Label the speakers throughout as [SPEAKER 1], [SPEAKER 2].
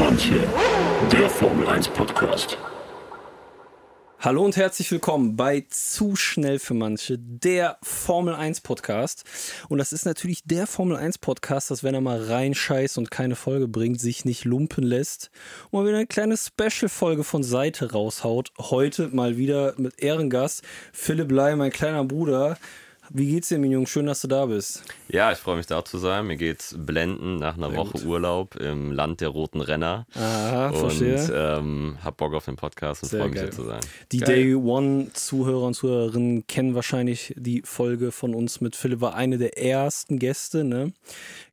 [SPEAKER 1] manche, der Formel 1 Podcast.
[SPEAKER 2] Hallo und herzlich willkommen bei Zu schnell für manche, der Formel 1 Podcast. Und das ist natürlich der Formel 1 Podcast, dass wenn er mal reinscheißt und keine Folge bringt, sich nicht lumpen lässt und mal wieder eine kleine Special-Folge von Seite raushaut. Heute mal wieder mit Ehrengast Philipp Lai, mein kleiner Bruder. Wie geht's dir, mein Junge? Schön, dass du da bist.
[SPEAKER 3] Ja, ich freue mich da zu sein. Mir geht's blenden nach einer
[SPEAKER 2] Sehr
[SPEAKER 3] Woche
[SPEAKER 2] gut.
[SPEAKER 3] Urlaub im Land der roten Renner.
[SPEAKER 2] Aha,
[SPEAKER 3] und
[SPEAKER 2] verstehe.
[SPEAKER 3] ähm, hab Bock auf den Podcast und freue mich hier zu sein.
[SPEAKER 2] Die
[SPEAKER 3] Geil.
[SPEAKER 2] Day One-Zuhörer und Zuhörerinnen kennen wahrscheinlich die Folge von uns mit Philipp, war eine der ersten Gäste, ne?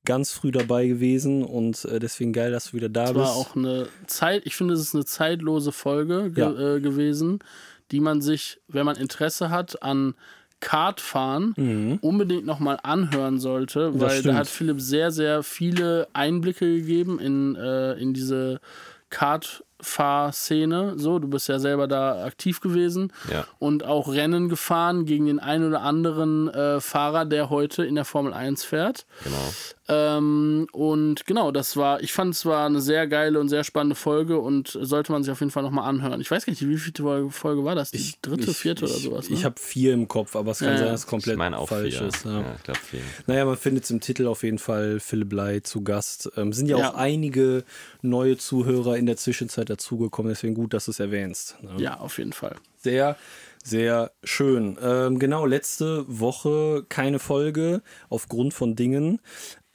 [SPEAKER 2] Ganz früh dabei gewesen und äh, deswegen geil, dass du wieder da
[SPEAKER 4] Das
[SPEAKER 2] bist.
[SPEAKER 4] war auch eine Zeit, ich finde, es ist eine zeitlose Folge ge
[SPEAKER 2] Ja.
[SPEAKER 4] äh, gewesen, die man sich, wenn man Interesse hat an Kartfahren, unbedingt nochmal anhören sollte, weil da
[SPEAKER 2] Mhm.
[SPEAKER 4] hat Philipp sehr, sehr viele Einblicke gegeben in, äh, in diese Kartfahrszene. So, du bist ja selber da aktiv gewesen
[SPEAKER 3] Ja.
[SPEAKER 4] und auch Rennen gefahren gegen den einen oder anderen äh, Fahrer, der heute in der Formel 1 fährt.
[SPEAKER 3] Genau.
[SPEAKER 4] Ähm, und genau, das war, ich fand es war eine sehr geile und sehr spannende Folge und sollte man sich auf jeden Fall nochmal anhören. Ich weiß gar nicht, wie viele Folge, war das? Die dritte,
[SPEAKER 2] ich,
[SPEAKER 4] vierte
[SPEAKER 2] ich,
[SPEAKER 4] oder sowas? Ne?
[SPEAKER 2] Ich habe vier im Kopf, aber es kann
[SPEAKER 4] Ja,
[SPEAKER 2] sein, dass es komplett
[SPEAKER 3] ich auch
[SPEAKER 2] falsch
[SPEAKER 3] vier.
[SPEAKER 2] ist.
[SPEAKER 3] Ja,
[SPEAKER 2] Ja.
[SPEAKER 3] ich glaube vier.
[SPEAKER 2] Naja, man findet es im Titel auf jeden Fall Philipp Lai zu Gast. Ähm, sind ja,
[SPEAKER 4] Ja.
[SPEAKER 2] auch einige neue Zuhörer in der Zwischenzeit dazugekommen, deswegen gut, dass du es erwähnst. Ne?
[SPEAKER 4] ja, auf jeden Fall.
[SPEAKER 2] Sehr, sehr schön. Ähm, genau, letzte Woche keine Folge aufgrund von Dingen.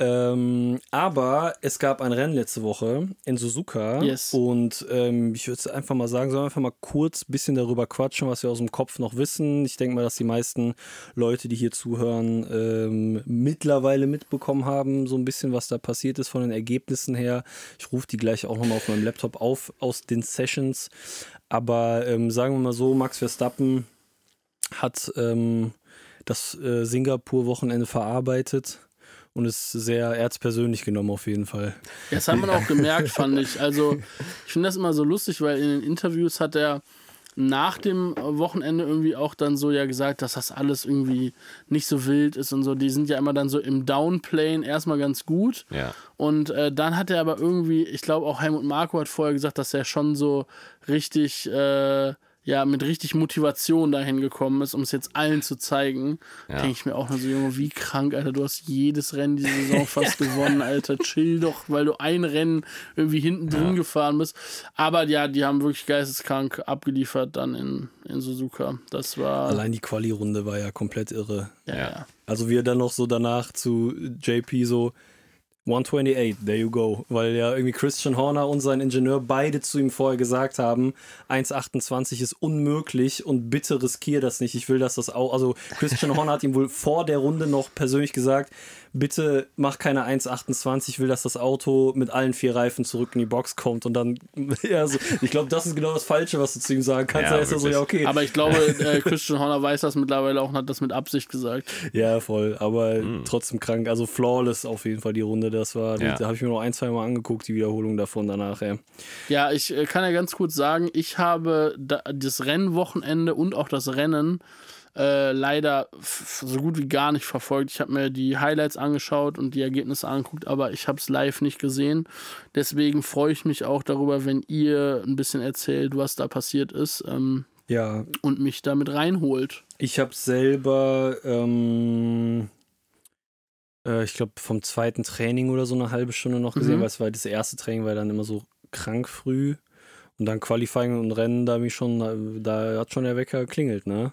[SPEAKER 2] Ähm, aber es gab ein Rennen letzte Woche in Suzuka.
[SPEAKER 4] Yes.
[SPEAKER 2] Und ähm, ich würde einfach mal sagen, sollen wir einfach mal kurz ein bisschen darüber quatschen, was wir aus dem Kopf noch wissen. Ich denke mal, dass die meisten Leute, die hier zuhören, ähm, mittlerweile mitbekommen haben, so ein bisschen, was da passiert ist von den Ergebnissen her. Ich rufe die gleich auch nochmal auf meinem Laptop auf aus den Sessions. Aber ähm, sagen wir mal so, Max Verstappen hat ähm, das äh, Singapur-Wochenende verarbeitet und ist sehr erzpersönlich genommen auf jeden Fall.
[SPEAKER 4] Das hat man auch gemerkt, fand ich. Also, ich finde das immer so lustig, weil in den Interviews hat er nach dem Wochenende irgendwie auch dann so ja gesagt, dass das alles irgendwie nicht so wild ist und so. Die sind ja immer dann so im Downplane erstmal ganz gut.
[SPEAKER 3] Ja.
[SPEAKER 4] Und äh, dann hat er aber irgendwie, ich glaube auch Helmut Marko hat vorher gesagt, dass er schon so richtig, äh, ja, mit richtig Motivation dahin gekommen ist, um es jetzt allen zu zeigen.
[SPEAKER 3] Ja.
[SPEAKER 4] Denke ich mir auch nur so, Junge, wie krank, Alter, du hast jedes Rennen diese Saison fast gewonnen, Alter, chill doch, weil du ein Rennen irgendwie hinten drin gefahren bist. Aber ja, die haben wirklich geisteskrank abgeliefert dann in, in Suzuka. Das war,
[SPEAKER 2] Allein die Quali-Runde war ja komplett irre.
[SPEAKER 4] ja,
[SPEAKER 3] Ja.
[SPEAKER 4] ja.
[SPEAKER 2] Also wir dann noch so danach zu JP so 128, there you go. Weil ja irgendwie Christian Horner und sein Ingenieur beide zu ihm vorher gesagt haben, 1,28 ist unmöglich und bitte riskier das nicht. Ich will, dass das auch. Also Christian Horner hat ihm wohl vor der Runde noch persönlich gesagt, bitte mach keine 1,28, ich will, dass das Auto mit allen vier Reifen zurück in die Box kommt und dann, ja, so, ich glaube, das ist genau das Falsche, was du zu ihm sagen kannst.
[SPEAKER 3] Ja,
[SPEAKER 2] da ist er so, ja, okay.
[SPEAKER 4] Aber ich glaube, äh, Christian Horner weiß das mittlerweile auch und hat das mit Absicht gesagt.
[SPEAKER 2] Ja, voll, aber
[SPEAKER 3] Hm.
[SPEAKER 2] trotzdem krank. Also flawless auf jeden Fall die Runde. Das war,
[SPEAKER 3] Ja.
[SPEAKER 2] da habe ich mir noch ein, zwei Mal angeguckt, die Wiederholung davon danach. Ja.
[SPEAKER 4] Ja, ich äh, kann ja ganz kurz sagen, ich habe da, das Rennwochenende und auch das Rennen äh, leider so gut wie gar nicht verfolgt. Ich habe mir die Highlights angeschaut und die Ergebnisse angeguckt, aber ich habe es live nicht gesehen. Deswegen freue ich mich auch darüber, wenn ihr ein bisschen erzählt, was da passiert ist ähm,
[SPEAKER 2] ja,
[SPEAKER 4] und mich damit reinholt.
[SPEAKER 2] ich habe selber, ähm, äh, ich glaube, vom zweiten Training oder so eine halbe Stunde noch gesehen,
[SPEAKER 4] Mhm.
[SPEAKER 2] weil es war das erste Training, war dann immer so krank früh. Und dann Qualifying und Rennen, da mich schon, da hat schon der Wecker geklingelt, ne?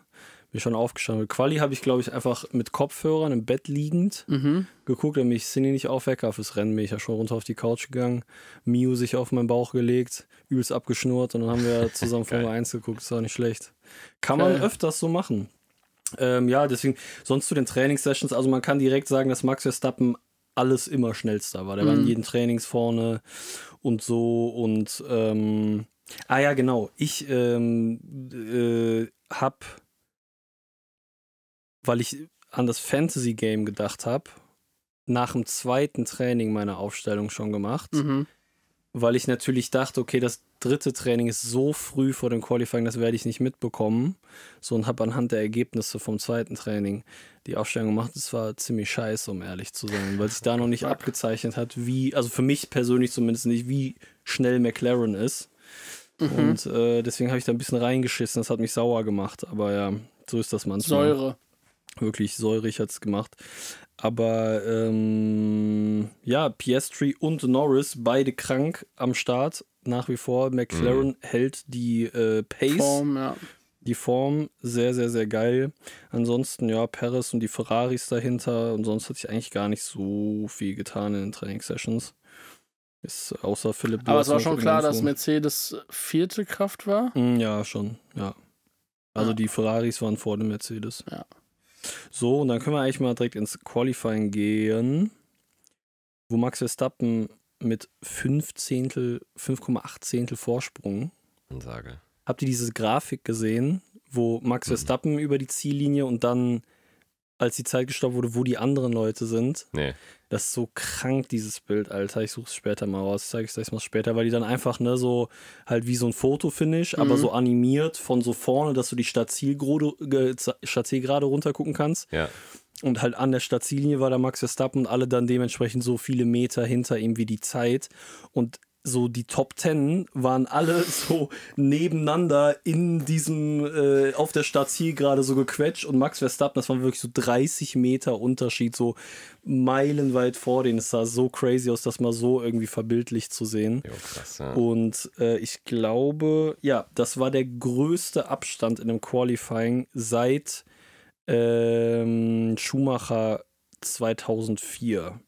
[SPEAKER 2] Bin schon aufgestanden. Quali habe ich, glaube ich, einfach mit Kopfhörern im Bett liegend
[SPEAKER 4] Mhm.
[SPEAKER 2] geguckt, damit ich Cindy nicht aufwecke. Fürs Rennen bin ich ja schon runter auf die Couch gegangen. Miu sich auf meinen Bauch gelegt, übelst abgeschnurrt und dann haben wir zusammen Formel 1 geguckt. Das war nicht schlecht. Kann man
[SPEAKER 4] Geil.
[SPEAKER 2] öfters so machen. Ähm, ja, deswegen, sonst zu den Trainingssessions, also man kann direkt sagen, dass Max Verstappen alles immer schnellster war. Der war in
[SPEAKER 4] Mhm.
[SPEAKER 2] jeden Trainings vorne und so und ähm, ah ja, genau. Ich ähm, äh, hab, weil ich an das Fantasy Game gedacht habe, nach dem zweiten Training meine Aufstellung schon gemacht.
[SPEAKER 4] Mhm.
[SPEAKER 2] weil ich natürlich dachte, okay, das dritte Training ist so früh vor dem Qualifying, das werde ich nicht mitbekommen. So und habe anhand der Ergebnisse vom zweiten Training die Aufstellung gemacht. Das war ziemlich scheiße, um ehrlich zu sein, weil sich da noch nicht abgezeichnet hat, wie, also für mich persönlich zumindest nicht, wie schnell McLaren ist. Und äh, deswegen habe ich da ein bisschen reingeschissen. Das hat mich sauer gemacht. Aber ja, so ist das manchmal.
[SPEAKER 4] Säure.
[SPEAKER 2] Wirklich säurig hat es gemacht. Aber ähm, ja, Piastri und Norris, beide krank am Start. Nach wie vor. McLaren hält die äh, Pace,
[SPEAKER 4] Form, ja.
[SPEAKER 2] die Form sehr, sehr, sehr geil. Ansonsten, ja, Perez und die Ferraris dahinter. Und sonst hat sich eigentlich gar nicht so viel getan in den Trainingssessions. Ist außer Philipp.
[SPEAKER 4] Aber es war schon klar, dass Mercedes vierte Kraft war.
[SPEAKER 2] Mm, Ja, schon, ja. Also
[SPEAKER 4] Ja.
[SPEAKER 2] die Ferraris waren vor dem Mercedes.
[SPEAKER 4] Ja.
[SPEAKER 2] So, und dann können wir eigentlich mal direkt ins Qualifying gehen, wo Max Verstappen mit 5 Zehntel, 5,8 Zehntel Vorsprung.
[SPEAKER 3] Ansage.
[SPEAKER 2] Habt ihr diese Grafik gesehen, wo Max
[SPEAKER 3] Mhm.
[SPEAKER 2] Verstappen über die Ziellinie und dann, als die Zeit gestoppt wurde, wo die anderen Leute sind?
[SPEAKER 3] Nee.
[SPEAKER 2] Das ist so krank, dieses Bild, Alter. Ich suche es später mal raus. Zeige ich es mal später, weil die dann einfach, ne, so halt wie so ein Fotofinish, aber
[SPEAKER 4] Mhm.
[SPEAKER 2] so animiert von so vorne, dass du die Stadtzielgerade Stadtzielgerade runtergucken kannst.
[SPEAKER 3] Ja.
[SPEAKER 2] Und halt an der Stadtziellinie war der Max Verstappen und alle dann dementsprechend so viele Meter hinter ihm wie die Zeit. Und so die Top Ten waren alle so nebeneinander in diesem, äh, auf der Stadtzielgerade so gequetscht und Max Verstappen, das waren wirklich so 30 Meter Unterschied, so meilenweit vor denen. Es sah so crazy aus, das mal so irgendwie verbildlich zu sehen.
[SPEAKER 3] Jo, krass, ja.
[SPEAKER 2] Und äh, ich glaube, ja, das war der größte Abstand in einem Qualifying seit ähm, Schumacher 2004.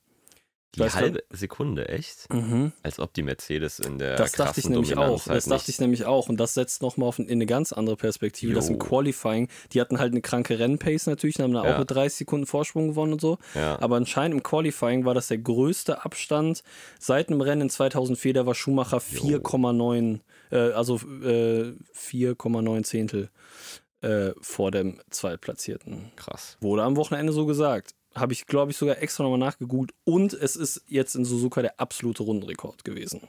[SPEAKER 3] Die
[SPEAKER 2] weißt du-
[SPEAKER 3] halbe Sekunde, echt?
[SPEAKER 2] Mhm.
[SPEAKER 3] Als ob die Mercedes in der
[SPEAKER 2] Das dachte ich
[SPEAKER 3] krassen
[SPEAKER 2] nämlich
[SPEAKER 3] Dominanz
[SPEAKER 2] auch.
[SPEAKER 3] halt
[SPEAKER 2] Das dachte ich nämlich auch. Und das setzt nochmal in eine ganz andere Perspektive. Das im
[SPEAKER 3] Jo.
[SPEAKER 2] Qualifying, die hatten halt eine kranke Rennpace natürlich, haben da
[SPEAKER 3] Ja.
[SPEAKER 2] auch mit 30 Sekunden Vorsprung gewonnen und so.
[SPEAKER 3] Ja.
[SPEAKER 2] Aber anscheinend im Qualifying war das der größte Abstand seit einem Rennen in 2004. Da war Schumacher 4,9, äh, also äh, 4,9 Zehntel äh, vor dem Zweitplatzierten.
[SPEAKER 3] Krass.
[SPEAKER 2] Wurde am Wochenende so gesagt. Habe ich, glaube ich, sogar extra nochmal nachgegoogelt. Und es ist jetzt in Suzuka der absolute Rundenrekord gewesen.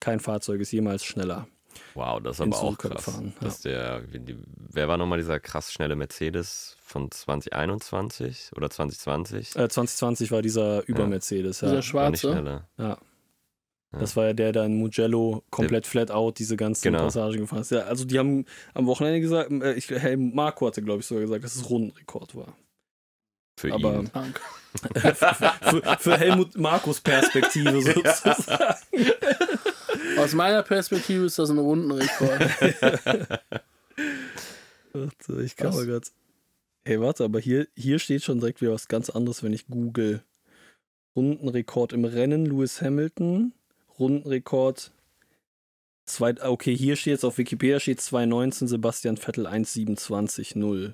[SPEAKER 2] Kein Fahrzeug ist jemals schneller.
[SPEAKER 3] Wow, das ist aber auch krass.
[SPEAKER 2] gefahren, ja.
[SPEAKER 3] Der, die, wer war nochmal dieser krass schnelle Mercedes von 2021 oder 2020?
[SPEAKER 2] Äh, 2020 war dieser Über-Mercedes.
[SPEAKER 4] Dieser
[SPEAKER 2] Ja.
[SPEAKER 3] War nicht
[SPEAKER 4] schwarze.
[SPEAKER 2] ja.
[SPEAKER 3] Ja.
[SPEAKER 2] Das war ja der, der in Mugello komplett flat out diese ganzen
[SPEAKER 3] Genau.
[SPEAKER 2] Passagen gefahren ist. Ja, also die haben am Wochenende gesagt, äh, ich, Helmut Marko hatte, glaube ich, sogar gesagt, dass es Rundenrekord war.
[SPEAKER 3] Für
[SPEAKER 2] Aber
[SPEAKER 3] ihn.
[SPEAKER 2] Für, für Helmut Markos Perspektive sozusagen.
[SPEAKER 4] Aus meiner Perspektive ist das ein Rundenrekord.
[SPEAKER 2] Warte, ich kann
[SPEAKER 4] Was?
[SPEAKER 2] mal grad. Hey, warte, aber hier, hier steht schon direkt wieder was ganz anderes, wenn ich google. Rundenrekord im Rennen, Lewis Hamilton. Rundenrekord. Zwei, okay, hier steht jetzt auf Wikipedia steht 219, Sebastian Vettel 1,27,0.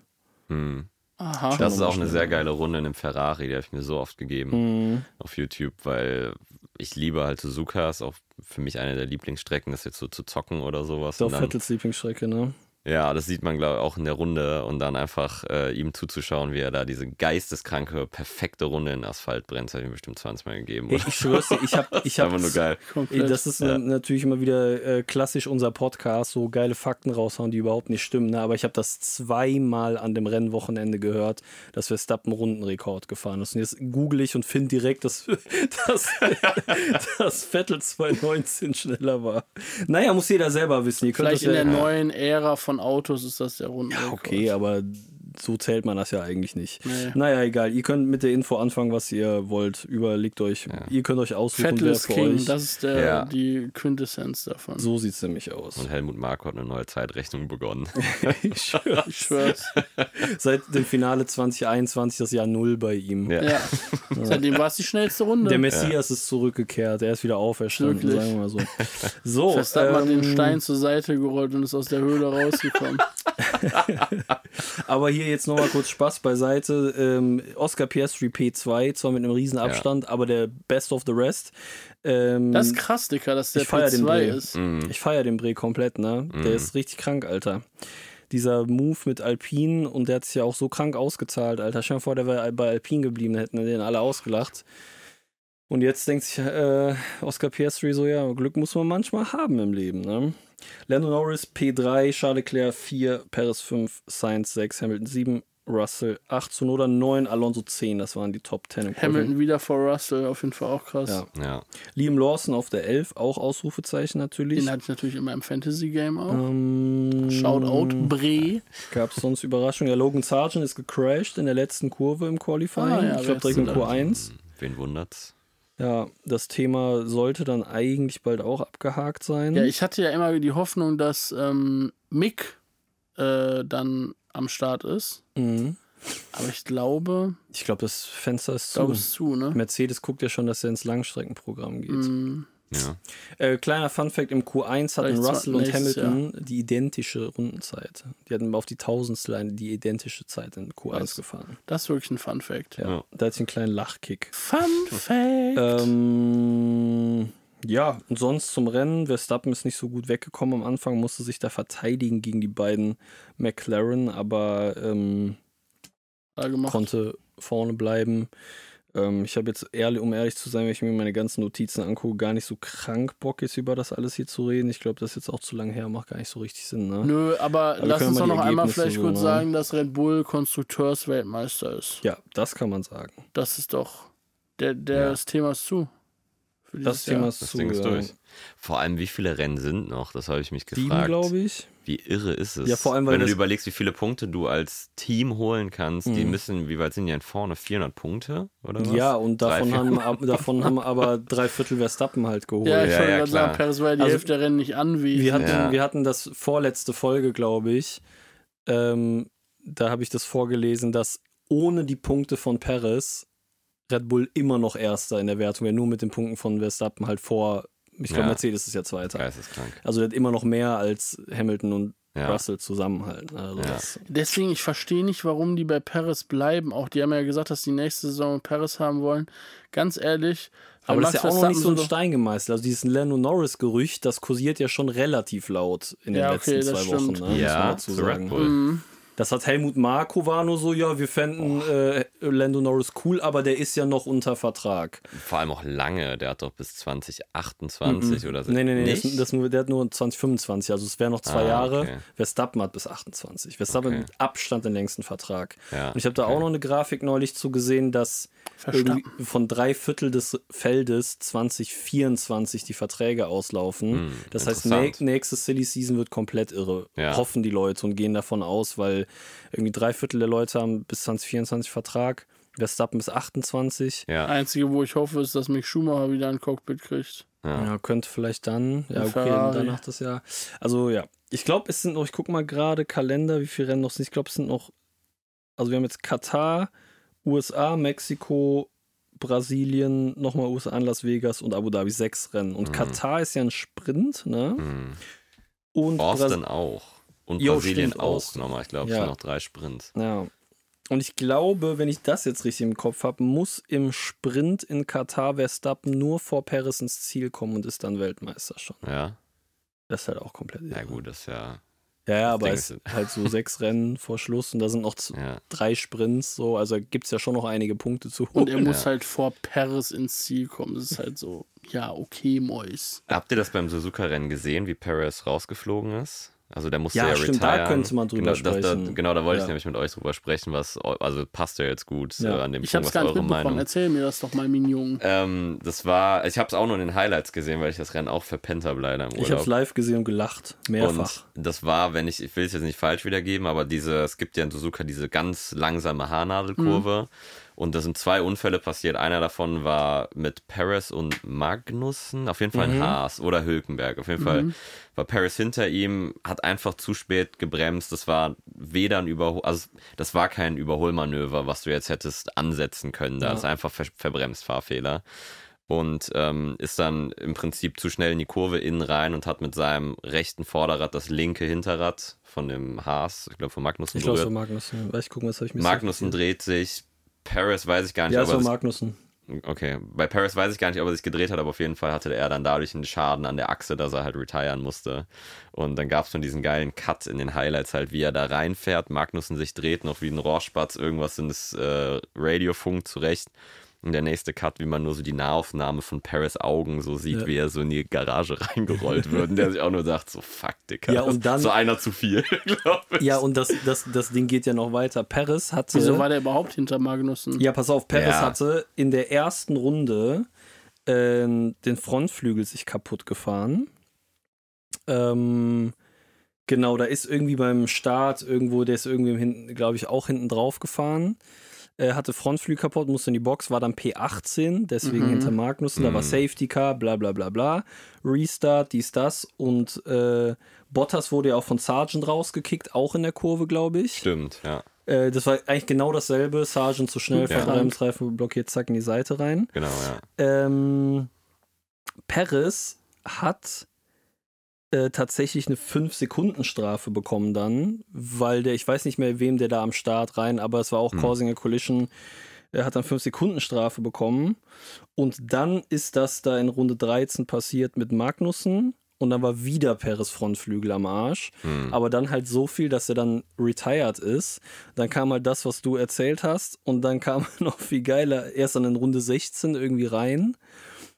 [SPEAKER 3] Hm.
[SPEAKER 4] Aha.
[SPEAKER 3] Das ist auch eine sehr geile Runde in einem Ferrari, die habe ich mir so oft gegeben
[SPEAKER 2] Mhm.
[SPEAKER 3] auf YouTube, weil ich liebe halt Suzuka, ist auch für mich eine der Lieblingsstrecken, das jetzt so zu zocken oder sowas. Dann,
[SPEAKER 2] Vettels Lieblingsstrecke, ne?
[SPEAKER 3] Ja, das sieht man, glaube ich, auch in der Runde und dann einfach äh, ihm zuzuschauen, wie er da diese geisteskranke, perfekte Runde in Asphalt brennt, das habe ich mir bestimmt 20 Mal gegeben.
[SPEAKER 2] Hey, ich schwör's dir, ich hab, ich hab,
[SPEAKER 3] nur geil.
[SPEAKER 4] Komplett.
[SPEAKER 2] Das ist
[SPEAKER 3] Ja.
[SPEAKER 2] natürlich immer wieder äh, klassisch unser Podcast, so geile Fakten raushauen, die überhaupt nicht stimmen. Ne? Aber ich habe das zweimal an dem Rennwochenende gehört, dass Verstappen Rundenrekord gefahren ist. Und jetzt google ich und finde direkt, dass, dass, dass Vettel 219 schneller war. Naja, muss jeder selber wissen. Ihr könnt
[SPEAKER 4] Vielleicht
[SPEAKER 2] das
[SPEAKER 4] in
[SPEAKER 2] ja,
[SPEAKER 4] der neuen Ära von Autos ist das der
[SPEAKER 2] ja,
[SPEAKER 4] Rundenrekord.
[SPEAKER 2] okay, aber so zählt man das ja eigentlich nicht.
[SPEAKER 4] Nee.
[SPEAKER 2] Naja, egal. Ihr könnt mit der Info anfangen, was ihr wollt. Überlegt euch. Ihr könnt euch aussuchen,
[SPEAKER 4] Vettel
[SPEAKER 2] wer für
[SPEAKER 4] King,
[SPEAKER 2] euch.
[SPEAKER 4] das ist der,
[SPEAKER 3] Ja.
[SPEAKER 4] die Quintessenz davon.
[SPEAKER 2] so sieht es nämlich aus.
[SPEAKER 3] Und Helmut Marko hat eine neue Zeitrechnung begonnen.
[SPEAKER 2] ich schwör's.
[SPEAKER 4] Ich schwör's.
[SPEAKER 2] Seit dem Finale 2021 das Jahr Null bei ihm.
[SPEAKER 3] Ja.
[SPEAKER 4] Ja. Seitdem war es die schnellste Runde.
[SPEAKER 2] Der Messias ist zurückgekehrt, er ist wieder auferstanden,
[SPEAKER 4] Wirklich?
[SPEAKER 2] sagen wir mal so. So,
[SPEAKER 4] Verstappen hat den
[SPEAKER 2] ähm,
[SPEAKER 4] Stein zur Seite gerollt und ist aus der Höhle rausgekommen.
[SPEAKER 2] aber hier jetzt nochmal kurz Spaß beiseite. Ähm, Oscar Piastri P2, zwar mit einem riesen Abstand, aber der Best of the Rest. Ähm,
[SPEAKER 4] Das ist krass, Dicker, dass der
[SPEAKER 2] Ich feier den
[SPEAKER 4] P2
[SPEAKER 2] Dreh.
[SPEAKER 4] ist.
[SPEAKER 3] Mhm.
[SPEAKER 2] Ich feiere den Bre komplett, ne? Der ist richtig krank, Alter. Dieser Move mit Alpine und der hat sich ja auch so krank ausgezahlt, Alter. Stell dir mal vor, der wäre bei Alpine geblieben, hätten den alle ausgelacht. Und jetzt denkt sich äh, Oscar Piastri so, ja, Glück muss man manchmal haben im Leben. Ne? Lando Norris P3, Charles Leclerc 4, Perez 5, Sainz 6, Hamilton 7, Russell 8 zu oder 9, Alonso 10. Das waren die Top 10 im
[SPEAKER 4] Hamilton wieder vor Russell, auf jeden Fall auch krass.
[SPEAKER 2] Ja.
[SPEAKER 3] Ja.
[SPEAKER 2] Liam Lawson auf der 11, auch Ausrufezeichen natürlich.
[SPEAKER 4] Den hatte ich natürlich immer im Fantasy-Game auch.
[SPEAKER 2] Ähm,
[SPEAKER 4] Shoutout Bre.
[SPEAKER 2] Gab es sonst Überraschungen? Ja, Logan Sargent ist gecrashed in der letzten Kurve im Qualifying.
[SPEAKER 4] Ah, ja,
[SPEAKER 2] ich glaube direkt in
[SPEAKER 4] ist denn
[SPEAKER 2] Q1.
[SPEAKER 3] Wen wundert's?
[SPEAKER 2] Ja, das Thema sollte dann eigentlich bald auch abgehakt sein.
[SPEAKER 4] Ja, ich hatte ja immer die Hoffnung, dass ähm, Mick äh, dann am Start ist.
[SPEAKER 2] mhm.
[SPEAKER 4] Aber ich glaube,
[SPEAKER 2] ich glaube, das Fenster ist zu.
[SPEAKER 4] glaube, es ist zu, ne?
[SPEAKER 2] Mercedes guckt ja schon, dass er ins Langstreckenprogramm geht.
[SPEAKER 4] Mm,
[SPEAKER 3] Ja.
[SPEAKER 2] Äh, kleiner Funfact: Im Q1 hatten
[SPEAKER 4] Vielleicht
[SPEAKER 2] Russell und Hamilton die identische Rundenzeit. Die hatten auf die Tausendstel die identische Zeit in Q1
[SPEAKER 4] Was?
[SPEAKER 2] gefahren.
[SPEAKER 4] das ist wirklich ein Fun Fact.
[SPEAKER 2] Ja,
[SPEAKER 3] Ja.
[SPEAKER 2] da ich einen kleinen Lachkick.
[SPEAKER 4] Fun Fact.
[SPEAKER 2] Ähm, ja, und sonst zum Rennen. Verstappen ist nicht so gut weggekommen am Anfang, musste sich da verteidigen gegen die beiden McLaren, aber ähm, konnte vorne bleiben. Ähm, ich habe jetzt, ehrlich, um ehrlich zu sein, wenn ich mir meine ganzen Notizen angucke, gar nicht so krank Bock ist, über das alles hier zu reden. Ich glaube, das ist jetzt auch zu lange her, macht gar nicht so richtig Sinn. Ne?
[SPEAKER 4] Nö, aber
[SPEAKER 2] wir
[SPEAKER 4] lass
[SPEAKER 2] können
[SPEAKER 4] uns
[SPEAKER 2] mal
[SPEAKER 4] doch noch einmal
[SPEAKER 2] Ergebnisse
[SPEAKER 4] vielleicht
[SPEAKER 2] so,
[SPEAKER 4] kurz
[SPEAKER 2] ne?
[SPEAKER 4] sagen, dass Red Bull Konstrukteursweltmeister ist.
[SPEAKER 2] Ja, das kann man sagen.
[SPEAKER 4] Das ist doch. Der, der
[SPEAKER 3] Ja.
[SPEAKER 4] das Thema ist zu. Für
[SPEAKER 2] Das Thema ist
[SPEAKER 3] Das
[SPEAKER 2] zu.
[SPEAKER 3] Ding ist durch. Vor allem, wie viele Rennen sind noch? Das habe ich mich
[SPEAKER 2] Sieben,
[SPEAKER 3] gefragt.
[SPEAKER 2] glaube ich.
[SPEAKER 3] Wie irre ist es?
[SPEAKER 2] Ja, vor allem, weil
[SPEAKER 3] Wenn du dir überlegst, wie viele Punkte du als Team holen kannst, die
[SPEAKER 2] Mhm.
[SPEAKER 3] müssen, wie weit sind die denn vorne? 400 Punkte oder was?
[SPEAKER 2] Ja, und
[SPEAKER 3] Drei,
[SPEAKER 2] davon
[SPEAKER 3] vier-
[SPEAKER 2] haben, ab, davon haben aber drei Viertel Verstappen halt geholt.
[SPEAKER 4] Ja, ich
[SPEAKER 3] Ja,
[SPEAKER 4] wollte
[SPEAKER 3] ja,
[SPEAKER 4] gerade
[SPEAKER 3] klar.
[SPEAKER 4] sagen, Perez war ja die
[SPEAKER 2] Also,
[SPEAKER 4] Hälfte der Rennen nicht anwesend.
[SPEAKER 2] Wir hatten,
[SPEAKER 3] Ja.
[SPEAKER 2] wir hatten das vorletzte Folge, glaube ich. Ähm, da habe ich das vorgelesen, dass ohne die Punkte von Perez Red Bull immer noch Erster in der Wertung wäre, nur mit den Punkten von Verstappen halt vor. Ich glaube,
[SPEAKER 3] Ja.
[SPEAKER 2] Mercedes ist ja Zweiter.
[SPEAKER 3] Geisteskrank.
[SPEAKER 2] Also der hat immer noch mehr als Hamilton und
[SPEAKER 3] Ja.
[SPEAKER 2] Russell zusammenhalten. Also
[SPEAKER 3] Ja.
[SPEAKER 4] Deswegen, ich verstehe nicht, warum die bei Perez bleiben. Auch die haben ja gesagt, dass die nächste Saison Perez haben wollen. Ganz ehrlich.
[SPEAKER 2] aber das ist ja auch noch nicht so ein Stein gemeißelt. Also dieses Lando Norris-Gerücht, das kursiert ja schon relativ laut in den
[SPEAKER 4] Ja, okay,
[SPEAKER 2] letzten zwei Wochen.
[SPEAKER 4] stimmt.
[SPEAKER 2] Ne, muss man
[SPEAKER 3] Ja, zu Red
[SPEAKER 2] sagen.
[SPEAKER 3] Bull.
[SPEAKER 4] Mhm.
[SPEAKER 2] Das hat Helmut Marko war nur so, ja, wir fänden äh, Lando Norris cool, aber der ist ja noch unter Vertrag.
[SPEAKER 3] Vor allem auch lange. Der hat doch bis 2028 oder so.
[SPEAKER 2] Nee, nee, nee, das,
[SPEAKER 3] Nicht?
[SPEAKER 2] das nur, der hat nur 2025, also es wären noch zwei
[SPEAKER 3] Ah,
[SPEAKER 2] Jahre.
[SPEAKER 3] okay.
[SPEAKER 2] Verstappen hat bis 28. Verstappen
[SPEAKER 3] Okay.
[SPEAKER 2] mit Abstand den längsten Vertrag.
[SPEAKER 3] Ja,
[SPEAKER 2] Und ich habe da
[SPEAKER 3] okay.
[SPEAKER 2] auch noch eine Grafik neulich zu gesehen, dass von drei Viertel des Feldes 2024 die Verträge auslaufen.
[SPEAKER 3] Hm,
[SPEAKER 2] das heißt, nächste Silly Season wird komplett irre.
[SPEAKER 3] Ja.
[SPEAKER 2] Hoffen die Leute und gehen davon aus, weil irgendwie drei Viertel der Leute haben bis 2024 Vertrag. Verstappen bis 28.
[SPEAKER 3] Ja,
[SPEAKER 4] Einzige, wo ich hoffe, ist, dass Mick Schumacher wieder ein Cockpit kriegt.
[SPEAKER 3] ja.
[SPEAKER 2] Ja, könnte vielleicht dann. Ja, okay, danach das Jahr. Also ja, ich glaube, es sind noch, ich gucke mal gerade Kalender, wie viele Rennen noch sind. Ich glaube, es sind noch, also wir haben jetzt Katar, USA, Mexiko, Brasilien, nochmal USA, Las Vegas und Abu Dhabi, sechs Rennen. Und
[SPEAKER 3] Mhm.
[SPEAKER 2] Katar ist ja ein Sprint, ne?
[SPEAKER 3] Hm.
[SPEAKER 2] Und Bras-
[SPEAKER 3] auch. Und
[SPEAKER 2] Jo,
[SPEAKER 3] Brasilien
[SPEAKER 2] stimmt,
[SPEAKER 3] auch nochmal. Ich glaube, es
[SPEAKER 2] Ja.
[SPEAKER 3] sind noch drei Sprints.
[SPEAKER 2] Ja. Und ich glaube, wenn ich das jetzt richtig im Kopf habe, muss im Sprint in Katar Verstappen nur vor Paris ins Ziel kommen und ist dann Weltmeister schon.
[SPEAKER 3] Ja,
[SPEAKER 2] Das ist halt auch komplett
[SPEAKER 3] ja
[SPEAKER 2] irre.
[SPEAKER 3] gut, das ist ja.
[SPEAKER 2] Ja, ja, aber es
[SPEAKER 3] ist-
[SPEAKER 2] halt so sechs Rennen vor Schluss und da sind noch
[SPEAKER 3] ja.
[SPEAKER 2] drei Sprints, so, also gibt es ja schon noch einige Punkte zu
[SPEAKER 4] Und er
[SPEAKER 2] holen.
[SPEAKER 4] muss
[SPEAKER 3] Ja.
[SPEAKER 4] halt vor Perez ins Ziel kommen. Das ist halt so, ja, okay, Mois.
[SPEAKER 3] Habt ihr das beim Suzuka-Rennen gesehen, wie Perez rausgeflogen ist? Also der musste
[SPEAKER 2] Ja,
[SPEAKER 3] ja,
[SPEAKER 2] stimmt, da
[SPEAKER 3] retiren.
[SPEAKER 2] könnte man drüber
[SPEAKER 3] genau, das, da,
[SPEAKER 2] sprechen.
[SPEAKER 3] genau, da wollte
[SPEAKER 2] Ja.
[SPEAKER 3] ich nämlich mit euch drüber sprechen, was, also passt ja jetzt gut
[SPEAKER 2] Ja.
[SPEAKER 3] äh, an dem
[SPEAKER 4] Ich
[SPEAKER 3] Punkt,
[SPEAKER 4] hab's
[SPEAKER 3] was
[SPEAKER 4] gar nicht
[SPEAKER 3] eure. Meinung
[SPEAKER 4] Erzähl mir das doch mal, Mignon.
[SPEAKER 3] ähm, das war, ich habe es auch nur in den Highlights gesehen, weil ich das Rennen auch verpennt habe leider im
[SPEAKER 2] Ich habe
[SPEAKER 3] Urlaub.
[SPEAKER 2] es live gesehen und gelacht, mehrfach.
[SPEAKER 3] Und das war, wenn ich, ich will es jetzt nicht falsch wiedergeben, aber diese, es gibt ja in Suzuka diese ganz langsame Haarnadelkurve. Und da sind zwei Unfälle passiert. Einer davon war mit Paris und Magnussen, auf jeden Fall ein Haas oder Hülkenberg. Auf jeden Fall war Paris hinter ihm, hat einfach zu spät gebremst. Das war weder ein Überhol, also das war kein Überholmanöver, was du jetzt hättest ansetzen können. Da
[SPEAKER 2] Ja.
[SPEAKER 3] ist einfach ver verbremst, Fahrfehler und ähm, ist dann im Prinzip zu schnell in die Kurve innen rein und hat mit seinem rechten Vorderrad das linke Hinterrad von dem Haas, ich glaube von Magnussen
[SPEAKER 2] Ich glaube,
[SPEAKER 3] berührt.
[SPEAKER 2] Magnussen. Weiß ich gucken, was habe ich mir
[SPEAKER 3] Magnussen dreht sich, Paris weiß ich gar nicht,
[SPEAKER 2] Ja,
[SPEAKER 3] er sich,
[SPEAKER 2] Magnussen.
[SPEAKER 3] okay, bei Paris weiß ich gar nicht, ob er sich gedreht hat, aber auf jeden Fall hatte er dann dadurch einen Schaden an der Achse, dass er halt retiren musste. Und dann gab es schon diesen geilen Cut in den Highlights halt, wie er da reinfährt, Magnussen sich dreht, noch wie ein Rohrspatz irgendwas in das äh, Radiofunk zurecht. Und der nächste Cut, wie man nur so die Nahaufnahme von Paris Augen so sieht,
[SPEAKER 2] Ja.
[SPEAKER 3] wie er so in die Garage reingerollt wird. Und der sich auch nur sagt, so fuck, Dicker.
[SPEAKER 2] Ja, und
[SPEAKER 3] das ist
[SPEAKER 2] dann-
[SPEAKER 3] so einer zu viel, glaube ich.
[SPEAKER 2] Ja, und das, das, das Ding geht ja noch weiter. Paris hatte.
[SPEAKER 4] Wieso war der überhaupt hinter Magnussen?
[SPEAKER 2] Ja, pass auf, Perez
[SPEAKER 3] Ja.
[SPEAKER 2] hatte in der ersten Runde ähm, den Frontflügel sich kaputt gefahren. Ähm, genau, da ist irgendwie beim Start irgendwo, der ist irgendwie hinten, glaube ich, auch hinten drauf gefahren. Äh, hatte Frontflügel kaputt, musste in die Box, war dann P18, deswegen
[SPEAKER 4] Mhm.
[SPEAKER 2] hinter Magnussen, da war
[SPEAKER 3] Mhm.
[SPEAKER 2] Safety Car, bla bla bla bla. Restart, dies, das. Und äh, Bottas wurde ja auch von Sargent rausgekickt, auch in der Kurve, glaube ich.
[SPEAKER 3] Stimmt, ja.
[SPEAKER 2] Äh, das war eigentlich genau dasselbe. Sargent zu schnell,
[SPEAKER 3] Ja.
[SPEAKER 2] verbremst, Reifen blockiert, zack in die Seite rein.
[SPEAKER 3] Genau, ja.
[SPEAKER 2] Ähm, Perez hat äh, tatsächlich eine 5-Sekunden-Strafe bekommen dann, weil der, ich weiß nicht mehr, wem der da am Start rein, aber es war auch
[SPEAKER 3] Hm.
[SPEAKER 2] Causing a Collision. Er hat dann 5-Sekunden-Strafe bekommen. Und dann ist das da in Runde 13 passiert mit Magnussen. Und dann war wieder Perez Frontflügel am Arsch.
[SPEAKER 3] Hm.
[SPEAKER 2] Aber dann halt so viel, dass er dann retired ist. Dann kam halt das, was du erzählt hast. Und dann kam noch viel geiler, erst dann in Runde 16 irgendwie rein.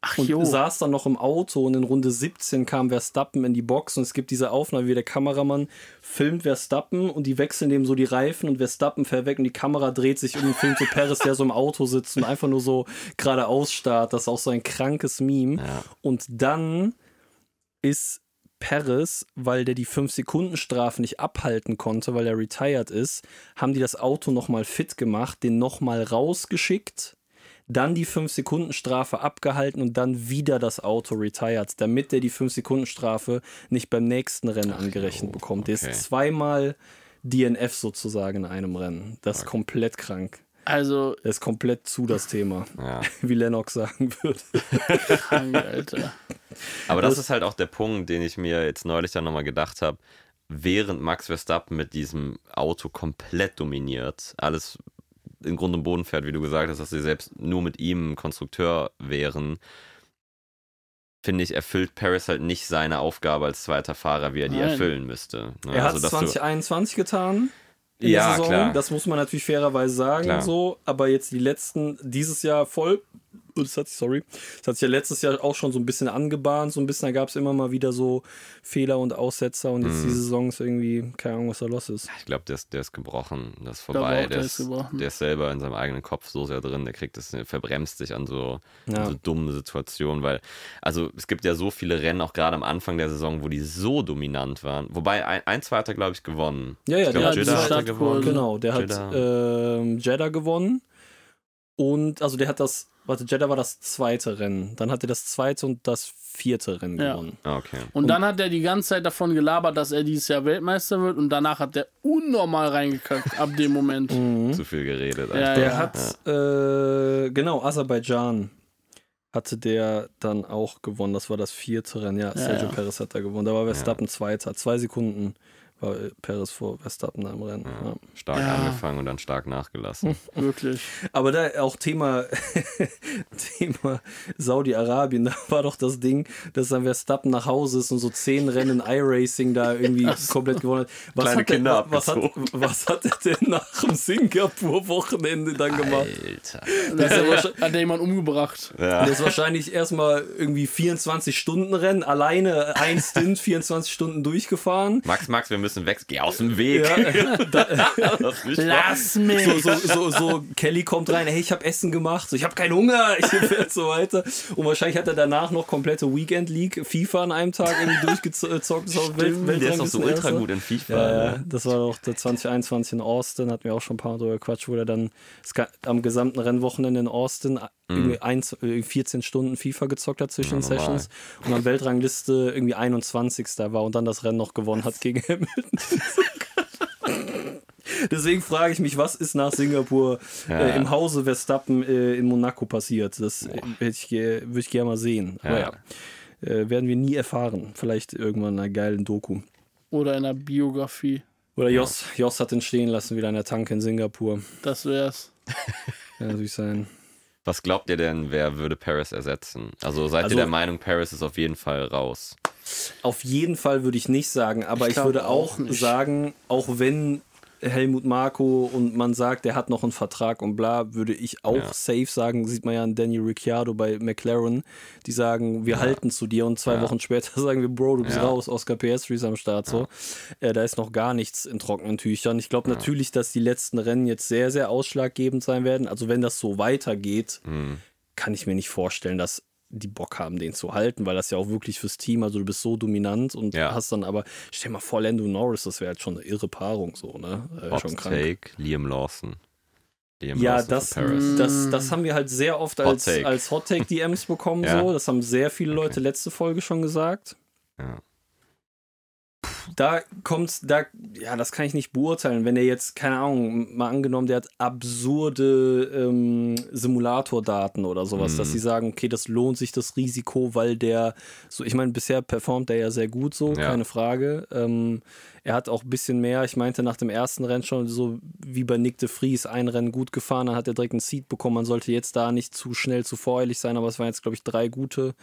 [SPEAKER 4] Ach
[SPEAKER 2] Und
[SPEAKER 4] jo.
[SPEAKER 2] saß dann noch im Auto und in Runde 17 kam Verstappen in die Box und es gibt diese Aufnahme, wie der Kameramann filmt Verstappen und die wechseln dem so die Reifen und Verstappen fährt weg und die Kamera dreht sich um und filmt so Perez, der so im Auto sitzt und einfach nur so geradeaus starrt. Das ist auch so ein krankes Meme.
[SPEAKER 3] Ja.
[SPEAKER 2] Und dann ist Perez, weil der die 5-Sekunden-Strafe nicht abhalten konnte, weil er retired ist, haben die das Auto nochmal fit gemacht, den nochmal rausgeschickt, dann die 5-Sekunden-Strafe abgehalten und dann wieder das Auto retired, damit der die 5-Sekunden-Strafe nicht beim nächsten Rennen angerechnet
[SPEAKER 3] jo,
[SPEAKER 2] bekommt. Der
[SPEAKER 3] okay.
[SPEAKER 2] ist zweimal DNF sozusagen in einem Rennen. Das ist komplett krank.
[SPEAKER 4] Also,
[SPEAKER 2] Das ist komplett zu das Thema,
[SPEAKER 3] ja.
[SPEAKER 2] wie Lennox sagen würde.
[SPEAKER 4] krank, Alter.
[SPEAKER 3] Aber das,
[SPEAKER 2] Das-
[SPEAKER 3] ist halt auch der Punkt, den ich mir jetzt neulich dann nochmal gedacht habe. Während Max Verstappen mit diesem Auto komplett dominiert, alles in Grund und Boden fährt, wie du gesagt hast, dass sie selbst nur mit ihm Konstrukteur wären, finde ich, erfüllt Paris halt nicht seine Aufgabe als zweiter Fahrer, wie er die
[SPEAKER 4] Nein.
[SPEAKER 3] erfüllen müsste. Ne?
[SPEAKER 2] Er hat
[SPEAKER 3] Also, du-
[SPEAKER 2] 2021 getan. In
[SPEAKER 3] Ja,
[SPEAKER 2] der Saison.
[SPEAKER 3] klar.
[SPEAKER 2] Das muss man natürlich fairerweise sagen.
[SPEAKER 3] Klar.
[SPEAKER 2] So, aber jetzt die letzten, dieses Jahr voll. Oh, Das hat sich, sorry, das hat sich ja letztes Jahr auch schon so ein bisschen angebahnt. So ein bisschen, da gab es immer mal wieder so Fehler und Aussetzer und jetzt
[SPEAKER 3] Mhm.
[SPEAKER 2] die Saison ist irgendwie, keine Ahnung, was da los ist.
[SPEAKER 3] Ich glaube, der ist, der ist gebrochen. Das ist vorbei.
[SPEAKER 4] auch,
[SPEAKER 3] der,
[SPEAKER 4] der
[SPEAKER 3] ist,
[SPEAKER 4] gebrochen.
[SPEAKER 3] der ist selber in seinem eigenen Kopf so sehr drin. Der kriegt das, der verbremst sich an so,
[SPEAKER 2] Ja.
[SPEAKER 3] an so dummen Situationen, weil, also es gibt ja so viele Rennen, auch gerade am Anfang der Saison, wo die so dominant waren. Wobei ein, ein zweiter, glaube ich, gewonnen.
[SPEAKER 2] Ja, ja,
[SPEAKER 3] ich glaube,
[SPEAKER 2] der hat
[SPEAKER 3] Jeddah
[SPEAKER 2] diese
[SPEAKER 3] hat er
[SPEAKER 4] Stadtkurse.
[SPEAKER 3] gewonnen.
[SPEAKER 2] Genau, der hat
[SPEAKER 3] Jeddah.
[SPEAKER 2] ähm, Jeddah gewonnen. Und, also der hat das, warte, Jeddah war das zweite Rennen. Dann hat er das zweite und das vierte Rennen
[SPEAKER 4] Ja.
[SPEAKER 2] gewonnen.
[SPEAKER 3] Ah, okay.
[SPEAKER 4] Und dann hat er die ganze Zeit davon gelabert, dass er dieses Jahr Weltmeister wird und danach hat er unnormal reingekackt ab dem Moment.
[SPEAKER 2] Mhm.
[SPEAKER 3] Zu viel geredet.
[SPEAKER 4] Ja.
[SPEAKER 2] Der
[SPEAKER 4] ja.
[SPEAKER 2] hat, äh, genau, Aserbaidschan hatte der dann auch gewonnen. Das war das vierte Rennen. Ja, Sergio
[SPEAKER 4] ja.
[SPEAKER 2] Perez hat da gewonnen. Da war Verstappen Zweiter. Zwei Sekunden war Perez vor Verstappen da im Rennen. Ja.
[SPEAKER 3] Stark
[SPEAKER 4] Ja.
[SPEAKER 3] angefangen und dann stark nachgelassen.
[SPEAKER 4] Wirklich.
[SPEAKER 2] Aber da auch Thema, Thema Saudi-Arabien, da war doch das Ding, dass dann Verstappen nach Hause ist und so zehn Rennen iRacing da irgendwie komplett gewonnen hat. Was
[SPEAKER 3] Kleine
[SPEAKER 2] hat der,
[SPEAKER 3] Kinder
[SPEAKER 2] was, hat, was hat er denn nach dem Singapur-Wochenende dann gemacht?
[SPEAKER 3] Alter.
[SPEAKER 2] Das ist ja wahrscheinlich-
[SPEAKER 4] Hat er jemand umgebracht?
[SPEAKER 3] Ja.
[SPEAKER 2] Das ist wahrscheinlich erstmal irgendwie 24 Stunden Rennen, alleine ein Stint, 24 Stunden durchgefahren.
[SPEAKER 3] Max, Max, wir müssen weg. Geh aus dem Weg.
[SPEAKER 2] Ja, da,
[SPEAKER 3] Lass.
[SPEAKER 4] Lass mich!
[SPEAKER 2] so, so, so, so, Kelly kommt rein, hey, ich habe Essen gemacht, so, ich habe keinen Hunger, ich und so weiter. Und wahrscheinlich hat er danach noch komplette Weekend League FIFA an einem Tag irgendwie durchgezockt. Ist Welt,
[SPEAKER 3] Stimmt, der ist doch so ultra
[SPEAKER 2] Weltranglistenerster.
[SPEAKER 3] gut in FIFA.
[SPEAKER 2] Ja, ja,
[SPEAKER 3] ne?
[SPEAKER 2] das war doch der 2021 in Austin, hatten wir auch schon ein paar Mal drüber gequatscht, wo er dann am gesamten Rennwochenende in Austin irgendwie eins, äh, 14 Stunden FIFA gezockt hat zwischen
[SPEAKER 3] Ja, normal.
[SPEAKER 2] Sessions und an Weltrangliste irgendwie 21. war und dann das Rennen noch gewonnen hat gegen Hamilton. Deswegen frage ich mich, was ist nach Singapur
[SPEAKER 3] Ja.
[SPEAKER 2] äh, im Hause Verstappen äh, in Monaco passiert? Das äh, ich, würde ich gerne mal sehen. Aber ja,
[SPEAKER 3] Ja.
[SPEAKER 2] äh, werden wir nie erfahren. Vielleicht irgendwann in einer geilen Doku.
[SPEAKER 4] Oder in der Biografie.
[SPEAKER 2] Oder Jos, Jos hat ihn stehen lassen, wieder in der Tanke in Singapur.
[SPEAKER 4] Das wär's.
[SPEAKER 2] Kann natürlich sein.
[SPEAKER 3] Was glaubt ihr denn, wer würde Paris ersetzen? Also seid
[SPEAKER 2] Also-
[SPEAKER 3] ihr der Meinung, Paris ist auf jeden Fall raus?
[SPEAKER 2] Auf jeden Fall würde ich nicht sagen, aber
[SPEAKER 4] Ich
[SPEAKER 2] ich, würde auch,
[SPEAKER 4] auch nicht.
[SPEAKER 2] sagen, auch wenn Helmut Marko und man sagt, der hat noch einen Vertrag und bla, würde ich auch
[SPEAKER 3] Ja.
[SPEAKER 2] safe sagen, sieht man ja an Daniel Ricciardo bei McLaren, die sagen, wir halten zu dir und zwei
[SPEAKER 3] Ja.
[SPEAKER 2] Wochen später sagen wir, Bro, du bist
[SPEAKER 3] Ja.
[SPEAKER 2] raus, Oscar Piastri ist am Start, so. Äh, da ist noch gar nichts in trockenen Tüchern. Ich glaube natürlich, dass die letzten Rennen jetzt sehr, sehr ausschlaggebend sein werden. Also wenn das so weitergeht,
[SPEAKER 3] Mhm.
[SPEAKER 2] kann ich mir nicht vorstellen, dass die Bock haben, den zu halten, weil das ja auch wirklich fürs Team, also du bist so dominant und
[SPEAKER 3] Ja.
[SPEAKER 2] hast dann aber, stell mal vor, Lando Norris, das wäre halt schon eine irre Paarung, so, ne? Äh,
[SPEAKER 3] Hot
[SPEAKER 2] schon krank.
[SPEAKER 3] Take, Liam Lawson. Liam
[SPEAKER 2] Ja,
[SPEAKER 3] Lawson
[SPEAKER 2] das, das, das haben wir halt sehr oft
[SPEAKER 3] Hot
[SPEAKER 2] als,
[SPEAKER 3] Take.
[SPEAKER 2] als Hot Take DMs bekommen,
[SPEAKER 3] Ja.
[SPEAKER 2] so. Das haben sehr viele Leute letzte Folge schon gesagt.
[SPEAKER 3] Ja.
[SPEAKER 2] Da kommt, da, ja, das kann ich nicht beurteilen. Wenn er jetzt, keine Ahnung, mal angenommen, der hat absurde ähm, Simulatordaten oder sowas,
[SPEAKER 3] Mhm.
[SPEAKER 2] dass sie sagen, okay, das lohnt sich das Risiko, weil der, so, ich meine, bisher performt er ja sehr gut so,
[SPEAKER 3] Ja.
[SPEAKER 2] keine Frage. Ähm, er hat auch ein bisschen mehr, ich meinte nach dem ersten Rennen schon so wie bei Nick de Vries, ein Rennen gut gefahren, dann hat er direkt einen Seat bekommen. Man sollte jetzt da nicht zu schnell, zu voreilig sein, aber es waren jetzt, glaube ich, drei gute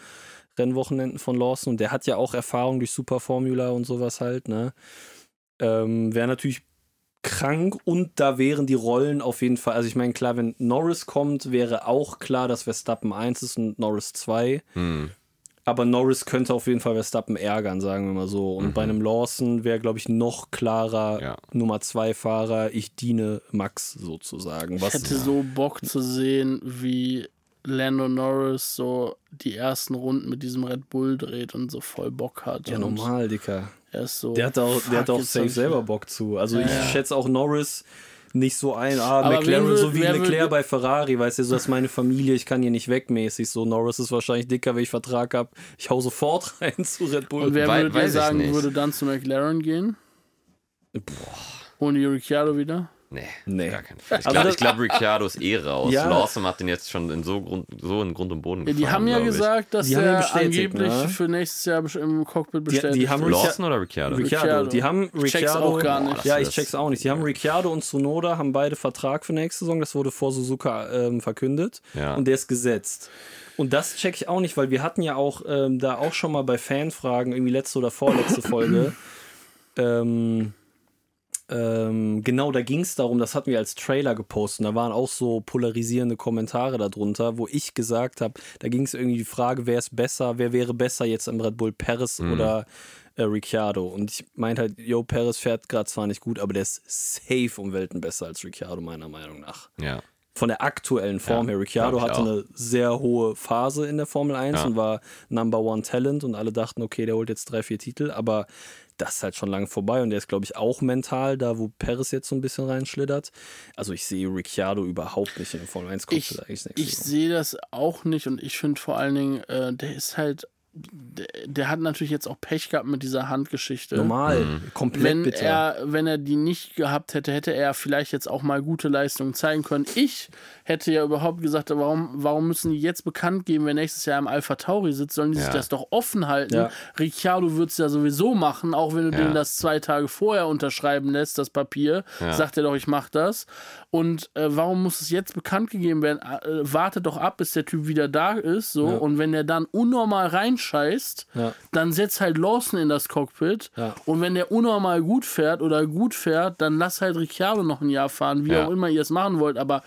[SPEAKER 2] Rennwochenenden von Lawson und der hat ja auch Erfahrung durch Superformula und sowas halt, ne? Ähm, Wäre natürlich krank und da wären die Rollen auf jeden Fall, also ich meine, klar, wenn Norris kommt, wäre auch klar, dass Verstappen 1 ist und Norris 2.
[SPEAKER 3] Hm.
[SPEAKER 2] Aber Norris könnte auf jeden Fall Verstappen ärgern, sagen wir mal so. Und bei einem Lawson wäre, glaube ich, noch klarer
[SPEAKER 3] Ja.
[SPEAKER 2] Nummer 2 Fahrer, ich diene Max sozusagen.
[SPEAKER 4] Ich
[SPEAKER 2] Was,
[SPEAKER 4] hätte so Bock zu sehen, wie Lando Norris so die ersten Runden mit diesem Red Bull dreht und so voll Bock hat.
[SPEAKER 2] ja, normal, Dicker.
[SPEAKER 4] Er ist so.
[SPEAKER 2] Der hat auch,
[SPEAKER 4] fuck,
[SPEAKER 2] der hat auch safe selber Bock zu. Also
[SPEAKER 4] Ja.
[SPEAKER 2] ich schätze auch Norris nicht so ein, ah,
[SPEAKER 4] Aber
[SPEAKER 2] McLaren,
[SPEAKER 4] wen
[SPEAKER 2] so wie Leclerc bei Ferrari, weißt du, so das ist meine Familie, ich kann hier nicht weg mäßig. So, Norris ist wahrscheinlich dicker, wenn ich Vertrag habe. Ich hau sofort rein zu Red Bull.
[SPEAKER 4] Und wer
[SPEAKER 3] Wei-
[SPEAKER 4] würde sagen, würde dann zu McLaren gehen? Holen die Ricciardo wieder?
[SPEAKER 3] Nee,
[SPEAKER 2] Nee.
[SPEAKER 3] gar keinen Fall. Ich
[SPEAKER 2] Also
[SPEAKER 3] glaube,
[SPEAKER 2] das-
[SPEAKER 3] glaub, Ricciardo ist eh raus.
[SPEAKER 2] Ja.
[SPEAKER 3] Lawson hat den jetzt schon in so, Grund, so in Grund und Boden
[SPEAKER 4] Ja,
[SPEAKER 3] gefahren,
[SPEAKER 4] die haben ja gesagt, dass
[SPEAKER 2] Die haben
[SPEAKER 4] er angeblich
[SPEAKER 2] ne?
[SPEAKER 4] für nächstes Jahr im Cockpit bestellt
[SPEAKER 2] die haben
[SPEAKER 4] ist.
[SPEAKER 2] Ric-
[SPEAKER 3] Lawson oder Ricciardo?
[SPEAKER 2] Ricciardo.
[SPEAKER 4] Ricciardo.
[SPEAKER 2] Die haben
[SPEAKER 4] Ich check's
[SPEAKER 2] Ricciardo.
[SPEAKER 4] auch gar nicht.
[SPEAKER 3] Boah,
[SPEAKER 2] ja, ich check's auch nicht. Die haben Ricciardo und Tsunoda haben beide Vertrag für nächste Saison. Das wurde vor Suzuka ähm, verkündet.
[SPEAKER 3] Ja.
[SPEAKER 2] Und der ist gesetzt. Und das check ich auch nicht, weil wir hatten ja auch ähm, da auch schon mal bei Fanfragen, irgendwie letzte oder vorletzte Folge, ähm, ähm, genau, da ging es darum, das hatten wir als Trailer gepostet. Und da waren auch so polarisierende Kommentare darunter, wo ich gesagt habe, da ging es irgendwie die Frage, wer ist besser, wer wäre besser jetzt im Red Bull, Perez oder äh, Ricciardo. Und ich meinte halt, yo, Perez fährt gerade zwar nicht gut, aber der ist safe um Welten besser als Ricciardo, meiner Meinung nach.
[SPEAKER 3] Ja.
[SPEAKER 2] Von der aktuellen Form
[SPEAKER 3] Ja,
[SPEAKER 2] her. Ricciardo hatte
[SPEAKER 3] auch.
[SPEAKER 2] eine sehr hohe Phase in der Formel 1
[SPEAKER 3] Ja.
[SPEAKER 2] und war Number One Talent und alle dachten, okay, der holt jetzt drei, vier Titel, aber das ist halt schon lange vorbei und der ist, glaube ich, auch mental da, wo Perez jetzt so ein bisschen reinschlittert. Also ich sehe Ricciardo überhaupt nicht in der Formel 1
[SPEAKER 4] Ich,
[SPEAKER 2] Cockpit
[SPEAKER 4] ich
[SPEAKER 2] Saison.
[SPEAKER 4] sehe das auch nicht und ich finde vor allen Dingen, äh, der ist halt, der, hat natürlich jetzt auch Pech gehabt mit dieser Handgeschichte.
[SPEAKER 2] Normal, komplett
[SPEAKER 4] Wenn
[SPEAKER 2] bitter.
[SPEAKER 4] er, wenn er die nicht gehabt hätte, hätte er vielleicht jetzt auch mal gute Leistungen zeigen können. Ich hätte ja überhaupt gesagt, warum, warum müssen die jetzt bekannt geben, wer nächstes Jahr im Alpha Tauri sitzt? Sollen die sich
[SPEAKER 3] Ja.
[SPEAKER 4] das doch offen halten?
[SPEAKER 2] Ja.
[SPEAKER 4] Ricciardo wird es ja sowieso machen, auch wenn du
[SPEAKER 3] Ja.
[SPEAKER 4] den das zwei Tage vorher unterschreiben lässt, das Papier.
[SPEAKER 3] Ja.
[SPEAKER 4] Sagt er doch, ich mach das. Und äh, warum muss es jetzt bekannt gegeben werden? Äh, wartet doch ab, bis der Typ wieder da ist. So.
[SPEAKER 2] Ja.
[SPEAKER 4] Und wenn der dann unnormal reinscheißt,
[SPEAKER 2] Ja.
[SPEAKER 4] dann setzt halt Lawson in das Cockpit.
[SPEAKER 2] Ja.
[SPEAKER 4] Und wenn der unnormal gut fährt oder gut fährt, dann lass halt Ricciardo noch ein Jahr fahren, wie
[SPEAKER 3] Ja.
[SPEAKER 4] auch immer ihr es machen wollt. Aber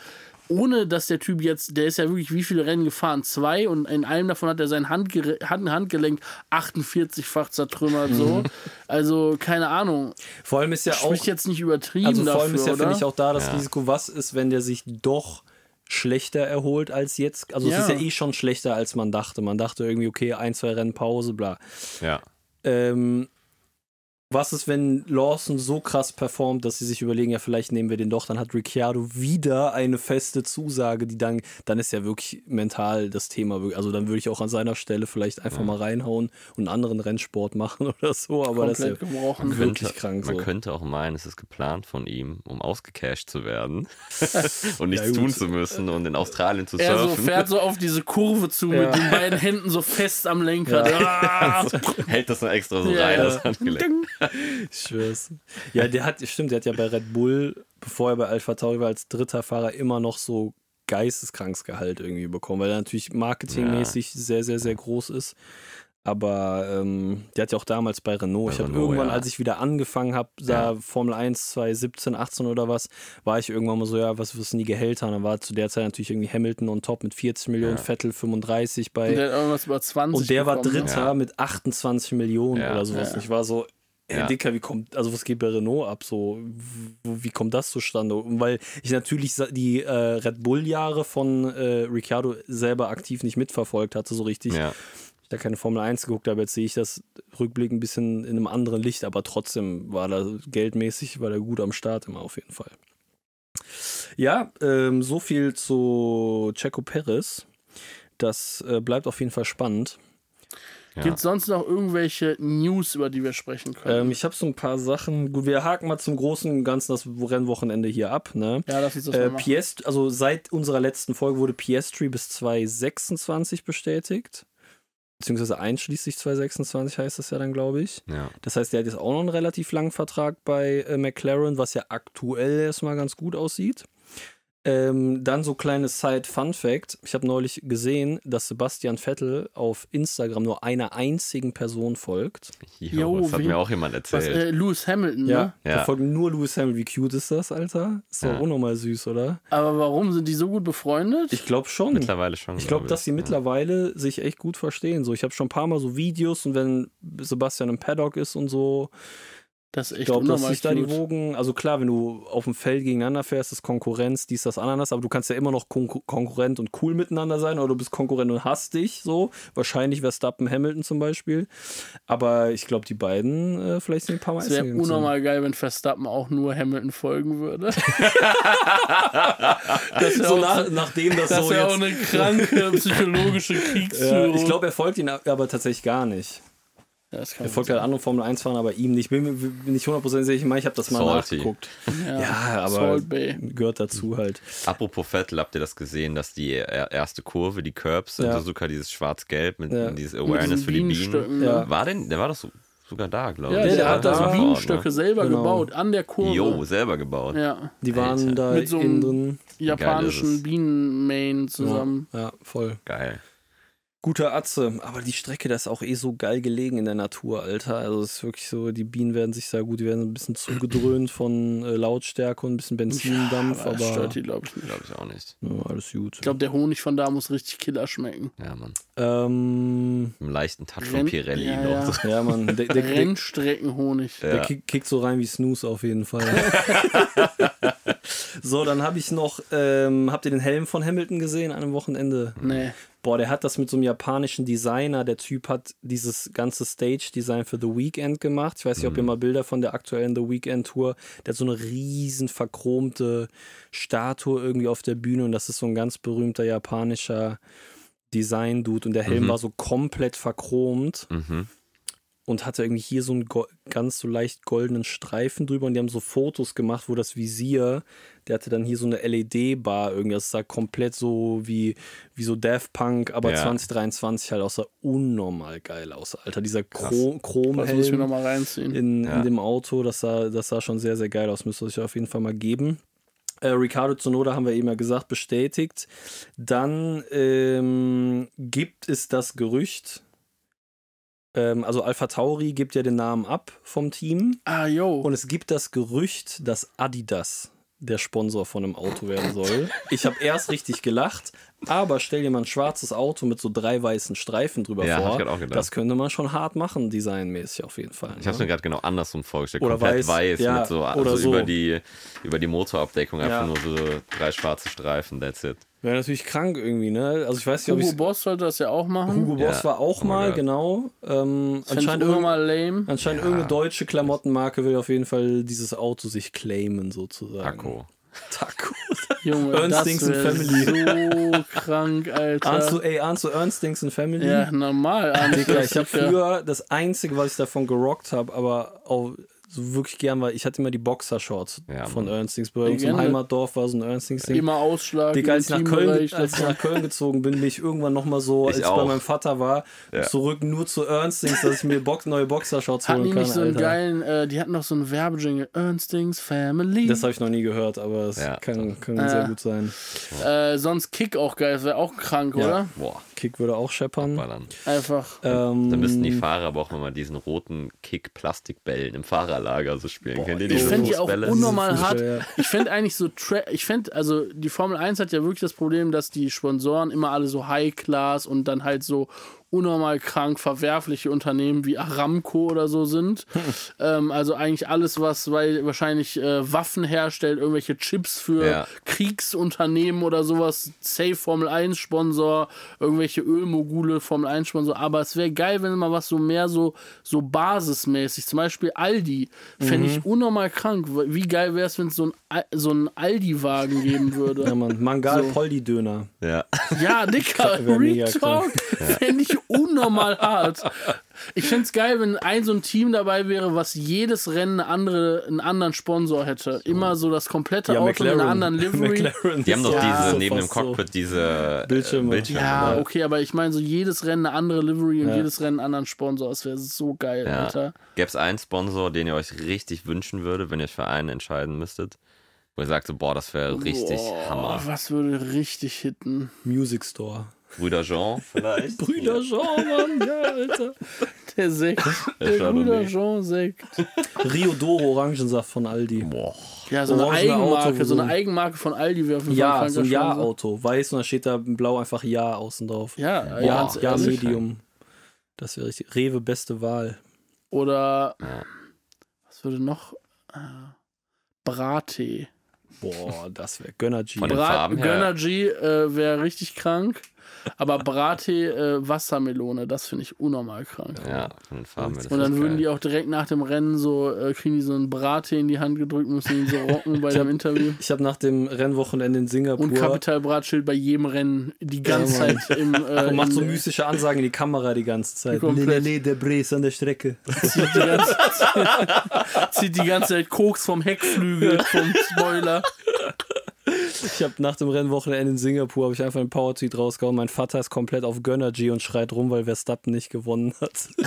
[SPEAKER 4] ohne dass der Typ jetzt, der ist ja wirklich wie viele Rennen gefahren? Zwei und in einem davon hat er sein Handgere Hand Handgelenk 48-fach zertrümmert. So. Also keine Ahnung.
[SPEAKER 2] Vor allem ist ja auch
[SPEAKER 4] Spricht jetzt nicht übertrieben
[SPEAKER 2] Also vor
[SPEAKER 4] dafür,
[SPEAKER 2] allem ist ja, finde ich, auch da das
[SPEAKER 3] Ja.
[SPEAKER 2] Risiko, was ist, wenn der sich doch schlechter erholt als jetzt. Also
[SPEAKER 4] Ja.
[SPEAKER 2] es ist ja eh schon schlechter, als man dachte. Man dachte irgendwie, okay, ein, zwei Rennen Pause, bla.
[SPEAKER 3] Ja.
[SPEAKER 2] Ähm, was ist, wenn Lawson so krass performt, dass sie sich überlegen, ja, vielleicht nehmen wir den doch, dann hat Ricciardo wieder eine feste Zusage, die dann, dann ist ja wirklich mental das Thema. Also dann würde ich auch an seiner Stelle vielleicht einfach mal reinhauen und einen anderen Rennsport machen oder so, aber das
[SPEAKER 4] komplett
[SPEAKER 2] ist ja
[SPEAKER 4] gebrochen.
[SPEAKER 2] wirklich krank
[SPEAKER 3] Man
[SPEAKER 2] so.
[SPEAKER 3] könnte auch meinen, es ist geplant von ihm, um ausgecasht zu werden und nichts
[SPEAKER 2] Ja,
[SPEAKER 3] tun zu müssen und in Australien zu
[SPEAKER 4] Er so
[SPEAKER 3] surfen.
[SPEAKER 4] fährt so auf diese Kurve zu
[SPEAKER 2] Ja.
[SPEAKER 4] mit den beiden Händen so fest am Lenkrad. Ah!
[SPEAKER 3] Hält das dann extra so
[SPEAKER 4] Ja,
[SPEAKER 3] rein,
[SPEAKER 4] ja.
[SPEAKER 3] das Handgelenk.
[SPEAKER 4] Ding.
[SPEAKER 2] Ich schwör's. Ja, der hat, stimmt, der hat ja bei Red Bull, bevor er bei Alpha Tauri war, als dritter Fahrer immer noch so geisteskrankes Gehalt irgendwie bekommen, weil er natürlich marketingmäßig sehr, sehr, sehr groß ist. Aber ähm, der hat ja auch damals bei Renault.
[SPEAKER 3] Bei
[SPEAKER 2] ich habe irgendwann,
[SPEAKER 3] ja.
[SPEAKER 2] als ich wieder angefangen habe, da
[SPEAKER 3] Ja.
[SPEAKER 2] Formel 1 2017, 18 oder was, war ich irgendwann mal so, ja, was sind die Gehälter? Und dann war zu der Zeit natürlich irgendwie Hamilton on top mit 40 Millionen,
[SPEAKER 3] Ja.
[SPEAKER 2] Vettel 35 bei.
[SPEAKER 4] Der hat irgendwas über 20
[SPEAKER 2] Und der war
[SPEAKER 4] bekommen, ne?
[SPEAKER 2] Dritter
[SPEAKER 3] Ja.
[SPEAKER 2] mit 28 Millionen
[SPEAKER 3] Ja.
[SPEAKER 2] oder sowas.
[SPEAKER 4] Ja.
[SPEAKER 2] Und Ich war so,
[SPEAKER 3] Ja.
[SPEAKER 2] Dicker, wie kommt, also was geht bei Renault ab? So, wie kommt das zustande? Weil ich natürlich die äh, Red Bull-Jahre von äh, Ricciardo selber aktiv nicht mitverfolgt hatte, so richtig.
[SPEAKER 3] Ja.
[SPEAKER 2] Ich da keine Formel 1 geguckt habe, jetzt sehe ich das Rückblick ein bisschen in einem anderen Licht, aber trotzdem war da geldmäßig, war der gut am Start immer auf jeden Fall. Ja, ähm, so viel zu Checo Perez. Das äh, bleibt auf jeden Fall spannend.
[SPEAKER 3] Ja.
[SPEAKER 4] Gibt es sonst noch irgendwelche News, über die wir sprechen können?
[SPEAKER 2] Ähm, ich habe so ein paar Sachen. Gut, wir haken mal zum großen und Ganzen das Rennwochenende hier ab. Ne?
[SPEAKER 4] ja, lass uns das
[SPEAKER 2] Äh. Piest, also seit unserer letzten Folge wurde Piestri bis 2026 bestätigt. Beziehungsweise einschließlich 2026 heißt das ja dann, glaube ich.
[SPEAKER 3] ja.
[SPEAKER 2] Das heißt, der hat jetzt auch noch einen relativ langen Vertrag bei äh, McLaren, was ja aktuell erstmal ganz gut aussieht. Ähm, dann so kleines Side-Fun-Fact. Ich habe neulich gesehen, dass Sebastian Vettel auf Instagram nur einer einzigen Person folgt.
[SPEAKER 3] Jo,
[SPEAKER 4] Jo,
[SPEAKER 3] das hat
[SPEAKER 4] wie-
[SPEAKER 3] mir auch jemand
[SPEAKER 4] Was,
[SPEAKER 3] erzählt.
[SPEAKER 4] äh, Lewis Hamilton,
[SPEAKER 2] Ja,
[SPEAKER 4] ne?
[SPEAKER 2] da
[SPEAKER 3] Ja.
[SPEAKER 2] folgt nur Lewis Hamilton. Wie cute ist das, Alter? Ist doch
[SPEAKER 3] Ja.
[SPEAKER 2] unnormal süß, oder?
[SPEAKER 4] Aber warum sind die so gut befreundet?
[SPEAKER 2] Ich glaube schon.
[SPEAKER 3] Mittlerweile schon.
[SPEAKER 2] Ich glaube, dass sie
[SPEAKER 3] ja.
[SPEAKER 2] mittlerweile sich echt gut verstehen. So, ich habe schon ein paar Mal so Videos und wenn Sebastian im Paddock ist und so,
[SPEAKER 4] das ist
[SPEAKER 2] ich
[SPEAKER 4] echt
[SPEAKER 2] glaube, dass sich da die. Wogen, also klar, wenn du auf dem Feld gegeneinander fährst, ist Konkurrenz, dies, das, Ananas, aber du kannst ja immer noch Kon Konkurrent und cool miteinander sein oder du bist Konkurrent und hast dich so. Wahrscheinlich Verstappen, Hamilton zum Beispiel. Aber ich glaube, die beiden äh, vielleicht sind ein paar Mal
[SPEAKER 4] Es wäre unnormal geil, wenn Verstappen auch nur Hamilton folgen würde. das wäre
[SPEAKER 2] So
[SPEAKER 4] auch,
[SPEAKER 2] nach, nachdem das,
[SPEAKER 4] das
[SPEAKER 2] so
[SPEAKER 4] wär auch
[SPEAKER 2] jetzt.
[SPEAKER 4] eine kranke psychologische
[SPEAKER 2] Ja,
[SPEAKER 4] Kriegsführung.
[SPEAKER 2] ich glaube, er folgt ihn aber tatsächlich gar nicht.
[SPEAKER 4] Ja, das kann
[SPEAKER 2] Er folgt halt anderen Formel 1 fahren, aber ihm nicht. Bin mir bin nicht 100% sicher. Ich meine, ich habe das mal
[SPEAKER 3] Salty.
[SPEAKER 2] nachgeguckt.
[SPEAKER 4] ja,
[SPEAKER 2] Ja, aber gehört dazu halt.
[SPEAKER 3] Apropos Vettel, habt ihr das gesehen, dass die er- erste Kurve, die Curbs in
[SPEAKER 2] Ja.
[SPEAKER 3] Suzuka, dieses schwarz-gelb mit
[SPEAKER 2] Ja.
[SPEAKER 3] dieses Awareness für die Bienen.
[SPEAKER 2] Ja.
[SPEAKER 4] ne?
[SPEAKER 3] War denn, der war doch so, sogar da, glaube
[SPEAKER 4] Ja,
[SPEAKER 3] ich.
[SPEAKER 4] der,
[SPEAKER 2] der
[SPEAKER 4] hat da Bienenstöcke selber
[SPEAKER 2] Genau.
[SPEAKER 4] gebaut, an der Kurve.
[SPEAKER 3] Jo, selber gebaut.
[SPEAKER 4] Ja,
[SPEAKER 2] Die waren
[SPEAKER 3] Alter.
[SPEAKER 2] da
[SPEAKER 4] Mit so einem- japanischen? Bienenmain zusammen.
[SPEAKER 2] Ja, ja, voll.
[SPEAKER 3] Geil.
[SPEAKER 2] Guter Atze. Aber die Strecke, das ist auch eh so geil gelegen in der Natur, Alter. Also es ist wirklich so, die Bienen werden sich sehr gut, die werden ein bisschen zugedröhnt von äh, Lautstärke und ein bisschen Benzindampf,
[SPEAKER 4] aber das
[SPEAKER 2] aber
[SPEAKER 4] stört die, glaube ich, nicht.
[SPEAKER 3] Glaube ich auch nicht.
[SPEAKER 2] ja, alles gut.
[SPEAKER 4] Ich glaube, der Honig von da muss richtig killer schmecken.
[SPEAKER 3] Ja, Mann.
[SPEAKER 2] Ähm,
[SPEAKER 3] Im leichten Touch
[SPEAKER 4] Renn-
[SPEAKER 3] von Pirelli
[SPEAKER 4] ja,
[SPEAKER 3] noch.
[SPEAKER 4] ja.
[SPEAKER 2] Ja, Mann, der, der, der,
[SPEAKER 4] Rennstreckenhonig.
[SPEAKER 2] der
[SPEAKER 3] Ja.
[SPEAKER 2] kick, kickt so rein wie Snooze auf jeden Fall. so, dann habe ich noch, ähm, habt ihr den Helm von Hamilton gesehen an einem Wochenende?
[SPEAKER 4] Nee.
[SPEAKER 2] Boah, der hat das mit so einem japanischen Designer. Der Typ hat dieses ganze Stage-Design für The Weeknd gemacht. Ich weiß nicht, ob ihr mal Bilder von der aktuellen The Weeknd-Tour. Der hat so eine riesen verchromte Statue irgendwie auf der Bühne und das ist so ein ganz berühmter japanischer Design-Dude und der Helm
[SPEAKER 3] Mhm.
[SPEAKER 2] war so komplett verchromt
[SPEAKER 3] Mhm.
[SPEAKER 2] Und hatte irgendwie hier so einen ganz so leicht goldenen Streifen drüber und die haben so Fotos gemacht, wo das Visier, der hatte dann hier so eine LED-Bar irgendwie, das sah komplett so wie, wie so Daft Punk, aber
[SPEAKER 3] Ja.
[SPEAKER 2] 2023 halt aussah unnormal geil aus, Alter. Dieser Chrom
[SPEAKER 4] Das muss ich mir
[SPEAKER 2] Chromhelm
[SPEAKER 4] nochmal reinziehen.
[SPEAKER 2] in,
[SPEAKER 3] Ja.
[SPEAKER 2] in dem Auto, das sah, das sah schon sehr, sehr geil aus, müsst ihr euch auf jeden Fall mal geben. Äh, Ricardo Tsunoda haben wir eben ja gesagt, bestätigt. Dann ähm, gibt es das Gerücht, also Alpha Tauri gibt ja den Namen ab vom Team
[SPEAKER 4] Ah, yo.
[SPEAKER 2] und es gibt das Gerücht, dass Adidas der Sponsor von einem Auto werden soll. Ich habe erst richtig gelacht, aber stell dir mal ein schwarzes Auto mit so drei weißen Streifen drüber
[SPEAKER 3] Ja,
[SPEAKER 2] vor.
[SPEAKER 3] ich auch gedacht.
[SPEAKER 2] Das könnte man schon hart machen, designmäßig auf jeden Fall.
[SPEAKER 3] Ich habe es
[SPEAKER 2] ne?
[SPEAKER 3] mir gerade genau andersrum vorgestellt.
[SPEAKER 2] Oder
[SPEAKER 3] Komplett
[SPEAKER 2] weiß,
[SPEAKER 3] weiß,
[SPEAKER 2] ja,
[SPEAKER 3] mit so,
[SPEAKER 2] oder
[SPEAKER 3] also
[SPEAKER 2] so.
[SPEAKER 3] über die über die Motorabdeckung einfach
[SPEAKER 2] Ja.
[SPEAKER 3] nur so drei schwarze Streifen, that's it.
[SPEAKER 2] Wäre natürlich krank irgendwie, ne? Also ich weiß nicht, ob
[SPEAKER 4] Hugo
[SPEAKER 2] ich
[SPEAKER 4] Boss sollte das ja auch machen.
[SPEAKER 2] Hugo Boss
[SPEAKER 3] Ja.
[SPEAKER 2] war auch
[SPEAKER 3] Oh
[SPEAKER 2] mal, genau. Ähm, anscheinend
[SPEAKER 4] immer
[SPEAKER 2] irgend,
[SPEAKER 4] mal lame.
[SPEAKER 2] anscheinend
[SPEAKER 3] Ja.
[SPEAKER 2] irgendeine deutsche Klamottenmarke will auf jeden Fall dieses Auto sich claimen, sozusagen.
[SPEAKER 3] Taco.
[SPEAKER 2] Taco.
[SPEAKER 4] Junge,
[SPEAKER 2] Ernstings
[SPEAKER 4] das
[SPEAKER 2] Family.
[SPEAKER 4] so krank, Alter.
[SPEAKER 2] Ahnst du, ey, ahnst du Ernstings and Family?
[SPEAKER 4] ja, normal.
[SPEAKER 2] Digga, ich habe früher das Einzige, was ich davon gerockt habe, aber auch so wirklich gern war, ich hatte immer die Boxershorts
[SPEAKER 3] Ja,
[SPEAKER 2] von. Ernstings. Uns im
[SPEAKER 4] Legende.
[SPEAKER 2] Heimatdorf war so ein Ernstings-Ding.
[SPEAKER 4] Immer Ausschlag.
[SPEAKER 2] Digga, als ich, nach Köln, als ich nach Köln gezogen bin, bin ich irgendwann nochmal so,
[SPEAKER 3] Ich
[SPEAKER 2] als ich bei
[SPEAKER 3] auch.
[SPEAKER 2] meinem Vater war,
[SPEAKER 3] Ja.
[SPEAKER 2] zurück nur zu Ernstings, dass ich mir Box, neue Boxershorts holen
[SPEAKER 4] die
[SPEAKER 2] kann.
[SPEAKER 4] nicht so einen geilen, äh, die hatten noch so einen Werbejingle, Ernstings Family.
[SPEAKER 2] Das habe ich noch nie gehört, aber es
[SPEAKER 3] Ja,
[SPEAKER 2] kann, kann
[SPEAKER 4] Ja.
[SPEAKER 2] sehr gut sein.
[SPEAKER 4] äh, sonst Kick auch geil, das wäre auch krank,
[SPEAKER 2] Ja.
[SPEAKER 4] oder?
[SPEAKER 3] Boah.
[SPEAKER 2] Kick würde auch scheppern.
[SPEAKER 4] Einfach.
[SPEAKER 2] Ähm,
[SPEAKER 3] Da müssten die Fahrer aber auch mal diesen roten Kick-Plastikbällen im Fahrerlager so spielen. Kennt ihr
[SPEAKER 4] ich
[SPEAKER 3] diese
[SPEAKER 4] fände die auch unnormal hart. Ich fände eigentlich so, tra ich fände, also die Formel 1 hat ja wirklich das Problem, dass die Sponsoren immer alle so High-Class und dann halt so unnormal krank verwerfliche Unternehmen wie Aramco oder so sind. ähm, also eigentlich alles, was weil wahrscheinlich äh, Waffen herstellt, irgendwelche Chips für
[SPEAKER 3] Ja.
[SPEAKER 4] Kriegsunternehmen oder sowas, Safe Formel 1 Sponsor, irgendwelche Ölmogule Formel 1 Sponsor. Aber es wäre geil, wenn mal was so mehr so, so basismäßig, zum Beispiel Aldi, fände ich unnormal krank. Wie geil wäre es, wenn es so ein, so einen Aldi-Wagen geben würde?
[SPEAKER 2] Ja, Mann. Mangal
[SPEAKER 4] So.
[SPEAKER 3] Ja.
[SPEAKER 4] Ja, Dicker, Retalk fände ich unnormal hart. Ich fände es geil, wenn ein so ein Team dabei wäre, was jedes Rennen eine andere, einen anderen Sponsor hätte. Immer so das komplette Auto mit einer anderen Livery.
[SPEAKER 2] McLaren
[SPEAKER 3] Die haben doch
[SPEAKER 4] Ja,
[SPEAKER 3] diese,
[SPEAKER 2] so
[SPEAKER 3] neben dem
[SPEAKER 2] so.
[SPEAKER 3] Cockpit diese äh,
[SPEAKER 2] Bildschirme.
[SPEAKER 3] Bildschirme.
[SPEAKER 4] Ja, okay, aber ich meine, so jedes Rennen eine andere Livery und
[SPEAKER 2] Ja.
[SPEAKER 4] jedes Rennen einen anderen Sponsor. Das wäre so geil,
[SPEAKER 3] Ja.
[SPEAKER 4] Alter.
[SPEAKER 3] Gäbe es einen Sponsor, den ihr euch richtig wünschen würdet, wenn ihr euch für einen entscheiden müsstet? Wo ihr sagt so, boah, das wäre richtig
[SPEAKER 4] Boah,
[SPEAKER 3] Hammer.
[SPEAKER 4] Was würde richtig hitten?
[SPEAKER 2] Music Store.
[SPEAKER 3] Brüder Jean vielleicht?
[SPEAKER 2] Brüder Jean, Mann, ja, Alter.
[SPEAKER 4] Der Sekt. Der. Brüder Jean Sekt.
[SPEAKER 2] Rio Doro Orangensaft von Aldi.
[SPEAKER 3] Boah.
[SPEAKER 4] Ja, so eine Eigenmarke,
[SPEAKER 2] Auto,
[SPEAKER 4] so eine Eigenmarke von Aldi wäre auf jeden Fall
[SPEAKER 2] Ja,
[SPEAKER 4] ein
[SPEAKER 2] so ein. Ja-Auto. Weiß und da steht da blau einfach Ja außen drauf.
[SPEAKER 4] Ja, ja,
[SPEAKER 2] Ja, ja, Medium. Das wäre richtig. Rewe beste Wahl.
[SPEAKER 4] Oder
[SPEAKER 3] Ja.
[SPEAKER 4] was würde noch? Äh, Brattee.
[SPEAKER 2] Boah, das wäre Gönnergy.
[SPEAKER 3] Von den
[SPEAKER 4] Brat
[SPEAKER 3] Farben her.
[SPEAKER 4] Gönnergy äh, wäre richtig krank. Aber Brattee äh, Wassermelone, das finde ich unnormal krank.
[SPEAKER 3] Ja, von den Farben.
[SPEAKER 4] Und dann würden
[SPEAKER 3] geil.
[SPEAKER 4] die auch direkt nach dem Rennen so, äh, kriegen die so einen Brattee in die Hand gedrückt, müssen ihn so rocken bei dem Interview.
[SPEAKER 2] Ich habe nach dem Rennwochenende in Singapur
[SPEAKER 4] Und Capital Bratschild bei jedem Rennen die ganze
[SPEAKER 2] Ja.
[SPEAKER 4] Zeit im. Äh,
[SPEAKER 2] und macht so
[SPEAKER 4] in-
[SPEAKER 2] mystische Ansagen in die Kamera die ganze Zeit.
[SPEAKER 4] Komplett.
[SPEAKER 2] Lelele, der Bre ist an der Strecke.
[SPEAKER 4] zieht, die ganze, zieht die ganze Zeit Koks vom Heckflügel, vom Spoiler.
[SPEAKER 2] Ich habe nach dem Rennwochenende in Singapur habe ich einfach einen Power-Tweet rausgehauen. Mein Vater ist komplett auf Gönnergy und schreit rum, weil Verstappen nicht gewonnen hat.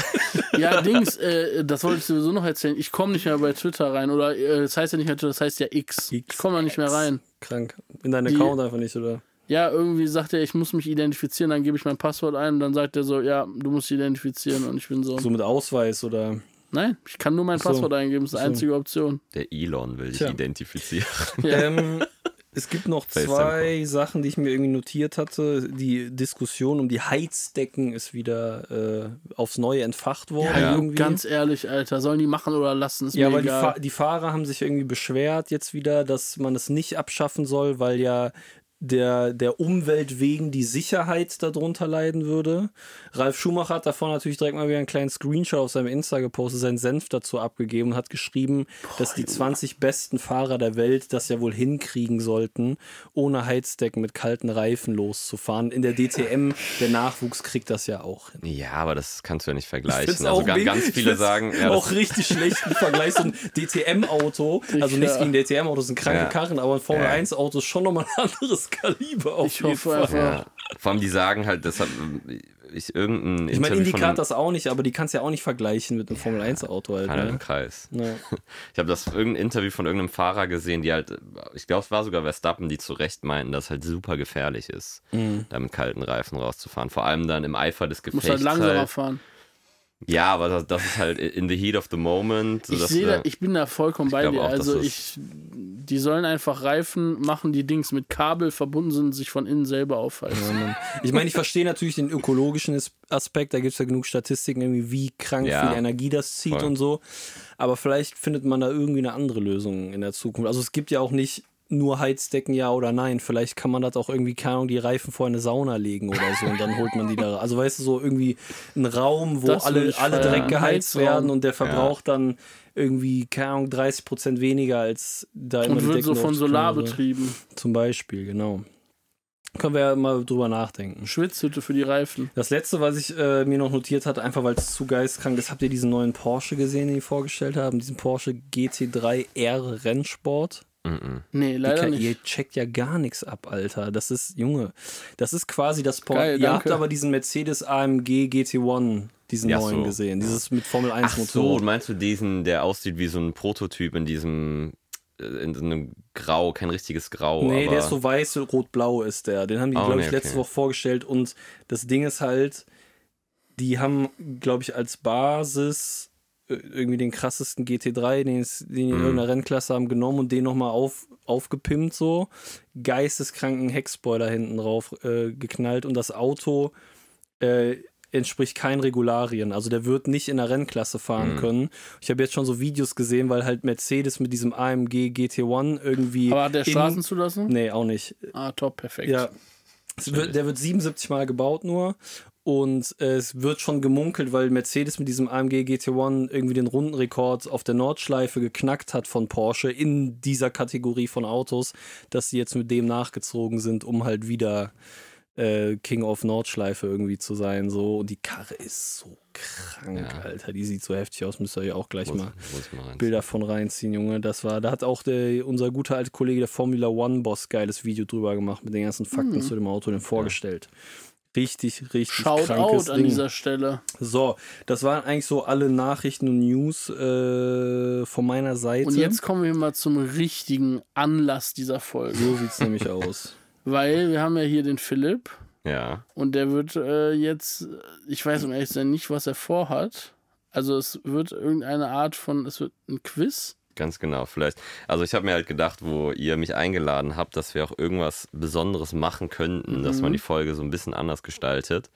[SPEAKER 4] Ja, Dings, äh, das wollte ich sowieso noch erzählen. Ich komme nicht mehr bei Twitter rein. Oder äh, das heißt ja nicht mehr Twitter, das heißt ja X.
[SPEAKER 2] X.
[SPEAKER 4] Ich komme da nicht mehr rein.
[SPEAKER 2] Krank. In deinen
[SPEAKER 4] Die-
[SPEAKER 2] Account einfach nicht, oder?
[SPEAKER 4] Ja, irgendwie sagt er, ich muss mich identifizieren, dann gebe ich mein Passwort ein und dann sagt er so, ja, du musst dich identifizieren und ich bin so,
[SPEAKER 2] So mit Ausweis oder.
[SPEAKER 4] nein, ich kann nur mein
[SPEAKER 2] so.
[SPEAKER 4] Passwort eingeben, das ist die
[SPEAKER 2] so.
[SPEAKER 4] einzige Option.
[SPEAKER 3] Der Elon will dich
[SPEAKER 2] Tja.
[SPEAKER 3] identifizieren.
[SPEAKER 2] Ähm, es gibt noch zwei Sachen, die ich mir irgendwie notiert hatte. Die Diskussion um die Heizdecken ist wieder äh, aufs Neue entfacht worden.
[SPEAKER 3] Ja,
[SPEAKER 2] irgendwie.
[SPEAKER 4] Ganz ehrlich, Alter, sollen die machen oder lassen, ist
[SPEAKER 2] Ja, weil die. Fa die Fahrer haben sich irgendwie beschwert jetzt wieder, dass man es nicht abschaffen soll, weil ja der, der Umwelt wegen die Sicherheit darunter leiden würde. Ralf Schumacher hat davon natürlich direkt mal wieder einen kleinen Screenshot auf seinem Insta gepostet, seinen Senf dazu abgegeben und hat geschrieben, dass die 20 besten Fahrer der Welt das ja wohl hinkriegen sollten, ohne Heizdecken mit kalten Reifen loszufahren. In der DTM, der Nachwuchs kriegt das ja auch hin.
[SPEAKER 3] Ja, aber das kannst du ja nicht
[SPEAKER 2] Ich
[SPEAKER 3] vergleichen. Also
[SPEAKER 2] auch
[SPEAKER 3] ganz, ganz viele sagen, ja,
[SPEAKER 2] auch richtig schlecht im Vergleich. So ein DTM-Auto, also nichts gegen DTM-Autos, sind kranke
[SPEAKER 3] Ja.
[SPEAKER 2] Karren, aber ein Formel-1-Auto
[SPEAKER 3] Ja.
[SPEAKER 2] ist schon nochmal ein anderes Kaliber auf
[SPEAKER 4] Ich
[SPEAKER 2] jeden
[SPEAKER 4] hoffe
[SPEAKER 2] Fall.
[SPEAKER 3] ja. Vor allem die sagen halt, das hat ich irgendein
[SPEAKER 2] Ich meine,
[SPEAKER 3] von
[SPEAKER 2] das auch nicht, aber die kannst du ja auch nicht vergleichen mit einem Formel-1-Auto halt.
[SPEAKER 3] keiner im
[SPEAKER 2] Ne?
[SPEAKER 3] Kreis.
[SPEAKER 2] Ja.
[SPEAKER 3] Ich habe das irgendein Interview von irgendeinem Fahrer gesehen, die halt, ich glaube, es war sogar Verstappen, die zu Recht meinten, dass es halt super gefährlich ist,
[SPEAKER 2] Mhm.
[SPEAKER 3] da mit kalten Reifen rauszufahren. Vor allem dann im Eifer des
[SPEAKER 4] Muss
[SPEAKER 3] Gefechts.
[SPEAKER 4] halt langsamer
[SPEAKER 3] halt.
[SPEAKER 4] fahren.
[SPEAKER 3] Ja, aber das, das ist halt in the heat of the moment. So
[SPEAKER 4] Ich,
[SPEAKER 3] dass
[SPEAKER 4] da, ich bin da vollkommen bei dir.
[SPEAKER 3] auch,
[SPEAKER 4] Also ich, die sollen einfach Reifen machen, die Dings mit Kabel verbunden sind, sich von innen selber aufhalten.
[SPEAKER 2] Ja. Ich meine, ich verstehe natürlich den ökologischen As- Aspekt, da gibt es ja genug Statistiken, irgendwie, wie krank
[SPEAKER 3] Ja.
[SPEAKER 2] viel Energie das zieht
[SPEAKER 3] Voll.
[SPEAKER 2] und so. Aber vielleicht findet man da irgendwie eine andere Lösung in der Zukunft. Also es gibt ja auch nicht nur Heizdecken, ja oder nein. Vielleicht kann man das auch irgendwie, keine Ahnung, die Reifen vor eine Sauna legen oder so und dann holt man die da. Also weißt du, so irgendwie ein Raum, wo
[SPEAKER 4] Das
[SPEAKER 2] alle, alle direkt geheizt
[SPEAKER 4] Heizraum.
[SPEAKER 2] werden und der verbraucht dann irgendwie, keine Ahnung, 30 Prozent weniger als da immer
[SPEAKER 4] Und wird so von Solar betrieben.
[SPEAKER 2] Zum Beispiel, genau. Können wir ja mal drüber nachdenken.
[SPEAKER 4] Schwitzhütte für die Reifen.
[SPEAKER 2] Das letzte, was ich äh, mir noch notiert hatte, einfach weil es zu geistkrank ist, habt ihr diesen neuen Porsche gesehen, den die vorgestellt haben? Diesen Porsche GT3 R Rennsport?
[SPEAKER 3] Mhm.
[SPEAKER 4] Nee,
[SPEAKER 2] Die
[SPEAKER 4] leider
[SPEAKER 2] kann-
[SPEAKER 4] nicht.
[SPEAKER 2] Ihr checkt ja gar nichts ab, Alter. Das ist, Junge, das ist quasi das Porsche.
[SPEAKER 4] Geil,
[SPEAKER 2] Ihr habt aber diesen Mercedes AMG GT1, diesen
[SPEAKER 3] Ja,
[SPEAKER 2] neuen
[SPEAKER 3] so.
[SPEAKER 2] gesehen. Dieses mit Formel 1
[SPEAKER 3] Ach
[SPEAKER 2] Motor.
[SPEAKER 3] so, meinst du diesen, der aussieht wie so ein Prototyp in diesem in so einem Grau, kein richtiges Grau.
[SPEAKER 2] Nee,
[SPEAKER 3] aber
[SPEAKER 2] der ist so weiß, rot-blau ist der. Den haben die,
[SPEAKER 3] Oh,
[SPEAKER 2] glaube
[SPEAKER 3] nee,
[SPEAKER 2] ich, letzte
[SPEAKER 3] okay.
[SPEAKER 2] Woche vorgestellt. Und das Ding ist halt, die haben, glaube ich, als Basis äh, irgendwie den krassesten GT3, den, es- den die in
[SPEAKER 3] Mhm.
[SPEAKER 2] irgendeiner Rennklasse haben, genommen und den nochmal auf, aufgepimpt so. Geisteskranken Heckspoiler hinten drauf äh, geknallt und das Auto äh, entspricht keinen Regularien. Also der wird nicht in der Rennklasse fahren
[SPEAKER 3] Mhm.
[SPEAKER 2] können. Ich habe jetzt schon so Videos gesehen, weil halt Mercedes mit diesem AMG GT1 irgendwie.
[SPEAKER 4] Aber hat der Straßenzulassung?
[SPEAKER 2] Nee, auch nicht.
[SPEAKER 4] Ah, top, perfekt.
[SPEAKER 2] Ja. Wird, der wird 77 Mal gebaut nur. Und äh, es wird schon gemunkelt, weil Mercedes mit diesem AMG GT1 irgendwie den Rundenrekord auf der Nordschleife geknackt hat von Porsche in dieser Kategorie von Autos, dass sie jetzt mit dem nachgezogen sind, um halt wieder äh, King of Nordschleife irgendwie zu sein. So. Und die Karre ist so krank,
[SPEAKER 3] Ja.
[SPEAKER 2] Alter. Die sieht so heftig aus. Müsst ihr ja auch gleich
[SPEAKER 3] muss,
[SPEAKER 2] mal
[SPEAKER 3] muss mal.
[SPEAKER 2] Bilder von reinziehen, Junge. Das war, da hat auch der, unser guter alte Kollege der Formula One Boss geiles Video drüber gemacht mit den ganzen Fakten zu dem Auto, den vorgestellt. Richtig, richtig
[SPEAKER 4] Shout
[SPEAKER 2] krankes
[SPEAKER 4] out an
[SPEAKER 2] Ding.
[SPEAKER 4] dieser Stelle.
[SPEAKER 2] So, das waren eigentlich so alle Nachrichten und News äh, von meiner Seite.
[SPEAKER 4] Und jetzt kommen wir mal zum richtigen Anlass dieser Folge.
[SPEAKER 2] so sieht's nämlich aus.
[SPEAKER 4] Weil wir haben ja hier den Philipp
[SPEAKER 3] Ja.
[SPEAKER 4] und der wird äh, jetzt, ich weiß um ehrlich zu sein nicht, was er vorhat. Also es wird irgendeine Art von, es wird ein Quiz.
[SPEAKER 3] Ganz genau, vielleicht. Also ich habe mir halt gedacht, wo ihr mich eingeladen habt, dass wir auch irgendwas Besonderes machen könnten, dass man die Folge so ein bisschen anders gestaltet.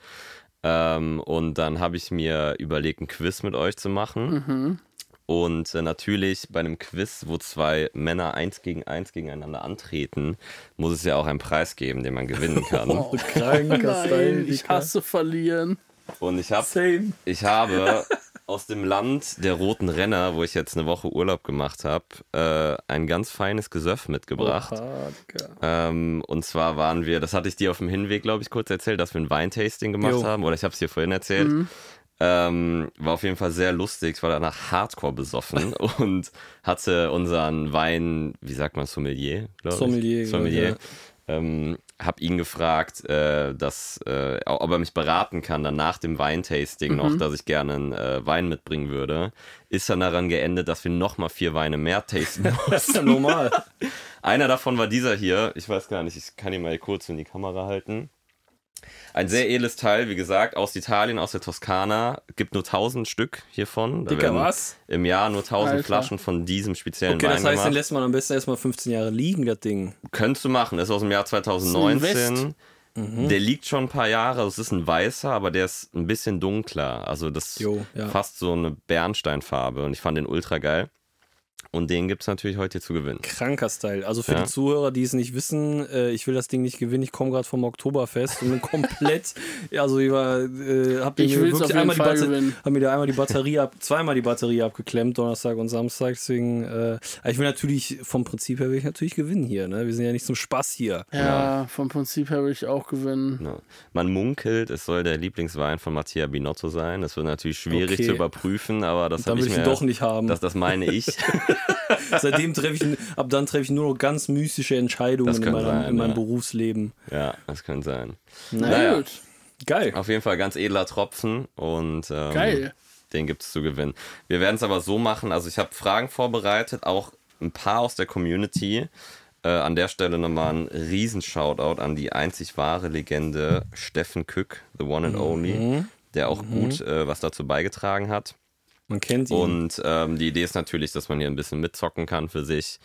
[SPEAKER 3] Ähm, und dann habe ich mir überlegt, ein Quiz mit euch zu machen. Und äh, natürlich bei einem Quiz, wo zwei Männer eins gegen eins gegeneinander antreten, muss es ja auch einen Preis geben, den man gewinnen kann.
[SPEAKER 2] Kranker Style,
[SPEAKER 4] Nein, ich hasse verlieren.
[SPEAKER 3] Und ich habe
[SPEAKER 2] Same.
[SPEAKER 3] Ich habe aus dem Land der roten Renner, wo ich jetzt eine Woche Urlaub gemacht habe, äh, ein ganz feines Gesöff mitgebracht. Ähm, und zwar waren wir, das hatte ich dir auf dem Hinweg, glaube ich, kurz erzählt, dass wir ein Weintasting gemacht
[SPEAKER 2] Jo.
[SPEAKER 3] haben. Oder ich habe es dir vorhin erzählt. Ähm, war auf jeden Fall sehr lustig. Ich war danach hardcore besoffen und hatte unseren Wein, wie sagt man, Sommelier? glaub ich?
[SPEAKER 2] Sommelier,
[SPEAKER 3] Sommelier.
[SPEAKER 2] ja.
[SPEAKER 3] Ähm, hab ihn gefragt, äh, dass, äh, ob er mich beraten kann, dann nach dem Weintasting noch, dass ich gerne einen äh, Wein mitbringen würde. Ist dann daran geendet, dass wir nochmal vier Weine mehr tasten
[SPEAKER 2] Das ist ja normal.
[SPEAKER 3] einer davon war dieser hier. Ich weiß gar nicht, ich kann ihn mal kurz in die Kamera halten. Ein sehr edles Teil, wie gesagt, aus Italien, aus der Toskana. Gibt nur 1000 Stück hiervon. Da
[SPEAKER 2] Dicker, was?
[SPEAKER 3] Im Jahr nur 1000
[SPEAKER 4] Alter.
[SPEAKER 3] Flaschen von diesem speziellen
[SPEAKER 2] Okay,
[SPEAKER 3] Wein
[SPEAKER 2] das heißt, den
[SPEAKER 3] gemacht.
[SPEAKER 2] lässt man am besten erstmal 15 Jahre liegen, das Ding.
[SPEAKER 3] Könntest du machen. Das ist aus dem Jahr 2019.
[SPEAKER 2] Mhm.
[SPEAKER 3] Der liegt schon ein paar Jahre. Es ist ein weißer, aber der ist ein bisschen dunkler. Also das
[SPEAKER 2] Jo, ja.
[SPEAKER 3] fast so eine Bernsteinfarbe. Und ich fand den ultra geil. Und den gibt es natürlich heute hier zu gewinnen.
[SPEAKER 2] Kranker Style. Also für
[SPEAKER 3] Ja.
[SPEAKER 2] die Zuhörer, die es nicht wissen, äh, ich will das Ding nicht gewinnen. Ich komme gerade vom Oktoberfest und bin komplett, also ich war, äh, hab mir
[SPEAKER 4] Ich will's
[SPEAKER 2] wirklich einmal die,
[SPEAKER 4] Fall
[SPEAKER 2] Batter
[SPEAKER 4] gewinnen.
[SPEAKER 2] hab mir da einmal die Batterie ab, zweimal die Batterie abgeklemmt, Donnerstag und Samstag. Deswegen, äh, ich will natürlich, vom Prinzip her will ich natürlich gewinnen hier. Ne? Wir sind ja nicht zum Spaß hier.
[SPEAKER 4] Ja, vom Prinzip her will ich auch gewinnen.
[SPEAKER 3] Ja. Man munkelt, es soll der Lieblingswein von Mattia Binotto sein. Das wird natürlich schwierig
[SPEAKER 2] Okay.
[SPEAKER 3] zu überprüfen, aber das
[SPEAKER 2] Dann
[SPEAKER 3] habe
[SPEAKER 2] will
[SPEAKER 3] ich
[SPEAKER 2] ich
[SPEAKER 3] mir.
[SPEAKER 2] ihn doch nicht haben.
[SPEAKER 3] Das, das meine ich.
[SPEAKER 2] Seitdem treffe ich, ab dann treffe ich nur noch ganz mystische Entscheidungen in, meinem,
[SPEAKER 3] sein,
[SPEAKER 2] in meinem
[SPEAKER 3] ja.
[SPEAKER 2] Berufsleben.
[SPEAKER 3] ja, das könnte sein.
[SPEAKER 4] Na
[SPEAKER 3] Naja.
[SPEAKER 4] gut.
[SPEAKER 2] Geil.
[SPEAKER 3] Auf jeden Fall ganz edler Tropfen und ähm,
[SPEAKER 4] Geil.
[SPEAKER 3] den gibt es zu gewinnen. Wir werden es aber so machen, also ich habe Fragen vorbereitet, auch ein paar aus der Community. Äh, an der Stelle nochmal ein riesen Shoutout an die einzig wahre Legende Steffen Kück, the one and only, der auch gut äh, was dazu beigetragen hat.
[SPEAKER 2] Man kennt ihn.
[SPEAKER 3] Und ähm, die Idee ist natürlich, dass man hier ein bisschen mitzocken kann für sich.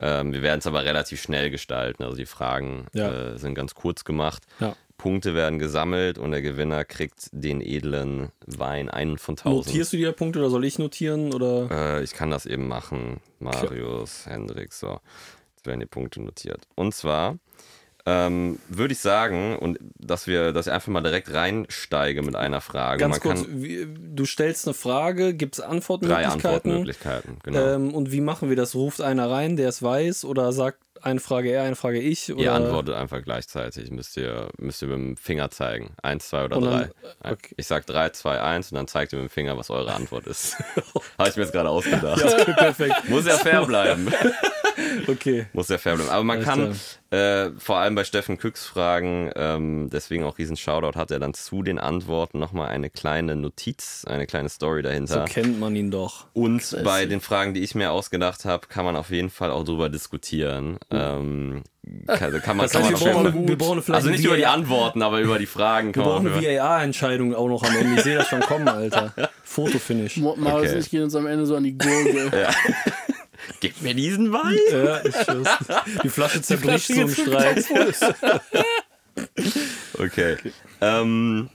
[SPEAKER 3] Ähm, wir werden es aber relativ schnell gestalten. Also die Fragen
[SPEAKER 2] Ja.
[SPEAKER 3] äh, sind ganz kurz gemacht.
[SPEAKER 2] Ja.
[SPEAKER 3] Punkte werden gesammelt und der Gewinner kriegt den edlen Wein, einen von tausend.
[SPEAKER 2] Notierst du dir Punkte oder soll ich notieren? Oder?
[SPEAKER 3] Äh, ich kann das eben machen. Marius, Hendrik, so. Jetzt werden die Punkte notiert. Und zwar ähm, würde ich sagen, und dass wir, ich einfach mal direkt reinsteige mit einer Frage.
[SPEAKER 2] Ganz
[SPEAKER 3] Man
[SPEAKER 2] kurz, wie, du stellst eine Frage, gibt es
[SPEAKER 3] drei
[SPEAKER 2] Antwortmöglichkeiten?
[SPEAKER 3] Antwortmöglichkeiten, genau.
[SPEAKER 2] Ähm, und wie machen wir das? Ruft einer rein, der es weiß, oder sagt eine Frage er, eine Frage ich? Oder?
[SPEAKER 3] Ihr antwortet einfach gleichzeitig. Müsst ihr, müsst ihr mit dem Finger zeigen. Eins, zwei oder
[SPEAKER 2] dann-
[SPEAKER 3] drei.
[SPEAKER 2] okay.
[SPEAKER 3] Ich sag drei, zwei, eins und dann zeigt ihr mit dem Finger, was eure Antwort ist. Habe ich mir jetzt gerade ausgedacht.
[SPEAKER 2] Ja, perfekt.
[SPEAKER 3] Muss ja fair bleiben.
[SPEAKER 2] Okay.
[SPEAKER 3] Muss ja fair bleiben. Aber man
[SPEAKER 2] Alles
[SPEAKER 3] kann äh, vor allem bei Steffen Küchs fragen, ähm, deswegen auch riesen Shoutout, hat er dann zu den Antworten nochmal eine kleine Notiz, eine kleine Story
[SPEAKER 2] So
[SPEAKER 3] dahinter.
[SPEAKER 2] kennt man ihn doch.
[SPEAKER 3] Und bei den Fragen, die ich mir ausgedacht habe, kann man auf jeden Fall auch drüber diskutieren. Ähm, kann, kann man,
[SPEAKER 2] Das
[SPEAKER 3] kann man
[SPEAKER 2] wir, brauchen, wir brauchen vielleicht
[SPEAKER 3] also nicht über die Antworten, aber über die Fragen kann
[SPEAKER 2] Wir brauchen eine VAR-Entscheidung auch noch am Ende. Ich sehe das schon kommen, Alter. Fotofinish.
[SPEAKER 4] Marius
[SPEAKER 3] Okay.
[SPEAKER 4] und ich gehen uns am Ende so an die Gurgel.
[SPEAKER 3] Gib mir diesen Wein!
[SPEAKER 2] Ja, ich schwör's. Die Flasche zerbricht
[SPEAKER 4] Flasche
[SPEAKER 2] so im Streit.
[SPEAKER 3] Okay. Ähm,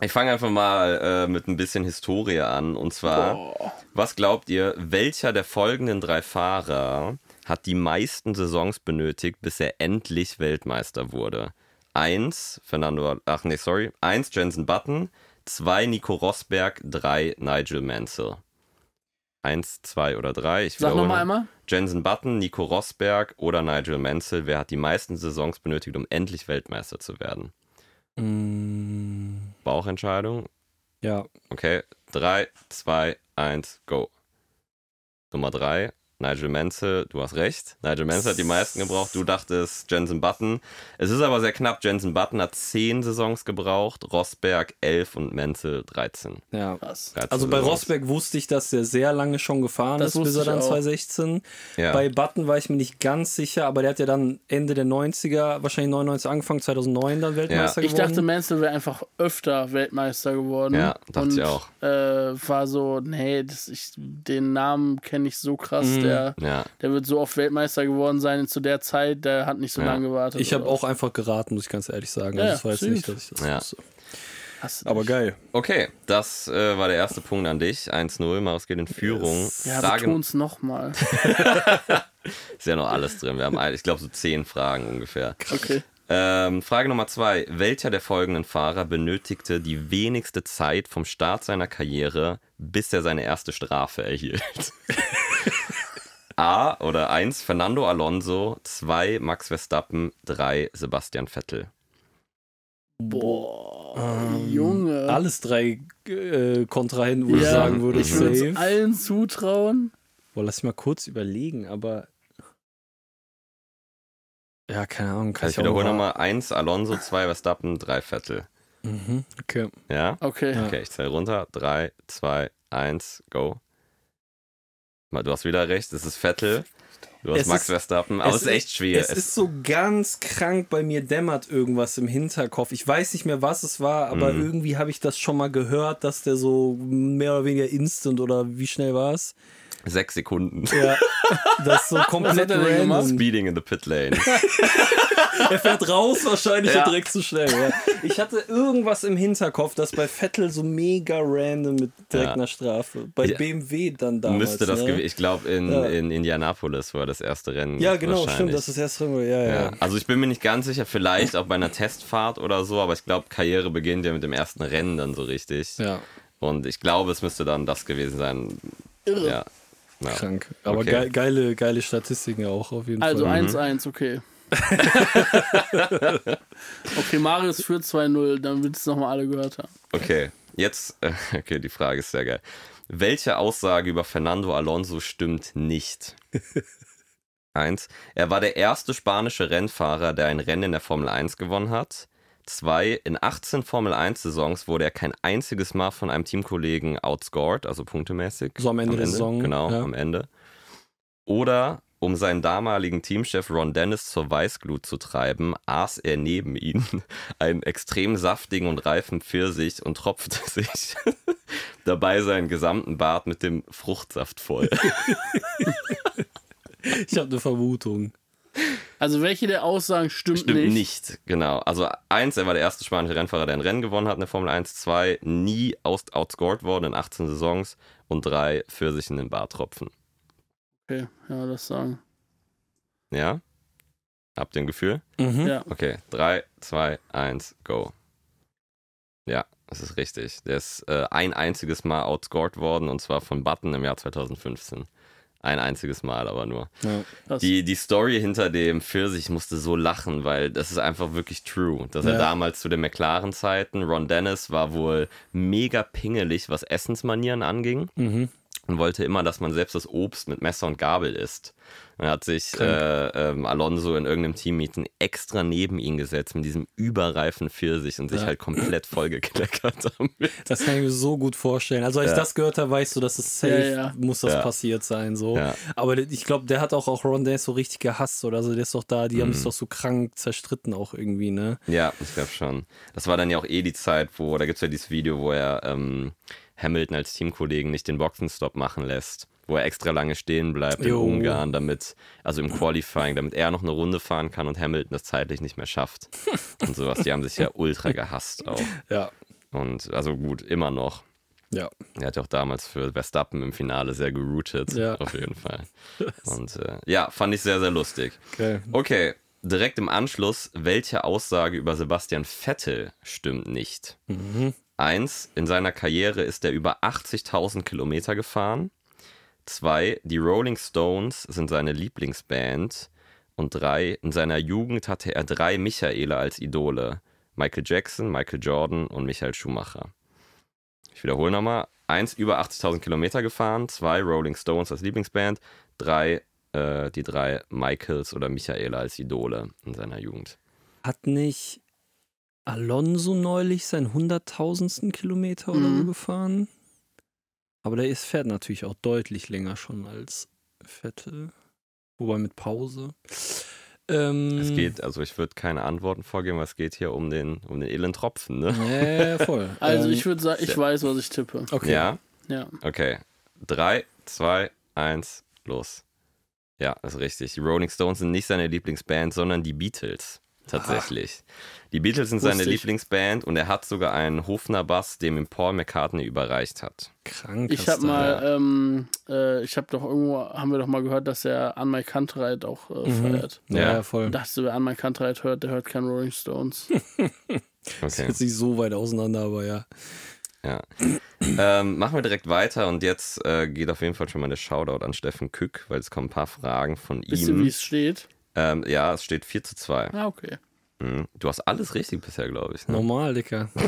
[SPEAKER 3] ich fange einfach mal äh, mit ein bisschen Historie an. Und zwar, was glaubt ihr, welcher der folgenden drei Fahrer hat die meisten Saisons benötigt, bis er endlich Weltmeister wurde? Eins, Fernando, ach nee, sorry. Eins, Jensen Button. Zwei, Nico Rosberg. Drei, Nigel Mansell. Eins, zwei oder drei. Ich
[SPEAKER 4] Sag nochmal einmal.
[SPEAKER 3] Jensen Button, Nico Rosberg oder Nigel Mansell. Wer hat die meisten Saisons benötigt, um endlich Weltmeister zu werden?
[SPEAKER 2] Mm,
[SPEAKER 3] Bauchentscheidung.
[SPEAKER 2] ja,
[SPEAKER 3] Okay. 3, 2, 1, go. Nummer 3. Nigel Mansell, du hast recht. Nigel Mansell hat die meisten gebraucht. Du dachtest Jensen Button. Es ist aber sehr knapp. Jensen Button hat 10 Saisons gebraucht, Rosberg 11 und Mansell 13.
[SPEAKER 2] ja.
[SPEAKER 4] Krass.
[SPEAKER 3] 13
[SPEAKER 2] Also bei
[SPEAKER 3] Saisons.
[SPEAKER 2] Rosberg wusste ich, dass der sehr lange schon gefahren
[SPEAKER 4] Das
[SPEAKER 2] ist, bis er dann
[SPEAKER 4] ich auch.
[SPEAKER 2] 2016.
[SPEAKER 3] Ja.
[SPEAKER 2] Bei Button war ich mir nicht ganz sicher, aber der hat ja dann Ende der 90er, wahrscheinlich 99 angefangen, 2009 dann Weltmeister
[SPEAKER 4] Ich
[SPEAKER 2] geworden.
[SPEAKER 4] dachte, Mansell wäre einfach öfter Weltmeister geworden.
[SPEAKER 3] Ja, dachte
[SPEAKER 4] und,
[SPEAKER 3] ich auch.
[SPEAKER 4] Äh, war so, nee, das, ich, den Namen kenne ich so krass.
[SPEAKER 2] Mhm.
[SPEAKER 4] Der,
[SPEAKER 3] Ja.
[SPEAKER 4] der wird so oft Weltmeister geworden sein zu der Zeit. Der hat nicht so
[SPEAKER 3] Ja.
[SPEAKER 4] lange gewartet.
[SPEAKER 2] ich habe auch einfach geraten, muss ich ganz ehrlich sagen.
[SPEAKER 4] Ja,
[SPEAKER 2] Also das war jetzt nicht, dass ich das
[SPEAKER 3] Ja.
[SPEAKER 2] wusste. Aber geil.
[SPEAKER 3] Okay, das äh, war der erste Punkt an dich. 1-0. Marius geht in Führung.
[SPEAKER 4] Ja,
[SPEAKER 3] Frage,
[SPEAKER 4] beton's nochmal.
[SPEAKER 3] ist ja noch alles drin. Wir haben, ein- ich glaube, so 10 Fragen ungefähr.
[SPEAKER 4] Okay.
[SPEAKER 3] Ähm, Frage Nummer zwei. Welcher der folgenden Fahrer benötigte die wenigste Zeit vom Start seiner Karriere, bis er seine erste Strafe erhielt? A oder 1 Fernando Alonso, 2 Max Verstappen, 3 Sebastian Vettel.
[SPEAKER 4] Boah,
[SPEAKER 2] Ähm,
[SPEAKER 4] Junge.
[SPEAKER 2] Alles drei äh, Kontrahenten, wo ich
[SPEAKER 4] Ja,
[SPEAKER 2] sagen würde,
[SPEAKER 4] ich würde es allen zutrauen.
[SPEAKER 2] Boah, lass mich mal kurz überlegen, aber. Ja, keine Ahnung. Kann
[SPEAKER 3] Also ich
[SPEAKER 2] ich
[SPEAKER 3] wiederhole
[SPEAKER 2] mal-
[SPEAKER 3] nochmal 1 Alonso, 2 Verstappen, 3 Vettel.
[SPEAKER 2] Mhm, okay.
[SPEAKER 3] Ja?
[SPEAKER 4] Okay.
[SPEAKER 3] Okay, ich zähle runter. 3, 2, 1, go. Du hast wieder recht, es ist Vettel. Du hast
[SPEAKER 2] Es
[SPEAKER 3] Max
[SPEAKER 2] ist-
[SPEAKER 3] Verstappen, aber es ist echt schwer.
[SPEAKER 2] Es ist so ganz krank, bei mir dämmert irgendwas im Hinterkopf. Ich weiß nicht mehr, was es war, aber
[SPEAKER 3] Mhm.
[SPEAKER 2] irgendwie habe ich das schon mal gehört, dass der so mehr oder weniger instant oder wie schnell war es?
[SPEAKER 3] Sechs Sekunden.
[SPEAKER 2] Ja, das ist so komplett random.
[SPEAKER 3] Speeding in the pit lane.
[SPEAKER 2] Er fährt raus wahrscheinlich
[SPEAKER 3] Ja.
[SPEAKER 2] direkt zu schnell. Ja. Ich hatte irgendwas im Hinterkopf, das bei Vettel so mega random mit direkt
[SPEAKER 3] Ja.
[SPEAKER 2] einer Strafe. Bei
[SPEAKER 3] Ja.
[SPEAKER 2] BMW dann damals.
[SPEAKER 3] Müsste das
[SPEAKER 2] ne?
[SPEAKER 3] Ich glaube, in, in Indianapolis war das erste Rennen.
[SPEAKER 2] Ja, genau, stimmt, das ist erst drin. Ja, ja.
[SPEAKER 3] Ja. Also ich bin mir nicht ganz sicher, vielleicht auch bei einer Testfahrt oder so, aber ich glaube, Karriere beginnt ja mit dem ersten Rennen dann so richtig.
[SPEAKER 2] ja.
[SPEAKER 3] Und ich glaube, es müsste dann das gewesen sein.
[SPEAKER 4] Irre.
[SPEAKER 3] Ja. Ja.
[SPEAKER 2] Krank. Aber
[SPEAKER 3] Okay.
[SPEAKER 2] ge geile, geile Statistiken auch auf jeden
[SPEAKER 4] Also
[SPEAKER 2] Fall.
[SPEAKER 4] 1-1, okay. okay, Marius führt 2-0, dann wird es nochmal alle gehört haben.
[SPEAKER 3] Okay, jetzt, äh, okay, die Frage ist sehr geil. Welche Aussage über Fernando Alonso stimmt nicht? Eins, er war der erste spanische Rennfahrer, der ein Rennen in der Formel 1 gewonnen hat. Zwei, in 18 Formel 1 Saisons wurde er kein einziges Mal von einem Teamkollegen outscored, also punktemäßig.
[SPEAKER 2] So am Ende der Saison,
[SPEAKER 3] Genau,
[SPEAKER 2] ja.
[SPEAKER 3] am Ende. Oder um seinen damaligen Teamchef Ron Dennis zur Weißglut zu treiben, aß er neben ihm einen extrem saftigen und reifen Pfirsich und tropfte sich dabei seinen gesamten Bart mit dem Fruchtsaft voll.
[SPEAKER 2] Ich habe eine Vermutung.
[SPEAKER 4] Also welche der Aussagen stimmt,
[SPEAKER 3] Stimmt
[SPEAKER 4] nicht?
[SPEAKER 3] nicht. genau. Also eins, er war der erste spanische Rennfahrer, der ein Rennen gewonnen hat in der Formel 1. Zwei, nie aus outscored worden in 18 Saisons. Und drei, Pfirsich in den Bart tropfen.
[SPEAKER 4] Okay, ja, das sagen.
[SPEAKER 3] Ja? Habt ihr ein Gefühl?
[SPEAKER 2] Mhm.
[SPEAKER 4] Ja.
[SPEAKER 3] Okay, 3, 2, 1, go. Ja, das ist richtig. Der ist äh, ein einziges Mal outscored worden und zwar von Button im Jahr 2015. Ein einziges Mal aber nur.
[SPEAKER 2] Ja.
[SPEAKER 3] Die, die Story hinter dem Pfirsich, ich musste so lachen, weil das ist einfach wirklich true. Dass er
[SPEAKER 2] Ja.
[SPEAKER 3] damals zu den McLaren-Zeiten, Ron Dennis war wohl mega pingelig, was Essensmanieren anging.
[SPEAKER 2] Mhm.
[SPEAKER 3] und wollte immer, dass man selbst das Obst mit Messer und Gabel isst. Und er hat sich äh, ähm, Alonso in irgendeinem Teammeeting extra neben ihn gesetzt mit diesem überreifen Pfirsich und sich
[SPEAKER 2] Ja.
[SPEAKER 3] halt komplett vollgekleckert damit.
[SPEAKER 2] Das kann ich mir so gut vorstellen. Also, als ich
[SPEAKER 3] Ja.
[SPEAKER 2] das gehört habe, weißt du, dass es safe
[SPEAKER 4] Ja, ja.
[SPEAKER 2] muss das
[SPEAKER 3] Ja.
[SPEAKER 2] passiert sein. So.
[SPEAKER 3] Ja.
[SPEAKER 2] Aber ich glaube, der hat auch, auch Ron Dance so richtig gehasst. Oder also, der ist doch da, die haben
[SPEAKER 3] Mhm.
[SPEAKER 2] sich doch so krank zerstritten auch irgendwie, ne?
[SPEAKER 3] Ja, ich glaube schon. Das war dann ja auch eh die Zeit, wo, da gibt es ja dieses Video, wo er ähm, Hamilton als Teamkollegen nicht den Boxenstopp machen lässt, wo er extra lange stehen bleibt in
[SPEAKER 2] Jo.
[SPEAKER 3] Ungarn, damit, also im Qualifying, damit er noch eine Runde fahren kann und Hamilton das zeitlich nicht mehr schafft. und sowas. Die haben sich ja ultra gehasst auch.
[SPEAKER 2] Ja.
[SPEAKER 3] Und also gut, immer noch.
[SPEAKER 2] Ja.
[SPEAKER 3] Er hat ja auch damals für Verstappen im Finale sehr geroutet,
[SPEAKER 2] Ja.
[SPEAKER 3] auf jeden Fall. Und äh, ja, fand ich sehr, sehr lustig.
[SPEAKER 2] Geil.
[SPEAKER 3] Okay, direkt im Anschluss, welche Aussage über Sebastian Vettel stimmt nicht?
[SPEAKER 2] Mhm.
[SPEAKER 3] Eins, in seiner Karriere ist er über 80.000 Kilometer gefahren. Zwei, die Rolling Stones sind seine Lieblingsband. Und drei, in seiner Jugend hatte er drei Michaele als Idole. Michael Jackson, Michael Jordan und Michael Schumacher. Ich wiederhole nochmal. Eins, über 80.000 Kilometer gefahren. Zwei, Rolling Stones als Lieblingsband. Drei, äh, die drei Michaels oder Michaela als Idole in seiner Jugend.
[SPEAKER 2] Hat nicht Alonso neulich seinen hunderttausendsten Kilometer oder so
[SPEAKER 4] Mhm.
[SPEAKER 2] gefahren? Aber der ist, fährt natürlich auch deutlich länger schon als Vettel. Wobei mit Pause. Ähm,
[SPEAKER 3] Es geht, also ich würde keine Antworten vorgeben, weil es geht hier um den, um den edlen Tropfen, ne?
[SPEAKER 2] Ja, voll.
[SPEAKER 4] Also
[SPEAKER 2] ähm,
[SPEAKER 4] ich würde sagen, ich weiß, was ich tippe.
[SPEAKER 2] Okay.
[SPEAKER 3] Ja?
[SPEAKER 4] Ja.
[SPEAKER 3] Okay. Drei, zwei, eins, los. Ja, das ist richtig. Die Rolling Stones sind nicht seine Lieblingsband, sondern die Beatles. Tatsächlich. Die Beatles sind seine
[SPEAKER 4] ich.
[SPEAKER 3] Lieblingsband und er hat sogar einen Hofner Bass, dem ihm Paul McCartney überreicht hat.
[SPEAKER 2] Krank.
[SPEAKER 4] Ich habe mal, ähm, äh, ich habe doch irgendwo, haben wir doch mal gehört, dass er an My Country auch äh,
[SPEAKER 2] Mhm.
[SPEAKER 4] feiert.
[SPEAKER 2] Ja,
[SPEAKER 3] Ja.
[SPEAKER 2] voll.
[SPEAKER 4] Ich dachte, wer an My Country hört, der hört kein Rolling Stones.
[SPEAKER 2] Das
[SPEAKER 3] Okay.
[SPEAKER 2] ist jetzt nicht so weit auseinander, aber ja.
[SPEAKER 3] Ja. ähm, machen wir direkt weiter und jetzt äh, geht auf jeden Fall schon mal der Shoutout an Steffen Kück, weil es kommen ein paar Fragen von
[SPEAKER 4] Wisst ihr, wie
[SPEAKER 3] ihm.
[SPEAKER 4] es steht?
[SPEAKER 3] Ähm, ja, es steht 4 zu 2.
[SPEAKER 4] Ah, okay.
[SPEAKER 3] Mhm. Du hast alles richtig bisher, glaube ich. Ne?
[SPEAKER 2] Normal, Dicker.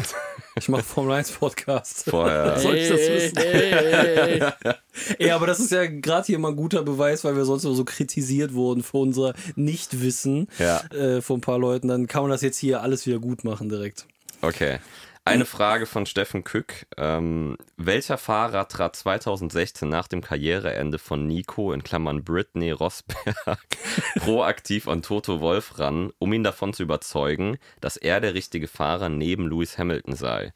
[SPEAKER 2] Ich mache Formel 1 Podcast.
[SPEAKER 3] Vorher.
[SPEAKER 2] Soll ich das
[SPEAKER 4] Ey,
[SPEAKER 2] wissen?
[SPEAKER 4] ey, ey, ey.
[SPEAKER 2] Ey, aber das ist ja gerade hier mal ein guter Beweis, weil wir sonst immer so kritisiert wurden für unser Nichtwissen
[SPEAKER 3] Ja.
[SPEAKER 2] äh, von ein paar Leuten. Dann kann man das jetzt hier alles wieder gut machen direkt.
[SPEAKER 3] Okay. Eine Frage von Steffen Kück. Ähm, welcher Fahrer trat 2016 nach dem Karriereende von Nico in Klammern Britney Rosberg proaktiv an Toto Wolf ran, um ihn davon zu überzeugen, dass er der richtige Fahrer neben Lewis Hamilton sei?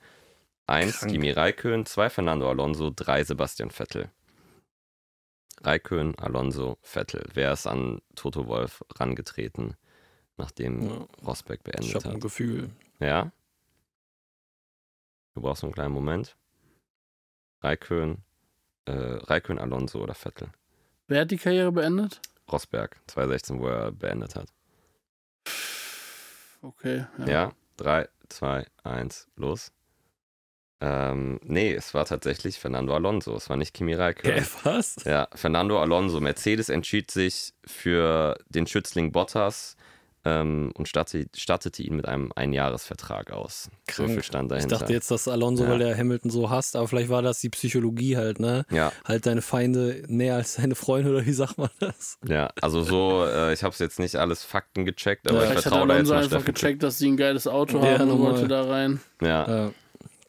[SPEAKER 3] Eins,
[SPEAKER 2] Krank.
[SPEAKER 3] Kimi Raikön, zwei, Fernando Alonso, drei, Sebastian Vettel. Raikön, Alonso, Vettel. Wer ist an Toto Wolf rangetreten, nachdem
[SPEAKER 2] Ja.
[SPEAKER 3] Rosberg
[SPEAKER 2] Ich
[SPEAKER 3] beendet
[SPEAKER 2] habe ein
[SPEAKER 3] hat?
[SPEAKER 2] Gefühl.
[SPEAKER 3] Ja. Du brauchst einen kleinen Moment. Raikön, äh, Raikön, Alonso oder Vettel.
[SPEAKER 4] Wer hat die Karriere beendet?
[SPEAKER 3] Rosberg, 2016, wo er beendet hat.
[SPEAKER 4] Okay.
[SPEAKER 3] Ja, 3, 2, 1, los. Ähm, nee, es war tatsächlich Fernando Alonso, es war nicht Kimi Raikön.
[SPEAKER 2] Hä, was?
[SPEAKER 3] Ja, Fernando Alonso. Mercedes entschied sich für den Schützling Bottas ähm, und stattete, stattete ihn mit einem Einjahresvertrag aus. So
[SPEAKER 2] Krank.
[SPEAKER 3] viel stand
[SPEAKER 2] Ich
[SPEAKER 3] dahinter.
[SPEAKER 2] dachte jetzt, dass Alonso,
[SPEAKER 3] Ja.
[SPEAKER 2] weil der Hamilton so hasst, aber vielleicht war das die Psychologie halt, ne?
[SPEAKER 3] ja,
[SPEAKER 2] Halt deine Feinde näher als deine Freunde oder wie sagt man das?
[SPEAKER 3] Ja, also so, äh, ich habe es jetzt nicht alles Fakten gecheckt, aber
[SPEAKER 2] Ja,
[SPEAKER 3] ich vertraue da jetzt
[SPEAKER 4] Alonso
[SPEAKER 3] mal
[SPEAKER 4] einfach
[SPEAKER 3] Steffen.
[SPEAKER 4] gecheckt, dass sie ein geiles Auto
[SPEAKER 2] Ja,
[SPEAKER 4] haben und wollte da rein.
[SPEAKER 3] Ja,
[SPEAKER 2] Ja,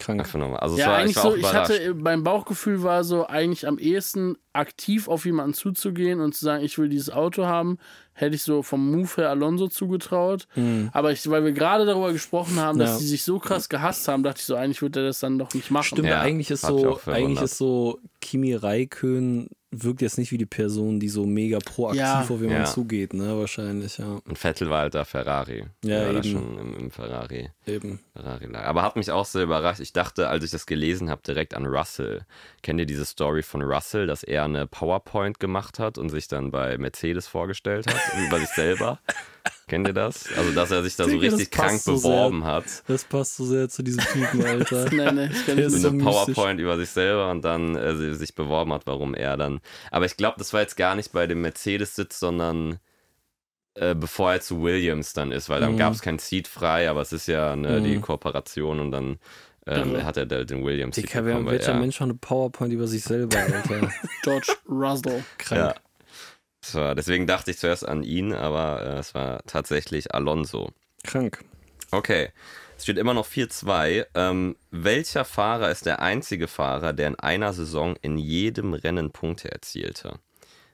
[SPEAKER 2] krank.
[SPEAKER 3] Also es
[SPEAKER 4] Ja,
[SPEAKER 3] war, ich
[SPEAKER 4] eigentlich
[SPEAKER 3] war
[SPEAKER 4] so,
[SPEAKER 3] auch
[SPEAKER 4] ich hatte, mein Bauchgefühl war so, eigentlich am ehesten aktiv auf jemanden zuzugehen und zu sagen, ich will dieses Auto haben, hätte ich so vom Move her Alonso zugetraut.
[SPEAKER 2] Mhm.
[SPEAKER 4] Aber ich, weil wir gerade darüber gesprochen haben, dass
[SPEAKER 2] Ja.
[SPEAKER 4] sie sich so krass gehasst haben, dachte ich so, eigentlich wird er das dann doch nicht machen.
[SPEAKER 2] Stimmt,
[SPEAKER 3] Ja,
[SPEAKER 2] eigentlich ist so, eigentlich ist so, Kimi Raikön wirkt jetzt nicht wie die Person, die so mega proaktiv
[SPEAKER 4] Ja.
[SPEAKER 2] auf jemanden
[SPEAKER 3] Ja.
[SPEAKER 2] zugeht, ne? Wahrscheinlich, ja.
[SPEAKER 3] Und Vettel war halt da Ferrari.
[SPEAKER 2] Ja,
[SPEAKER 3] war da
[SPEAKER 2] eben.
[SPEAKER 3] schon im, im Ferrari.
[SPEAKER 2] Eben.
[SPEAKER 3] Ferrari -Lager. Aber hat mich auch sehr überrascht. Ich dachte, als ich das gelesen habe, direkt an Russell. Kennt ihr diese Story von Russell, dass er eine PowerPoint gemacht hat und sich dann bei Mercedes vorgestellt hat, über sich selber? Kennt ihr das? Also, dass er sich da so
[SPEAKER 2] Digga,
[SPEAKER 3] richtig krank
[SPEAKER 2] so sehr.
[SPEAKER 3] beworben hat.
[SPEAKER 2] Das passt so sehr zu diesem Typen, Alter.
[SPEAKER 4] Nee, nee, ich kenn
[SPEAKER 2] Der
[SPEAKER 4] das
[SPEAKER 2] ist
[SPEAKER 3] so eine. PowerPoint über sich selber und dann äh, sich beworben hat, warum er dann. Aber ich glaube, das war jetzt gar nicht bei dem Mercedes-Sitz, sondern äh, bevor er zu Williams dann ist, weil dann
[SPEAKER 2] Mhm.
[SPEAKER 3] gab es kein Seat frei, aber es ist ja ne, die
[SPEAKER 2] Mhm.
[SPEAKER 3] Kooperation und dann Ähm, er hat der- den Williams.
[SPEAKER 2] Dicker, wer,
[SPEAKER 3] bekommen, weil
[SPEAKER 2] welcher
[SPEAKER 3] er-
[SPEAKER 2] Mensch hat eine PowerPoint über sich selber, Alter?
[SPEAKER 4] George Russell.
[SPEAKER 2] Krank.
[SPEAKER 3] Ja. War, deswegen dachte ich zuerst an ihn, aber äh, es war tatsächlich Alonso.
[SPEAKER 2] Krank.
[SPEAKER 3] Okay, es steht immer noch 4-2. Ähm, welcher Fahrer ist der einzige Fahrer, der in einer Saison in jedem Rennen Punkte erzielte?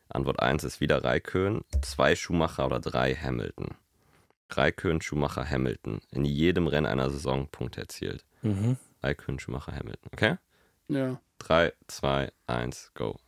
[SPEAKER 3] Antwort 1 ist wieder Raikön, 2 Schumacher oder 3 Hamilton. Raikön, Schumacher, Hamilton. In jedem Rennen einer Saison Punkte erzielt.
[SPEAKER 2] Mhm.
[SPEAKER 3] Raikön, Schumacher, Hamilton. Okay?
[SPEAKER 4] Ja.
[SPEAKER 3] 3, 2, 1, go.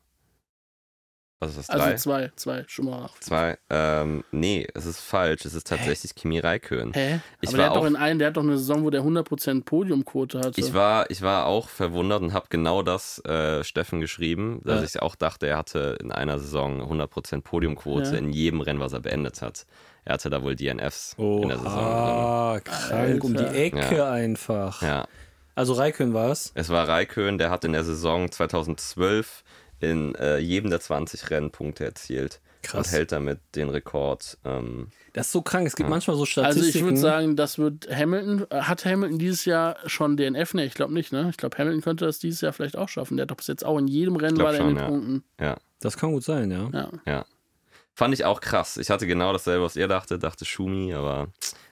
[SPEAKER 3] Was ist das?
[SPEAKER 4] Also
[SPEAKER 3] 3?
[SPEAKER 4] zwei, zwei, schon mal.
[SPEAKER 3] Zwei. Ähm, nee, es ist falsch. Es ist tatsächlich Kimi Raikön.
[SPEAKER 4] Hä?
[SPEAKER 3] Ich
[SPEAKER 4] Aber
[SPEAKER 3] war
[SPEAKER 4] der hat doch
[SPEAKER 3] auch-
[SPEAKER 4] in einem, der hat doch eine Saison, wo der 100% Podiumquote hatte.
[SPEAKER 3] Ich war, ich war auch verwundert und habe genau das äh, Steffen geschrieben, dass
[SPEAKER 4] Ja.
[SPEAKER 3] ich auch dachte, er hatte in einer Saison 100% Podiumquote
[SPEAKER 4] Ja.
[SPEAKER 3] in jedem Rennen, was er beendet hat. Er hatte da wohl DNFs in der Saison
[SPEAKER 2] Ah, krank. Um die. Ecke
[SPEAKER 3] Ja.
[SPEAKER 2] einfach.
[SPEAKER 3] Ja,
[SPEAKER 2] Also Raikön war es.
[SPEAKER 3] es war Raikön, der hat in der Saison 2012 in äh, jedem der 20 Rennen Punkte erzielt
[SPEAKER 2] Krass.
[SPEAKER 3] und hält damit den Rekord. Ähm,
[SPEAKER 2] Das ist so krank. Es gibt
[SPEAKER 3] Ja.
[SPEAKER 2] manchmal so
[SPEAKER 4] also
[SPEAKER 2] Statistiken.
[SPEAKER 4] ich würde sagen, das wird Hamilton. äh, Hat Hamilton dieses Jahr schon DNF? Ne, ich glaube nicht, ne? Ich glaube, Hamilton könnte das dieses Jahr vielleicht auch schaffen. Der hat doch bis jetzt auch in jedem Rennen war der
[SPEAKER 3] schon,
[SPEAKER 4] in den
[SPEAKER 3] ja.
[SPEAKER 4] Punkten.
[SPEAKER 3] ja,
[SPEAKER 2] das kann gut sein, ja.
[SPEAKER 4] Ja.
[SPEAKER 3] ja. Fand ich auch krass. Ich hatte genau dasselbe, was ihr dachte, dachte Schumi, aber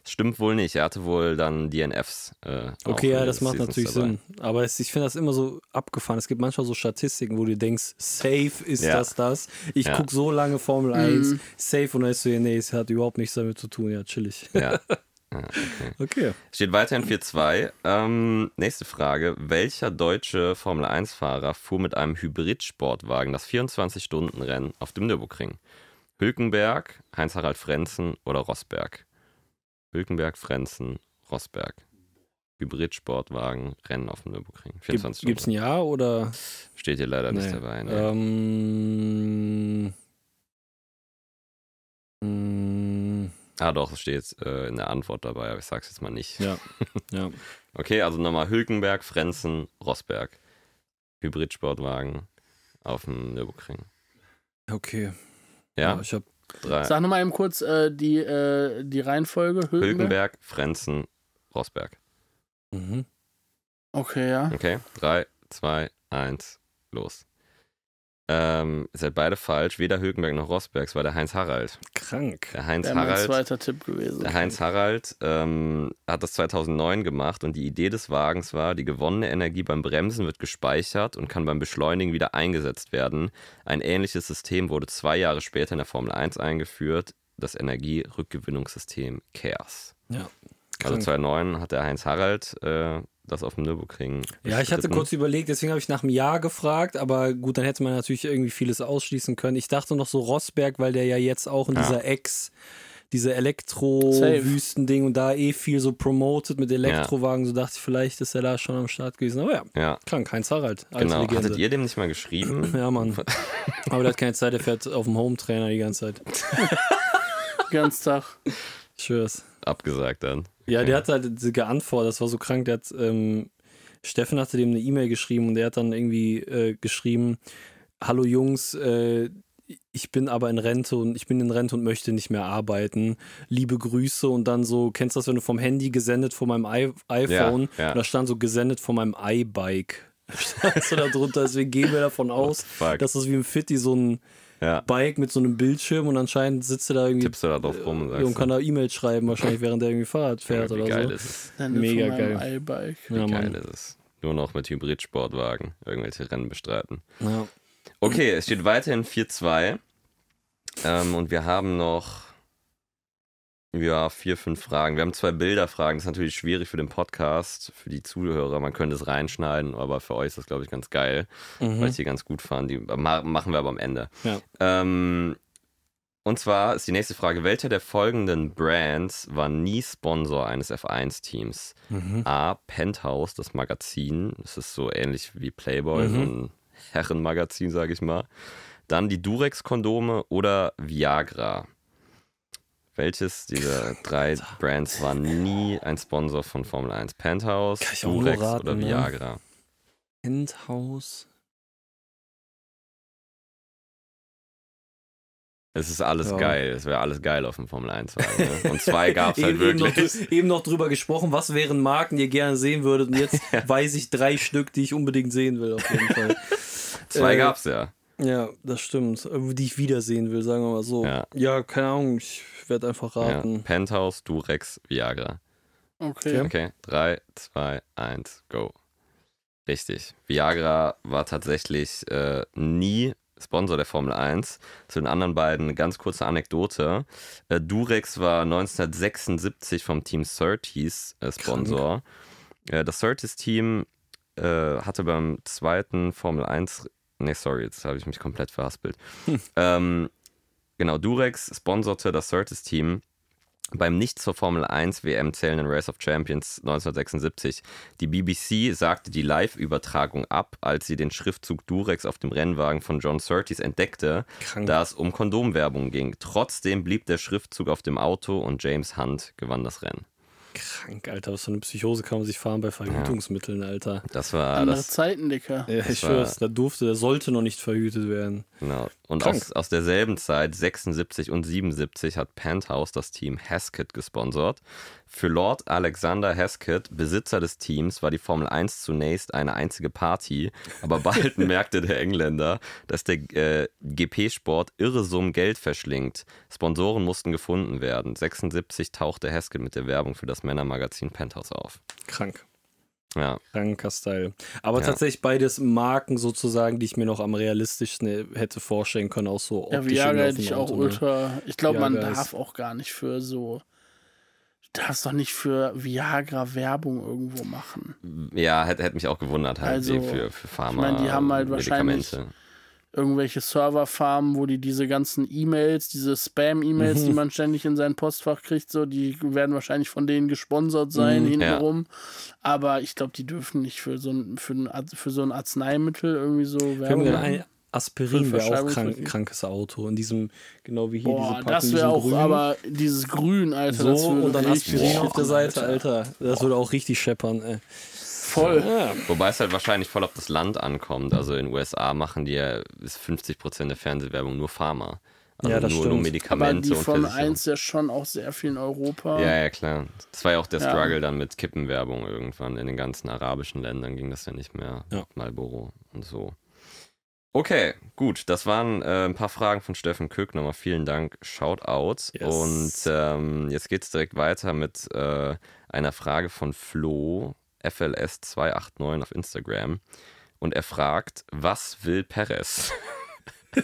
[SPEAKER 3] es stimmt wohl nicht. Er hatte wohl dann DNFs. Äh,
[SPEAKER 2] Okay, ja, das macht
[SPEAKER 3] Seasons
[SPEAKER 2] natürlich
[SPEAKER 3] dabei.
[SPEAKER 2] Sinn. Aber es, ich finde das immer so abgefahren. Es gibt manchmal so Statistiken, wo du denkst, safe ist
[SPEAKER 3] Ja.
[SPEAKER 2] das das. Ich
[SPEAKER 3] Ja.
[SPEAKER 2] gucke so lange Formel 1,
[SPEAKER 4] Mhm.
[SPEAKER 2] safe und dann ist so, ja, nee, es hat überhaupt nichts damit zu tun. Ja, chillig.
[SPEAKER 3] Ja.
[SPEAKER 2] Okay.
[SPEAKER 3] Steht weiterhin 4-2. Ähm, nächste Frage. Welcher deutsche Formel-1-Fahrer fuhr mit einem Hybrid-Sportwagen das 24-Stunden-Rennen auf dem Nürburgring? Hülkenberg, Heinz-Harald Frenzen oder Rosberg? Hülkenberg, Frenzen, Rosberg. Hybrid-Sportwagen, Rennen auf dem Nürburgring. 24
[SPEAKER 2] Gibt es ein
[SPEAKER 3] Stunden.
[SPEAKER 2] Ja oder?
[SPEAKER 3] Steht hier leider nicht
[SPEAKER 2] Nee.
[SPEAKER 3] dabei. Ne?
[SPEAKER 2] Ähm, mm,
[SPEAKER 3] Ah doch, es steht äh, in der Antwort dabei, aber ich sag's jetzt mal nicht.
[SPEAKER 2] ja, ja.
[SPEAKER 3] Okay, also nochmal Hülkenberg, Frenzen, Rosberg. Hybrid-Sportwagen auf dem Nürburgring.
[SPEAKER 2] Okay.
[SPEAKER 3] Ja,
[SPEAKER 2] ich habe
[SPEAKER 3] drei.
[SPEAKER 4] Sag nochmal eben kurz äh, die, äh, die Reihenfolge. Hülkenberg.
[SPEAKER 3] Hülkenberg, Frenzen, Rosberg.
[SPEAKER 2] mhm.
[SPEAKER 4] Okay, ja.
[SPEAKER 3] Okay, drei, zwei, eins, los. Ähm, ihr seid beide falsch. Weder Hülkenberg noch Rosberg, es war der Heinz Harald.
[SPEAKER 2] krank.
[SPEAKER 3] Der Heinz
[SPEAKER 4] Wäre
[SPEAKER 3] Harald.
[SPEAKER 4] zweiter Tipp gewesen.
[SPEAKER 3] Der Heinz Harald ähm, hat das 2009 gemacht und die Idee des Wagens war, die gewonnene Energie beim Bremsen wird gespeichert und kann beim Beschleunigen wieder eingesetzt werden. Ein ähnliches System wurde zwei Jahre später in der Formel 1 eingeführt, das Energierückgewinnungssystem CARES.
[SPEAKER 2] Ja.
[SPEAKER 3] Also
[SPEAKER 2] Krank.
[SPEAKER 3] 2009 hat der Heinz Harald äh, das auf dem Nürburgring
[SPEAKER 2] Ja, ich hatte kurz überlegt, deswegen habe ich nach einem Jahr gefragt, aber gut, dann hätte man natürlich irgendwie vieles ausschließen können. Ich dachte noch so Rosberg, weil der ja jetzt auch in
[SPEAKER 3] Ja.
[SPEAKER 2] dieser Ex, diese Elektro-Wüsten-Ding und da eh viel so promoted mit Elektrowagen, so dachte ich, vielleicht ist er da schon am Start gewesen. Aber ja,
[SPEAKER 3] Ja,
[SPEAKER 2] krank, Heinz Harald.
[SPEAKER 3] Genau.
[SPEAKER 2] Legende.
[SPEAKER 3] Hattet ihr dem nicht mal geschrieben?
[SPEAKER 2] Ja, Mann. Aber der hat keine Zeit, der fährt auf dem Home-Trainer die ganze Zeit.
[SPEAKER 4] Ganz Tag.
[SPEAKER 2] Schwör's.
[SPEAKER 3] Abgesagt dann.
[SPEAKER 2] Ja, der hat halt geantwortet, das war so krank. Der hat, ähm, Steffen hatte dem eine E-Mail geschrieben und der hat dann irgendwie äh, geschrieben: Hallo Jungs, äh, ich bin aber in Rente und ich bin in Rente und möchte nicht mehr arbeiten. Liebe Grüße und dann so, kennst du das, wenn du vom Handy gesendet von meinem I iPhone
[SPEAKER 3] Ja, ja.
[SPEAKER 2] und da stand so gesendet von meinem iBike. Standst du da drunter, deswegen gehen wir davon aus, dass das wie im Fitti so ein
[SPEAKER 3] ja.
[SPEAKER 2] Bike mit so einem Bildschirm und anscheinend sitzt er da irgendwie
[SPEAKER 3] Tippst du da drauf rum und
[SPEAKER 2] und
[SPEAKER 3] sagst
[SPEAKER 2] kann da E-Mails schreiben, wahrscheinlich während er irgendwie Fahrrad fährt
[SPEAKER 3] wie
[SPEAKER 2] oder
[SPEAKER 3] geil
[SPEAKER 2] so.
[SPEAKER 3] ist es.
[SPEAKER 4] Ende
[SPEAKER 2] Mega geil.
[SPEAKER 3] Wie
[SPEAKER 2] Ja,
[SPEAKER 3] geil ist es. Nur noch mit Hybrid-Sportwagen irgendwelche Rennen bestreiten.
[SPEAKER 2] Ja.
[SPEAKER 3] Okay, es steht weiterhin 4-2. Ähm, und wir haben noch ja, vier, fünf Fragen. Wir haben zwei Bilderfragen. Das ist natürlich schwierig für den Podcast, für die Zuhörer. Man könnte es reinschneiden, aber für euch ist das, glaube ich, ganz geil, weil
[SPEAKER 2] Mhm.
[SPEAKER 3] ich die ganz gut fand. Die ma- machen wir aber am Ende.
[SPEAKER 2] Ja.
[SPEAKER 3] Ähm, und zwar ist die nächste Frage: Welcher der folgenden Brands war nie Sponsor eines F1-Teams?
[SPEAKER 2] Mhm.
[SPEAKER 3] A. Penthouse, das Magazin. Das ist so ähnlich wie Playboy,
[SPEAKER 2] Mhm.
[SPEAKER 3] so ein Herrenmagazin, sage ich mal. Dann die Durex-Kondome oder Viagra. Welches dieser drei Brands war nie ein Sponsor von Formel 1? Penthouse, Durex
[SPEAKER 2] raten,
[SPEAKER 3] oder
[SPEAKER 2] ne?
[SPEAKER 3] Viagra?
[SPEAKER 2] Penthouse.
[SPEAKER 3] Es ist alles
[SPEAKER 2] Ja.
[SPEAKER 3] geil. Es wäre alles geil auf dem Formel 1 Wagen. Ne? Und zwei gab es halt
[SPEAKER 2] Eben, eben, noch,
[SPEAKER 3] wirklich.
[SPEAKER 2] eben noch drüber gesprochen, was wären Marken, die ihr gerne sehen würdet. Und jetzt weiß ich drei Stück, die ich unbedingt sehen will, auf jeden Fall.
[SPEAKER 3] Zwei
[SPEAKER 2] äh,
[SPEAKER 3] gab's ja.
[SPEAKER 2] Ja, das stimmt. Äh, Die ich wiedersehen will, sagen wir mal so.
[SPEAKER 3] Ja.
[SPEAKER 2] Ja, keine Ahnung, ich werde einfach
[SPEAKER 3] ja.
[SPEAKER 2] raten.
[SPEAKER 3] Penthouse, Durex, Viagra.
[SPEAKER 4] Okay.
[SPEAKER 3] Okay, 3, 2, 1, go. Richtig. Viagra war tatsächlich äh, nie Sponsor der Formel 1. Zu den anderen beiden eine ganz kurze Anekdote. Äh, Durex war 1976 vom Team Surtees äh, Sponsor. Äh, das Surtees-Team äh, hatte beim zweiten Formel 1, nee, sorry, jetzt habe ich mich komplett verhaspelt. Ähm, genau, Durex sponserte das Surtees-Team beim nicht zur Formel 1 WM zählenden Race of Champions 1976. Die BBC sagte die Live-Übertragung ab, als sie den Schriftzug Durex auf dem Rennwagen von John Surtees entdeckte,
[SPEAKER 2] Krank.
[SPEAKER 3] da es um Kondomwerbung ging. Trotzdem blieb der Schriftzug auf dem Auto und James Hunt gewann das Rennen.
[SPEAKER 2] Krank, Alter. Was für eine Psychose kann man sich fahren bei Verhütungsmitteln, Alter.
[SPEAKER 3] Das war
[SPEAKER 4] Andere
[SPEAKER 3] das.
[SPEAKER 4] Zeiten, Dicker.
[SPEAKER 2] Ja, ich schwör's, da durfte, der sollte noch nicht verhütet werden.
[SPEAKER 3] Genau. Und
[SPEAKER 2] Krank.
[SPEAKER 3] aus, aus derselben Zeit, 76 und 77, hat Penthouse das Team Heskett gesponsert. Für Lord Alexander Heskett, Besitzer des Teams, war die Formel 1 zunächst eine einzige Party, aber bald merkte der Engländer, dass der äh, GP-Sport irre Summen Geld verschlingt. Sponsoren mussten gefunden werden. 76 tauchte Heskett mit der Werbung für das Männermagazin Penthouse auf.
[SPEAKER 2] Krank.
[SPEAKER 3] Ja,
[SPEAKER 2] Kranker Style. Aber
[SPEAKER 3] Ja.
[SPEAKER 2] tatsächlich beides Marken sozusagen, die ich mir noch am realistischsten hätte vorstellen können, auch so
[SPEAKER 4] Ja,
[SPEAKER 2] optisch
[SPEAKER 4] Viagra
[SPEAKER 2] irgendwie auf
[SPEAKER 4] hätte ich auch
[SPEAKER 2] Auto, ne?
[SPEAKER 4] ultra. Ich glaube, man
[SPEAKER 2] Viagra
[SPEAKER 4] darf auch gar nicht für so. Du darfst doch nicht für Viagra Werbung irgendwo machen.
[SPEAKER 3] ja hätte, hätte mich auch gewundert halt
[SPEAKER 4] Also,
[SPEAKER 3] für, für Pharma.
[SPEAKER 4] meine, die haben halt wahrscheinlich-
[SPEAKER 3] Medikamente.
[SPEAKER 4] Irgendwelche Serverfarmen, wo die diese ganzen E-Mails, diese Spam-E-Mails,
[SPEAKER 2] Mhm.
[SPEAKER 4] die man ständig in sein Postfach kriegt, so, die werden wahrscheinlich von denen gesponsert sein,
[SPEAKER 2] Mhm,
[SPEAKER 4] hintenrum. Aber ich glaube, die dürfen nicht für so ein, für ein, für so ein Arzneimittel irgendwie so Werbung
[SPEAKER 2] ein Aspirin wäre auch krank, krankes Auto. In diesem, genau wie hier
[SPEAKER 4] Boah,
[SPEAKER 2] diese Packung,
[SPEAKER 4] das wäre auch,
[SPEAKER 2] grünen.
[SPEAKER 4] aber dieses Grün, Alter,
[SPEAKER 2] so und dann Aspirin auf der Seite, Alter. Das würde auch richtig scheppern, ey.
[SPEAKER 4] Voll.
[SPEAKER 2] Ja.
[SPEAKER 3] Wobei es halt wahrscheinlich voll auf das Land ankommt. Also in den USA machen die ja ist 50% der Fernsehwerbung nur Pharma. Also
[SPEAKER 2] Ja, das
[SPEAKER 3] nur, nur
[SPEAKER 2] stimmt.
[SPEAKER 3] Medikamente
[SPEAKER 4] Aber die
[SPEAKER 3] und
[SPEAKER 4] Formel
[SPEAKER 3] Versicherung.
[SPEAKER 4] 1 ja schon auch sehr viel in Europa.
[SPEAKER 3] Ja, ja, klar. Das war ja auch der
[SPEAKER 4] Ja.
[SPEAKER 3] Struggle dann mit Kippenwerbung irgendwann. In den ganzen arabischen Ländern ging das ja nicht mehr.
[SPEAKER 2] Ja.
[SPEAKER 3] Marlboro und so. Okay, gut. Das waren äh, ein paar Fragen von Steffen Kück. Nochmal vielen Dank. Shoutout.
[SPEAKER 2] Yes.
[SPEAKER 3] Und ähm, jetzt geht es direkt weiter mit äh, einer Frage von Flo, FLS289 auf Instagram. Und er fragt, was will Perez?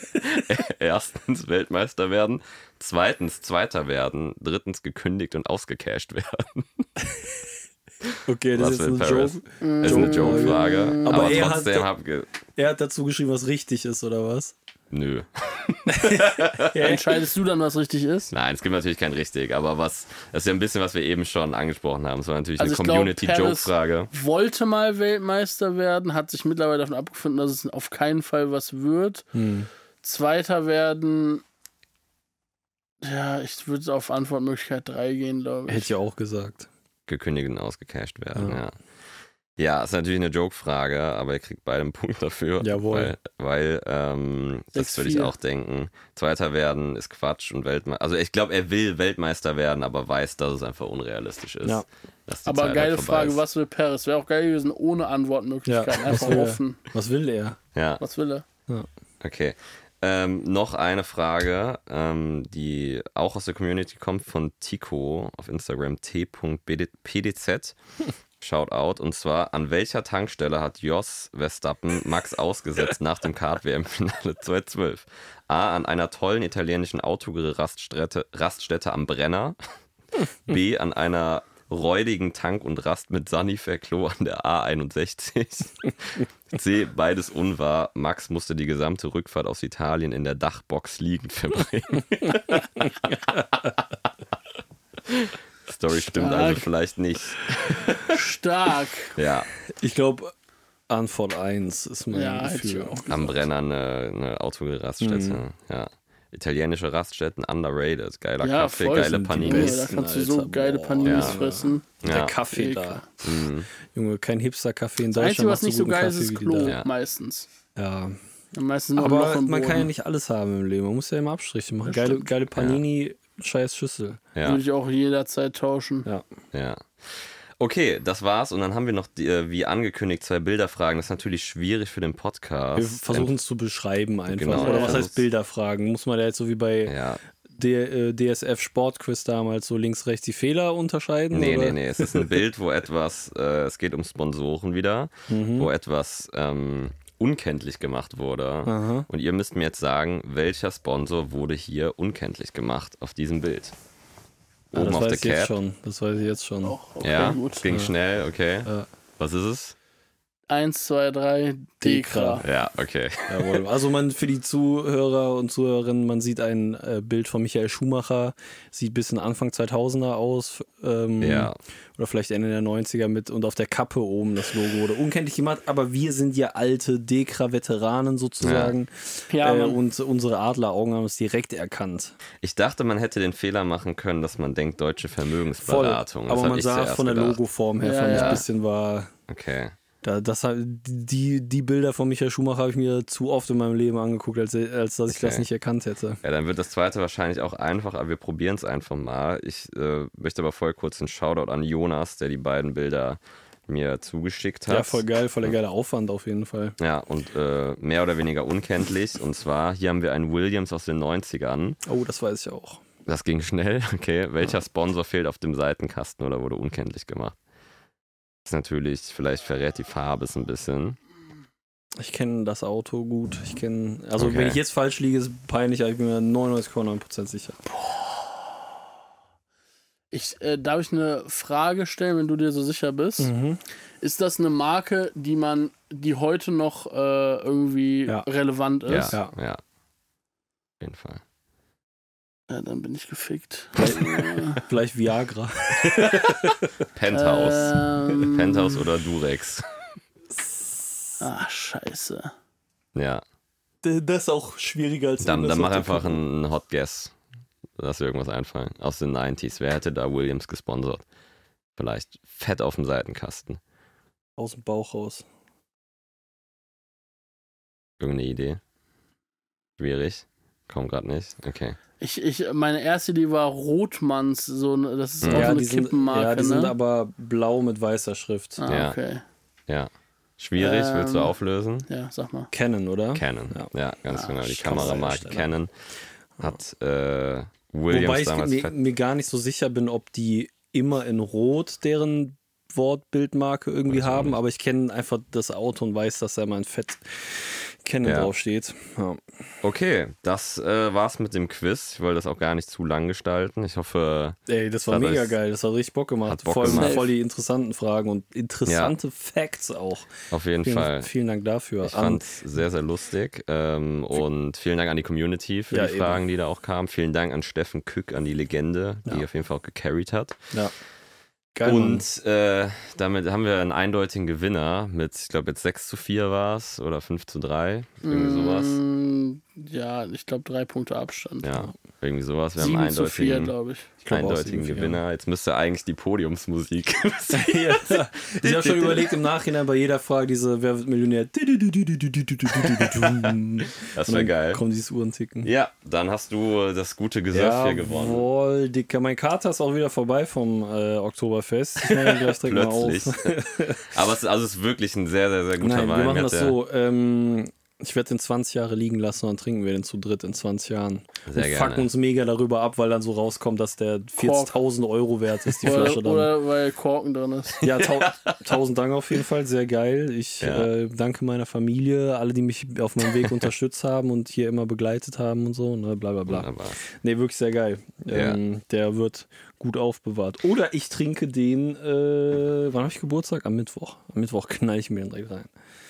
[SPEAKER 3] Erstens Weltmeister werden, zweitens Zweiter werden, drittens gekündigt und ausgecasht werden.
[SPEAKER 2] Okay, das
[SPEAKER 3] Was
[SPEAKER 2] ist jetzt ein
[SPEAKER 3] Perez?
[SPEAKER 2] Joke.
[SPEAKER 3] Das ist eine
[SPEAKER 2] Joke.
[SPEAKER 3] Joke-Frage.
[SPEAKER 2] Aber
[SPEAKER 3] Aber,
[SPEAKER 2] er hat-
[SPEAKER 3] trotzdem hab ge
[SPEAKER 2] Er hat dazu geschrieben, was richtig ist, oder was?
[SPEAKER 3] Nö.
[SPEAKER 4] Ja, entscheidest du dann, was richtig ist?
[SPEAKER 3] Nein, es gibt natürlich kein richtig, aber was, das ist ja ein bisschen, was wir eben schon angesprochen haben. Es war natürlich
[SPEAKER 4] Also
[SPEAKER 3] eine Community-Joke-Frage.
[SPEAKER 4] Wollte mal Weltmeister werden, hat sich mittlerweile davon abgefunden, dass es auf keinen Fall was wird.
[SPEAKER 2] Hm.
[SPEAKER 4] Zweiter werden. Ja, ich würde auf Antwortmöglichkeit 3 gehen, glaube ich.
[SPEAKER 2] Hätte ich auch gesagt.
[SPEAKER 3] Gekündigt und ausgecasht werden,
[SPEAKER 2] Ja.
[SPEAKER 3] ja. Ja, ist natürlich eine Joke-Frage, aber ihr kriegt beide einen Punkt dafür.
[SPEAKER 2] Jawohl.
[SPEAKER 3] Weil, weil ähm, das würde ich
[SPEAKER 4] 6-4.
[SPEAKER 3] auch denken. Zweiter werden ist Quatsch und Weltmeister. Also ich glaube, er will Weltmeister werden, aber weiß, dass es einfach unrealistisch ist.
[SPEAKER 2] Ja.
[SPEAKER 4] Aber
[SPEAKER 3] Zeit
[SPEAKER 4] geile
[SPEAKER 3] halt
[SPEAKER 4] Frage,
[SPEAKER 3] ist.
[SPEAKER 4] was will Paris? Wäre auch geil gewesen, ohne Antwortmöglichkeiten.
[SPEAKER 2] Ja,
[SPEAKER 4] Einfach
[SPEAKER 2] was
[SPEAKER 4] offen.
[SPEAKER 2] Was will er?
[SPEAKER 3] Ja,
[SPEAKER 4] Was will er?
[SPEAKER 3] Okay. Ähm, noch eine Frage, ähm, die auch aus der Community kommt von Tico auf Instagram t.pdz. Shout out. Und zwar, an welcher Tankstelle hat Jos Verstappen Max ausgesetzt nach dem Kart-WM-Finale 2012? A. An einer tollen italienischen Autogrill-Raststätte Raststätte am Brenner. B. An einer räudigen Tank- und Rast mit Sanifair-Klo an der A61. C. Beides unwahr. Max musste die gesamte Rückfahrt aus Italien in der Dachbox liegend verbringen. Story stimmt
[SPEAKER 4] Stark.
[SPEAKER 3] also vielleicht nicht.
[SPEAKER 4] Stark.
[SPEAKER 3] Ja,
[SPEAKER 2] Ich glaube, Antwort 1 ist mein
[SPEAKER 4] Ja,
[SPEAKER 2] Gefühl.
[SPEAKER 4] auch
[SPEAKER 3] am. Brenner eine, eine Autogrill-Raststätte. Ja. Italienische Raststätten underrated. Geiler
[SPEAKER 4] Ja,
[SPEAKER 3] Kaffee,
[SPEAKER 4] voll
[SPEAKER 3] geile Paninis.
[SPEAKER 4] Junge, Da
[SPEAKER 2] Besten,
[SPEAKER 4] kannst du so
[SPEAKER 2] Alter.
[SPEAKER 4] geile
[SPEAKER 2] Boah.
[SPEAKER 4] Paninis
[SPEAKER 3] Ja.
[SPEAKER 4] fressen.
[SPEAKER 2] Der
[SPEAKER 3] Ja.
[SPEAKER 2] Kaffee
[SPEAKER 4] Ekel.
[SPEAKER 2] da.
[SPEAKER 3] Mhm.
[SPEAKER 2] Junge, kein Hipster-Kaffee in
[SPEAKER 4] Das
[SPEAKER 2] Deutschland.
[SPEAKER 4] Einzige, was nicht so geil ist,
[SPEAKER 2] Kaffee
[SPEAKER 4] ist Klo.
[SPEAKER 3] Ja.
[SPEAKER 4] meistens.
[SPEAKER 2] Ja,
[SPEAKER 4] Meistens
[SPEAKER 2] Aber man kann ja nicht alles haben im Leben. Man muss ja immer Abstriche machen.
[SPEAKER 4] Das
[SPEAKER 2] Geile, geile Panini, scheiß Schüssel.
[SPEAKER 3] Ja.
[SPEAKER 4] Würde ich auch jederzeit tauschen.
[SPEAKER 2] Ja.
[SPEAKER 3] Ja. Okay, das war's. Und dann haben wir noch, die, äh, wie angekündigt, zwei Bilderfragen. Das ist natürlich schwierig für den Podcast.
[SPEAKER 2] Wir versuchen es zu beschreiben einfach.
[SPEAKER 3] Genau,
[SPEAKER 2] Oder
[SPEAKER 3] ja.
[SPEAKER 2] was heißt Bilder fragen? Muss man da jetzt so wie bei
[SPEAKER 3] Ja,
[SPEAKER 2] der äh, DSF Sportquiz damals so links, rechts die Fehler unterscheiden?
[SPEAKER 3] nee,
[SPEAKER 2] oder?
[SPEAKER 3] nee, nee. Es ist ein Bild, wo etwas, äh, es geht um Sponsoren wieder,
[SPEAKER 2] Mhm.
[SPEAKER 3] wo etwas ähm, unkenntlich gemacht wurde.
[SPEAKER 2] Aha.
[SPEAKER 3] Und ihr müsst mir jetzt sagen, welcher Sponsor wurde hier unkenntlich gemacht auf diesem Bild?
[SPEAKER 2] Ah,
[SPEAKER 3] Oben
[SPEAKER 2] das
[SPEAKER 3] auf
[SPEAKER 2] weiß
[SPEAKER 3] der
[SPEAKER 2] ich jetzt
[SPEAKER 3] Cap.
[SPEAKER 2] schon. Das weiß ich jetzt schon.
[SPEAKER 4] Auch, okay,
[SPEAKER 3] ja,
[SPEAKER 4] gut.
[SPEAKER 3] ging schnell, okay.
[SPEAKER 2] Ja.
[SPEAKER 3] Was ist es?
[SPEAKER 4] 1, 2, 3, Dekra.
[SPEAKER 3] Ja, okay.
[SPEAKER 2] Jawohl. Also man für die Zuhörer und Zuhörerinnen, man sieht ein äh, Bild von Michael Schumacher, sieht bis in Anfang 2000er aus, ähm,
[SPEAKER 3] Ja.
[SPEAKER 2] oder vielleicht Ende der 90er mit und auf der Kappe oben das Logo wurde unkenntlich gemacht, aber wir sind ja alte Dekra-Veteranen sozusagen
[SPEAKER 4] Ja,
[SPEAKER 2] äh,
[SPEAKER 4] Mann.
[SPEAKER 2] und unsere Adleraugen haben es direkt erkannt.
[SPEAKER 3] Ich dachte, man hätte den Fehler machen können, dass man denkt, deutsche
[SPEAKER 2] Voll.
[SPEAKER 3] Vermögensberatung. Das
[SPEAKER 2] Aber man
[SPEAKER 3] ich
[SPEAKER 2] sah von der
[SPEAKER 3] gedacht.
[SPEAKER 2] Logoform her,
[SPEAKER 4] Ja,
[SPEAKER 2] fand ich
[SPEAKER 4] ja.
[SPEAKER 2] ein bisschen war.
[SPEAKER 3] Okay.
[SPEAKER 2] Da, das, die, die Bilder von Michael Schumacher habe ich mir zu oft in meinem Leben angeguckt, als, als dass ich
[SPEAKER 3] Okay.
[SPEAKER 2] das nicht erkannt hätte.
[SPEAKER 3] Ja, dann wird das zweite wahrscheinlich auch einfach, aber wir probieren es einfach mal. Ich äh, möchte aber voll kurz einen Shoutout an Jonas, der die beiden Bilder mir zugeschickt hat.
[SPEAKER 2] Ja, voll geil, voll der geile Aufwand auf jeden Fall.
[SPEAKER 3] Ja, und äh, mehr oder weniger unkenntlich. Und zwar, hier haben wir einen Williams aus den 90ern.
[SPEAKER 2] Oh, das weiß ich auch.
[SPEAKER 3] Das ging schnell, okay. Welcher Sponsor fehlt auf dem Seitenkasten oder wurde unkenntlich gemacht? Ist natürlich, vielleicht verrät die Farbe es ein bisschen.
[SPEAKER 2] Ich kenne das Auto gut. Ich kenne, also
[SPEAKER 3] Okay.
[SPEAKER 2] wenn ich jetzt falsch liege, ist peinlich, aber ich bin mir 99,9% sicher.
[SPEAKER 4] Ich, äh, darf ich eine Frage stellen, wenn du dir so sicher bist?
[SPEAKER 2] Mhm.
[SPEAKER 4] Ist das eine Marke, die man, die heute noch äh, irgendwie
[SPEAKER 2] Ja.
[SPEAKER 4] relevant
[SPEAKER 3] Ja,
[SPEAKER 4] ist?
[SPEAKER 3] ja. Auf jeden Fall.
[SPEAKER 4] Ja, dann bin ich gefickt.
[SPEAKER 2] Vielleicht Viagra.
[SPEAKER 3] Penthouse.
[SPEAKER 4] ähm,
[SPEAKER 3] Penthouse oder Durex.
[SPEAKER 4] Ah, scheiße.
[SPEAKER 3] Ja.
[SPEAKER 2] Das ist auch schwieriger als
[SPEAKER 3] Dann,
[SPEAKER 2] das
[SPEAKER 3] dann mach einfach einen Hot Guess. Lass dir irgendwas einfallen. Aus den 90s. Wer hätte da Williams gesponsert? Vielleicht fett auf dem Seitenkasten.
[SPEAKER 2] Aus dem Bauch raus.
[SPEAKER 3] Irgendeine Idee? Schwierig. Komm grad nicht. Okay.
[SPEAKER 4] Ich, ich, meine erste Idee war Rotmanns, so eine, das ist
[SPEAKER 3] Ja,
[SPEAKER 4] auch so eine
[SPEAKER 2] die sind,
[SPEAKER 4] Kippenmarke,
[SPEAKER 2] ja, die
[SPEAKER 4] ne?
[SPEAKER 2] sind aber blau mit weißer Schrift.
[SPEAKER 4] ah,
[SPEAKER 3] Ja.
[SPEAKER 4] okay.
[SPEAKER 3] Ja. Schwierig, willst du
[SPEAKER 4] Ähm,
[SPEAKER 3] auflösen?
[SPEAKER 4] Ja, sag mal.
[SPEAKER 2] Canon, oder?
[SPEAKER 3] Canon.
[SPEAKER 2] Ja.
[SPEAKER 3] Ja, ganz
[SPEAKER 4] Ah,
[SPEAKER 3] genau. Die Kameramarke. Canon hat äh, Williams
[SPEAKER 2] Wobei ich
[SPEAKER 3] damals
[SPEAKER 2] mir, mir gar nicht so sicher bin, ob die immer in Rot deren Wortbildmarke irgendwie haben, aber ich kenne einfach das Auto und weiß, dass da mal ein Fett Canon
[SPEAKER 3] Ja.
[SPEAKER 2] draufsteht. Ja.
[SPEAKER 3] Okay, das äh, war's mit dem Quiz. Ich wollte das auch gar nicht zu lang gestalten. Ich hoffe,
[SPEAKER 2] Ey, das war mega geil, das hat richtig Bock gemacht.
[SPEAKER 3] hat Bock
[SPEAKER 2] voll,
[SPEAKER 3] gemacht.
[SPEAKER 2] voll die interessanten Fragen und interessante Facts auch.
[SPEAKER 3] auf jeden
[SPEAKER 2] Vielen,
[SPEAKER 3] Fall.
[SPEAKER 2] vielen Dank dafür.
[SPEAKER 3] Ich
[SPEAKER 2] An-
[SPEAKER 3] fand's sehr, sehr lustig. Ähm, und vielen Dank an die Community für
[SPEAKER 2] Ja,
[SPEAKER 3] die
[SPEAKER 2] eben.
[SPEAKER 3] Fragen, die da auch kamen. Vielen Dank an Steffen Kück, an die Legende, die
[SPEAKER 2] Ja.
[SPEAKER 3] auf jeden Fall auch gecarried hat.
[SPEAKER 2] ja. Geil,
[SPEAKER 3] und äh, damit haben wir einen eindeutigen Gewinner mit, ich glaube, jetzt 6 zu 4 war es oder 5 zu 3. Irgendwie sowas.
[SPEAKER 4] Mm, Ja, ich glaube drei Punkte Abstand.
[SPEAKER 3] Ja, irgendwie sowas. Wir haben einen
[SPEAKER 4] vier,
[SPEAKER 3] eindeutigen,
[SPEAKER 4] glaube ich.
[SPEAKER 2] Ich glaub
[SPEAKER 3] eindeutigen
[SPEAKER 2] 7-4.
[SPEAKER 3] Gewinner. Jetzt müsste eigentlich die Podiumsmusik.
[SPEAKER 2] ja. Ich habe schon überlegt, im Nachhinein bei jeder Frage diese Wer wird Millionär?
[SPEAKER 3] Das wäre
[SPEAKER 2] dann
[SPEAKER 3] geil.
[SPEAKER 2] Kommen dieses Uhrenticken.
[SPEAKER 3] Ja, dann hast du das gute Gesöff hier gewonnen.
[SPEAKER 2] Jawohl, Dicker. Mein Kater ist auch wieder vorbei vom äh, Oktoberfest. Ich nehme ihn gleich direkt mal
[SPEAKER 3] Plötzlich.
[SPEAKER 2] auf.
[SPEAKER 3] Aber es ist, also es ist wirklich ein sehr, sehr, sehr guter
[SPEAKER 2] Nein,
[SPEAKER 3] Wein.
[SPEAKER 2] wir machen das so. Ähm, ich werde den 20 Jahre liegen lassen und dann trinken wir den zu dritt in 20 Jahren.
[SPEAKER 3] Sehr
[SPEAKER 2] und
[SPEAKER 3] gerne.
[SPEAKER 2] fucken uns mega darüber ab, weil dann so rauskommt, dass der 40.000 Euro wert ist, die Flasche
[SPEAKER 4] Oder,
[SPEAKER 2] dann.
[SPEAKER 4] oder weil Korken drin ist.
[SPEAKER 2] Ja, tau tausend Dank auf jeden Fall, sehr geil. Ich
[SPEAKER 3] Ja.
[SPEAKER 2] äh, danke meiner Familie, alle, die mich auf meinem Weg unterstützt haben und hier immer begleitet haben und so, ne, bla bla bla.
[SPEAKER 3] Wunderbar.
[SPEAKER 2] Nee, wirklich sehr geil.
[SPEAKER 3] Ja.
[SPEAKER 2] Ähm, der wird gut aufbewahrt. Oder ich trinke den, äh, wann habe ich Geburtstag? Am Mittwoch. Am Mittwoch knall ich mir den direkt rein.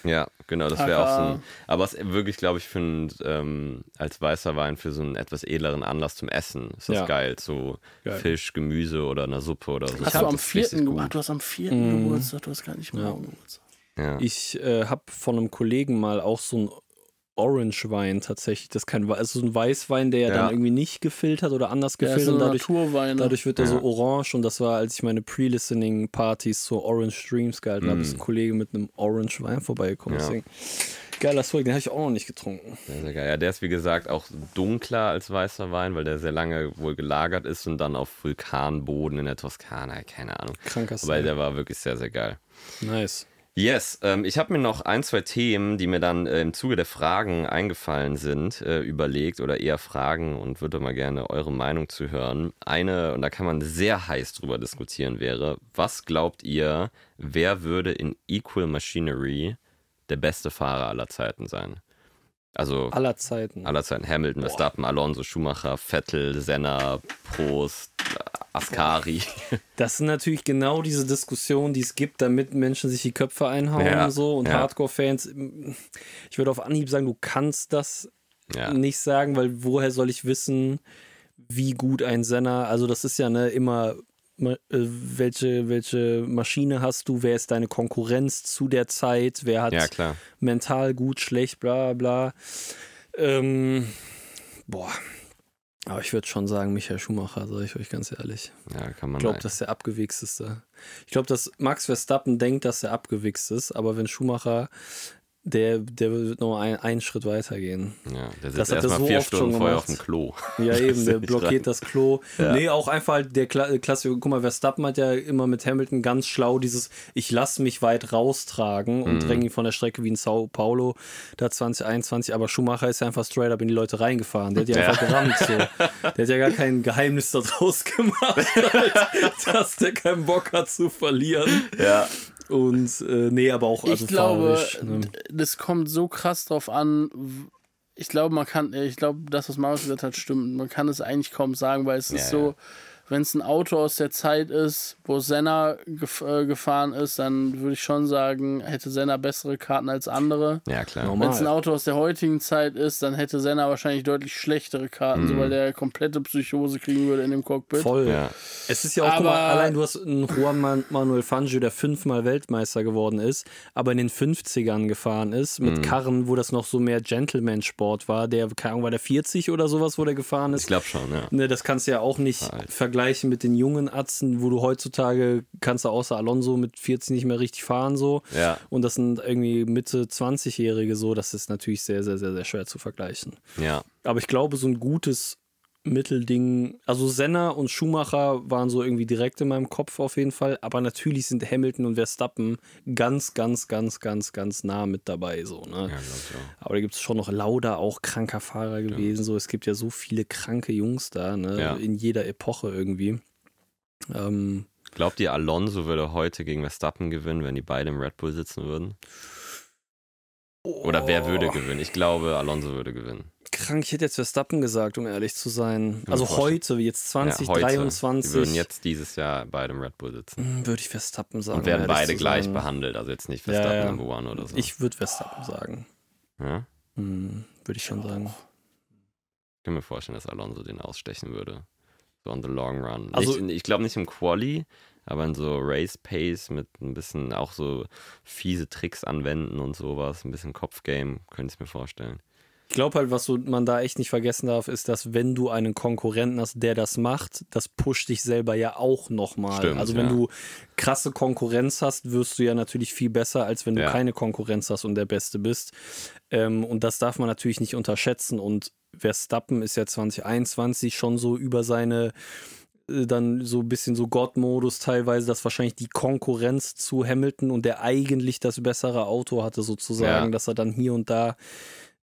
[SPEAKER 3] Ja, genau, das wäre auch so ein. Aber es ist wirklich, glaube ich, für ein, ähm, als weißer Wein für so einen etwas edleren Anlass zum Essen ist das
[SPEAKER 2] Ja.
[SPEAKER 3] geil. So
[SPEAKER 2] Geil.
[SPEAKER 3] Fisch, Gemüse oder eine Suppe oder so.
[SPEAKER 4] Hast
[SPEAKER 3] Ich
[SPEAKER 4] du am vierten
[SPEAKER 3] gut.
[SPEAKER 4] Ge- Ach, du hast am vierten
[SPEAKER 2] Mhm.
[SPEAKER 4] Geburtstag, du hast gar nicht morgen Geburtstag.
[SPEAKER 3] Ja.
[SPEAKER 2] Ich äh, habe von einem Kollegen mal auch so ein Orange-Wein tatsächlich. Das ist kein We- also so ein Weißwein, der ja
[SPEAKER 3] Ja.
[SPEAKER 2] dann irgendwie nicht gefiltert oder anders gefiltert
[SPEAKER 4] so
[SPEAKER 2] und dadurch,
[SPEAKER 4] Naturweine.
[SPEAKER 2] dadurch wird er
[SPEAKER 3] Ja.
[SPEAKER 2] so orange und das war, als ich meine Pre-Listening-Partys zu Orange Streams gehalten habe,
[SPEAKER 3] Mm.
[SPEAKER 2] ist ein Kollege mit einem Orange-Wein vorbeigekommen.
[SPEAKER 3] Ja.
[SPEAKER 2] Deswegen Geiler Swag, den habe ich auch noch nicht getrunken.
[SPEAKER 3] Sehr, sehr geil. Ja, der ist wie gesagt auch dunkler als weißer Wein, weil der sehr lange wohl gelagert ist und dann auf Vulkanboden in der Toskana, keine Ahnung.
[SPEAKER 2] Kranker
[SPEAKER 3] Aber
[SPEAKER 2] Style.
[SPEAKER 3] der war wirklich sehr, sehr geil.
[SPEAKER 2] Nice.
[SPEAKER 3] Yes, ähm, ich habe mir noch ein, zwei Themen, die mir dann äh, im Zuge der Fragen eingefallen sind, äh, überlegt oder eher Fragen und würde mal gerne eure Meinung zu hören. Eine, und da kann man sehr heiß drüber diskutieren, wäre, was glaubt ihr, wer würde in Equal Machinery der beste Fahrer aller Zeiten sein? Also
[SPEAKER 2] Aller Zeiten.
[SPEAKER 3] aller Zeiten Hamilton, Verstappen, Alonso, Schumacher, Vettel, Senna, Prost, Ascari.
[SPEAKER 2] Das sind natürlich genau diese Diskussionen, die es gibt, damit Menschen sich die Köpfe einhauen
[SPEAKER 3] Ja,
[SPEAKER 2] und so und
[SPEAKER 3] ja.
[SPEAKER 2] Hardcore-Fans. Ich würde auf Anhieb sagen, du kannst das
[SPEAKER 3] Ja.
[SPEAKER 2] nicht sagen, weil woher soll ich wissen, wie gut ein Senna, also das ist ja ne, immer, welche, welche Maschine hast du, wer ist deine Konkurrenz zu der Zeit, wer hat
[SPEAKER 3] Ja,
[SPEAKER 2] mental gut, schlecht, bla bla. Ähm, boah. Aber ich würde schon sagen, Michael Schumacher, sage ich euch ganz ehrlich.
[SPEAKER 3] Ja, kann man
[SPEAKER 2] Ich glaube, das ist der abgewichsteste. Ich glaube, dass Max Verstappen denkt, dass er abgewichst ist, aber wenn Schumacher, der, der wird noch ein, einen Schritt weiter gehen.
[SPEAKER 3] Ja, der
[SPEAKER 2] Das
[SPEAKER 3] sitzt
[SPEAKER 2] hat er
[SPEAKER 3] erstmal
[SPEAKER 2] so
[SPEAKER 3] vier
[SPEAKER 2] oft schon
[SPEAKER 3] Stunden vorher auf dem Klo.
[SPEAKER 2] Ja, eben, der blockiert
[SPEAKER 3] rein.
[SPEAKER 2] das Klo.
[SPEAKER 3] Ja.
[SPEAKER 2] Nee, auch einfach halt der Kla Klassiker. Guck mal, Verstappen hat ja immer mit Hamilton ganz schlau dieses Ich lass mich weit raustragen und
[SPEAKER 3] Mhm.
[SPEAKER 2] dränge ihn von der Strecke wie in Sao Paulo da 2021. Aber Schumacher ist ja einfach straight up in die Leute reingefahren. Der hat die
[SPEAKER 3] Ja.
[SPEAKER 2] einfach gerammt. So. Der hat ja gar kein Geheimnis daraus gemacht, halt, dass der keinen Bock hat zu verlieren.
[SPEAKER 3] Ja.
[SPEAKER 2] Und äh, nee, aber auch also
[SPEAKER 4] ich glaube,
[SPEAKER 2] ne?
[SPEAKER 4] das kommt so krass drauf an. Ich glaube, man kann, ich glaube, das, was Marius gesagt hat, stimmt. Man kann es eigentlich kaum sagen, weil es
[SPEAKER 3] Ja,
[SPEAKER 4] ist so,
[SPEAKER 3] ja.
[SPEAKER 4] Wenn es ein Auto aus der Zeit ist, wo Senna gef äh, gefahren ist, dann würde ich schon sagen, hätte Senna bessere Karten als andere.
[SPEAKER 3] Ja, klar.
[SPEAKER 4] Wenn es ein Auto aus der heutigen Zeit ist, dann hätte Senna wahrscheinlich deutlich schlechtere Karten, so weil der komplette Psychose kriegen würde in dem Cockpit.
[SPEAKER 2] Voll.
[SPEAKER 3] Ja.
[SPEAKER 2] Es ist ja auch, guck mal,
[SPEAKER 4] Aber-
[SPEAKER 2] allein du hast einen Juan Man- Manuel Fangio, der fünfmal Weltmeister geworden ist, aber in den 50ern gefahren ist, mit
[SPEAKER 3] Mhm.
[SPEAKER 2] Karren, wo das noch so mehr Gentleman-Sport war. Der, keine Ahnung, war der 40 oder sowas, wo der gefahren ist.
[SPEAKER 3] Ich glaube schon, ja.
[SPEAKER 2] Ne, das kannst du ja auch nicht
[SPEAKER 3] Alt.
[SPEAKER 2] Vergleichen mit den jungen Atzen, wo du heutzutage kannst du außer Alonso mit 40 nicht mehr richtig fahren so.
[SPEAKER 3] Ja.
[SPEAKER 2] Und das sind irgendwie Mitte 20-Jährige so. Das ist natürlich sehr, sehr, sehr, sehr schwer zu vergleichen.
[SPEAKER 3] Ja.
[SPEAKER 2] Aber ich glaube, so ein gutes Mittelding, also Senna und Schumacher waren so irgendwie direkt in meinem Kopf auf jeden Fall, aber natürlich sind Hamilton und Verstappen ganz, ganz, ganz, ganz, ganz nah mit dabei, so, ne?
[SPEAKER 3] Ja.
[SPEAKER 2] Aber da gibt es schon noch Lauda, auch kranker Fahrer gewesen, so, es gibt ja so viele kranke Jungs da, ne?
[SPEAKER 3] Ja.
[SPEAKER 2] In jeder Epoche irgendwie. Ähm,
[SPEAKER 3] Glaubt ihr, Alonso würde heute gegen Verstappen gewinnen, wenn die beide im Red Bull sitzen würden? Oder wer würde
[SPEAKER 2] oh,
[SPEAKER 3] gewinnen? Ich glaube, Alonso würde gewinnen.
[SPEAKER 2] Krank, ich hätte jetzt Verstappen gesagt, um ehrlich zu sein. Also heute, wie jetzt
[SPEAKER 3] Ja, heute.
[SPEAKER 2] 2023,
[SPEAKER 3] Die würden jetzt dieses Jahr beide im Red Bull sitzen.
[SPEAKER 2] hm, würde ich Verstappen sagen.
[SPEAKER 3] Und werden
[SPEAKER 2] um
[SPEAKER 3] beide gleich
[SPEAKER 2] sein.
[SPEAKER 3] behandelt. Also jetzt nicht
[SPEAKER 2] Ja,
[SPEAKER 3] Verstappen
[SPEAKER 2] ja.
[SPEAKER 3] Number One oder so.
[SPEAKER 2] Ich würde Verstappen sagen.
[SPEAKER 3] ja?
[SPEAKER 2] Hm, würde ich schon sagen.
[SPEAKER 3] Ich kann mir vorstellen, dass Alonso den ausstechen würde. So on the long run.
[SPEAKER 2] Also-
[SPEAKER 3] nicht, ich glaube nicht im Quali, aber in so Race Pace mit ein bisschen auch so fiese Tricks anwenden und sowas, ein bisschen Kopfgame, könnte ich mir vorstellen.
[SPEAKER 2] Ich glaube halt, was man da echt nicht vergessen darf, ist, dass wenn du einen Konkurrenten hast, der das macht, das pusht dich selber ja auch nochmal. Also wenn
[SPEAKER 3] ja.
[SPEAKER 2] du krasse Konkurrenz hast, wirst du ja natürlich viel besser, als wenn du
[SPEAKER 3] Ja.
[SPEAKER 2] keine Konkurrenz hast und der Beste bist. Ähm, und das darf man natürlich nicht unterschätzen. Und Verstappen ist ja 2021 schon so über seine äh, dann so ein bisschen so God-Modus teilweise, dass wahrscheinlich die Konkurrenz zu Hamilton und der eigentlich das bessere Auto hatte sozusagen,
[SPEAKER 3] Ja.
[SPEAKER 2] dass er dann hier und da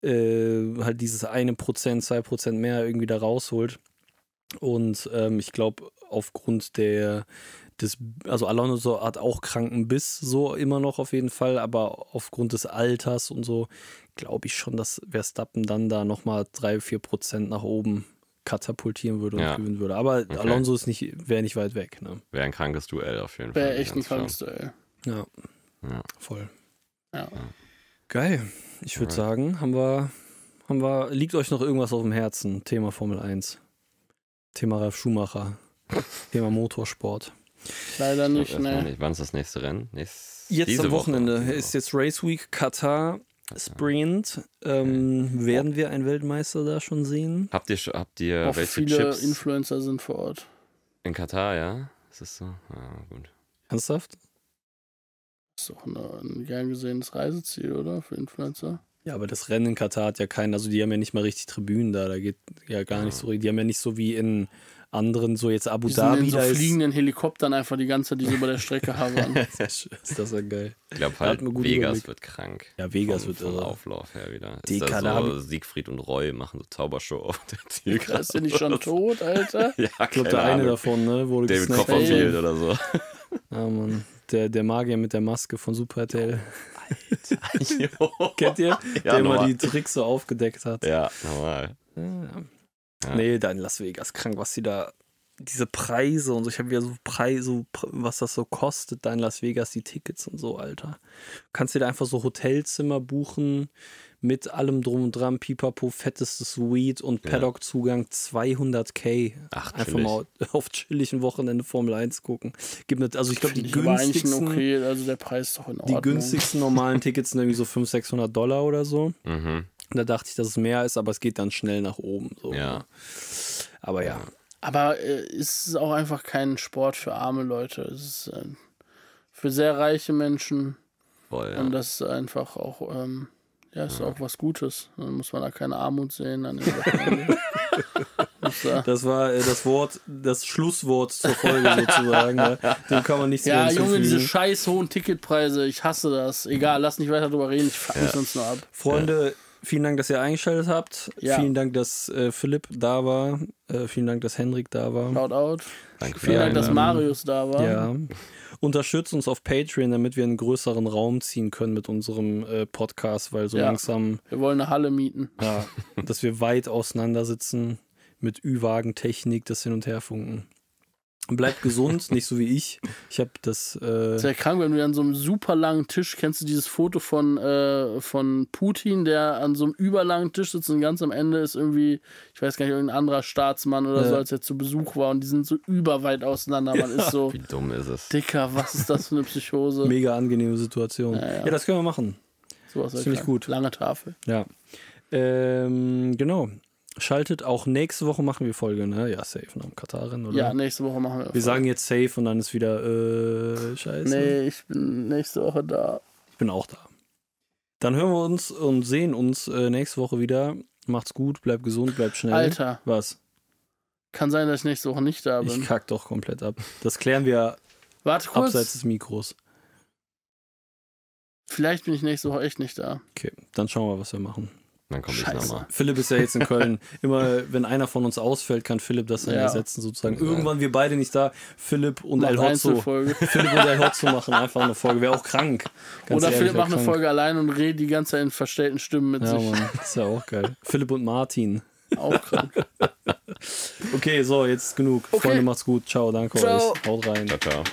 [SPEAKER 2] äh, halt dieses eine Prozent, zwei Prozent mehr irgendwie da rausholt. Und ähm, ich glaube, aufgrund der des, also Alonso hat auch kranken Biss, so immer noch auf jeden Fall, aber aufgrund des Alters und so glaube ich schon, dass Verstappen dann da nochmal drei, vier Prozent nach oben katapultieren würde und
[SPEAKER 3] Ja.
[SPEAKER 2] gewinnen würde. Aber Alonso ist nicht, wäre nicht weit weg. Ne?
[SPEAKER 3] Wäre ein krankes Duell auf jeden Fall.
[SPEAKER 4] Wäre echt ein krankes Duell.
[SPEAKER 2] Ja,
[SPEAKER 3] Ja.
[SPEAKER 2] voll.
[SPEAKER 4] Ja.
[SPEAKER 2] Geil. Ich würde sagen, haben wir, haben wir, liegt euch noch irgendwas auf dem Herzen? Thema Formel 1. Thema Ralf Schumacher. Thema Motorsport.
[SPEAKER 4] Leider nicht, ne.
[SPEAKER 3] nicht. Wann ist das nächste Rennen? Nächst,
[SPEAKER 2] Jetzt am Wochenende
[SPEAKER 3] Woche.
[SPEAKER 2] Ist jetzt Race Week Katar Sprint. Ähm, werden wir einen Weltmeister da schon sehen?
[SPEAKER 3] Habt ihr, schon- habt ihr
[SPEAKER 4] Auch
[SPEAKER 3] welche
[SPEAKER 4] viele
[SPEAKER 3] Chips
[SPEAKER 4] Influencer sind vor Ort.
[SPEAKER 3] in Katar, ja? Ist das so? Ja, gut.
[SPEAKER 2] Ernsthaft?
[SPEAKER 4] Ist doch eine, ein gern gesehenes Reiseziel, oder? Für Influencer.
[SPEAKER 2] Ja, aber das Rennen in Katar hat ja keinen, also die haben ja nicht mal richtig Tribünen da, da geht ja gar nicht so, die haben ja nicht so wie in anderen, so jetzt Abu
[SPEAKER 4] Die sind
[SPEAKER 2] Dhabi,
[SPEAKER 4] in so
[SPEAKER 2] da ist,
[SPEAKER 4] fliegenden Helikoptern einfach die ganze Zeit, die so über der Strecke haben.
[SPEAKER 2] ist das ja geil.
[SPEAKER 3] Ich glaube halt, Vegas
[SPEAKER 2] überlegt.
[SPEAKER 3] wird krank.
[SPEAKER 2] Ja, Vegas
[SPEAKER 3] vom,
[SPEAKER 2] wird
[SPEAKER 3] vom
[SPEAKER 2] irre.
[SPEAKER 3] Auflauf her wieder.
[SPEAKER 2] Die
[SPEAKER 3] ist so Siegfried und Roy machen so Zaubershow auf der Zielgeraden.
[SPEAKER 4] Ist der nicht schon tot, Alter?
[SPEAKER 3] Ja,
[SPEAKER 2] Ich glaube, der eine davon, ne, wurde
[SPEAKER 3] David. Copperfield oder so.
[SPEAKER 2] Ja, Mann. Der, der Magier mit der Maske von Super RTL.
[SPEAKER 3] Jo.
[SPEAKER 2] Kennt ihr?
[SPEAKER 3] Ja,
[SPEAKER 2] der immer die Tricks so aufgedeckt hat.
[SPEAKER 3] Ja, normal. Ja.
[SPEAKER 2] Nee, da in Las Vegas, krank, was die da, diese Preise und so, ich habe wieder so Preise, was das so kostet, da in Las Vegas, die Tickets und so, Alter. Kannst dir da einfach so Hotelzimmer buchen, mit allem drum und dran, pipapo, fetteste Suite und. Paddock-Zugang 200k.
[SPEAKER 3] Ach,
[SPEAKER 2] Einfach
[SPEAKER 3] chillig.
[SPEAKER 2] mal auf chilligen Wochenende Formel 1 gucken. Gibt nicht, also ich glaube, die günstigsten,
[SPEAKER 4] okay, also der Preis ist doch in
[SPEAKER 2] die
[SPEAKER 4] Ordnung.
[SPEAKER 2] günstigsten normalen Tickets sind irgendwie so 500, 600 Dollar oder so.
[SPEAKER 3] Mhm.
[SPEAKER 2] Da dachte ich, dass es mehr ist, aber es geht dann schnell nach oben. So.
[SPEAKER 3] Ja.
[SPEAKER 2] Aber ja.
[SPEAKER 4] Aber äh, es ist auch einfach kein Sport für arme Leute. Es ist äh, für sehr reiche Menschen
[SPEAKER 3] Voll, ja.
[SPEAKER 4] und das ist einfach auch, ähm, ja, ist auch was Gutes. Dann muss man da keine Armut sehen. Das,
[SPEAKER 2] war äh, das Wort, das Schlusswort zur Folge sozusagen. ne? Dem kann man nichts
[SPEAKER 4] ja,
[SPEAKER 2] mehr
[SPEAKER 4] Junge, diese scheiß hohen Ticketpreise, ich hasse das. Egal, lass nicht weiter drüber reden, ich fuck mich sonst nur ab.
[SPEAKER 2] Freunde, vielen Dank, dass ihr eingeschaltet habt.
[SPEAKER 4] Ja.
[SPEAKER 2] Vielen Dank, dass äh, Philipp da war. Äh, vielen Dank, dass Henrik da war.
[SPEAKER 4] Shout out.
[SPEAKER 3] Danke
[SPEAKER 4] Vielen Dank, dass
[SPEAKER 3] Einladung.
[SPEAKER 4] Marius da war.
[SPEAKER 2] Ja. Unterstützt uns auf Patreon, damit wir einen größeren Raum ziehen können mit unserem äh, Podcast, weil so
[SPEAKER 4] Ja.
[SPEAKER 2] langsam,
[SPEAKER 4] Wir wollen eine Halle mieten.
[SPEAKER 2] ja, dass wir weit auseinander sitzen mit Ü-Wagen-Technik, das Hin- und Herfunken. Bleibt gesund, nicht so wie ich. Ich habe das. Äh,
[SPEAKER 4] Sehr krank, wenn wir an so einem super langen Tisch, kennst du dieses Foto von, äh, von Putin, der an so einem überlangen Tisch sitzt und ganz am Ende ist irgendwie, ich weiß gar nicht, irgendein anderer Staatsmann oder
[SPEAKER 2] Ja.
[SPEAKER 4] so, als er zu Besuch war und die sind so überweit auseinander. Man ist so,
[SPEAKER 3] Wie dumm ist es?
[SPEAKER 4] Dicker, was ist das für eine Psychose?
[SPEAKER 2] mega angenehme Situation.
[SPEAKER 4] Ja, ja.
[SPEAKER 2] ja, das können wir machen.
[SPEAKER 4] Sowas
[SPEAKER 2] das finde ich gut.
[SPEAKER 4] Lange Tafel.
[SPEAKER 2] Ja. Ähm, genau. Schaltet auch nächste Woche machen wir Folge, ne? Ja, safe, noch im Katarin, oder?
[SPEAKER 4] Ja, nächste Woche machen wir.
[SPEAKER 2] wir sagen jetzt safe und dann ist wieder, äh, scheiße.
[SPEAKER 4] Nee, ich bin nächste Woche da.
[SPEAKER 2] Ich bin auch da. Dann hören wir uns und sehen uns äh, nächste Woche wieder. Macht's gut, bleibt gesund, bleibt schnell.
[SPEAKER 4] Alter,
[SPEAKER 2] Was?
[SPEAKER 4] kann sein, dass ich nächste Woche nicht da bin.
[SPEAKER 2] Ich kack doch komplett ab. Das klären wir
[SPEAKER 4] Warte kurz,
[SPEAKER 2] abseits des Mikros.
[SPEAKER 4] vielleicht bin ich nächste Woche echt nicht da.
[SPEAKER 2] Okay, dann schauen wir, was wir machen.
[SPEAKER 3] Dann komme ich
[SPEAKER 4] Scheiße.
[SPEAKER 3] nochmal.
[SPEAKER 2] Philipp ist ja jetzt in Köln. Immer, wenn einer von uns ausfällt, kann Philipp das dann
[SPEAKER 4] Ja.
[SPEAKER 2] ersetzen, sozusagen. Irgendwann wir beide nicht da. Philipp und El Hotzo. Philipp und El Hotzo machen einfach eine Folge. Wäre auch krank. Ganz
[SPEAKER 4] Oder
[SPEAKER 2] ehrlich,
[SPEAKER 4] Philipp macht eine. Folge allein und redet die ganze Zeit in verstellten Stimmen mit
[SPEAKER 2] Ja,
[SPEAKER 4] sich.
[SPEAKER 2] Mann, das ist ja auch geil. Philipp und Martin.
[SPEAKER 4] Auch krank.
[SPEAKER 2] Okay, so, jetzt genug.
[SPEAKER 4] Okay.
[SPEAKER 2] Freunde, macht's gut. Ciao, danke
[SPEAKER 4] Ciao.
[SPEAKER 2] euch. Haut rein.
[SPEAKER 3] Ciao, ciao.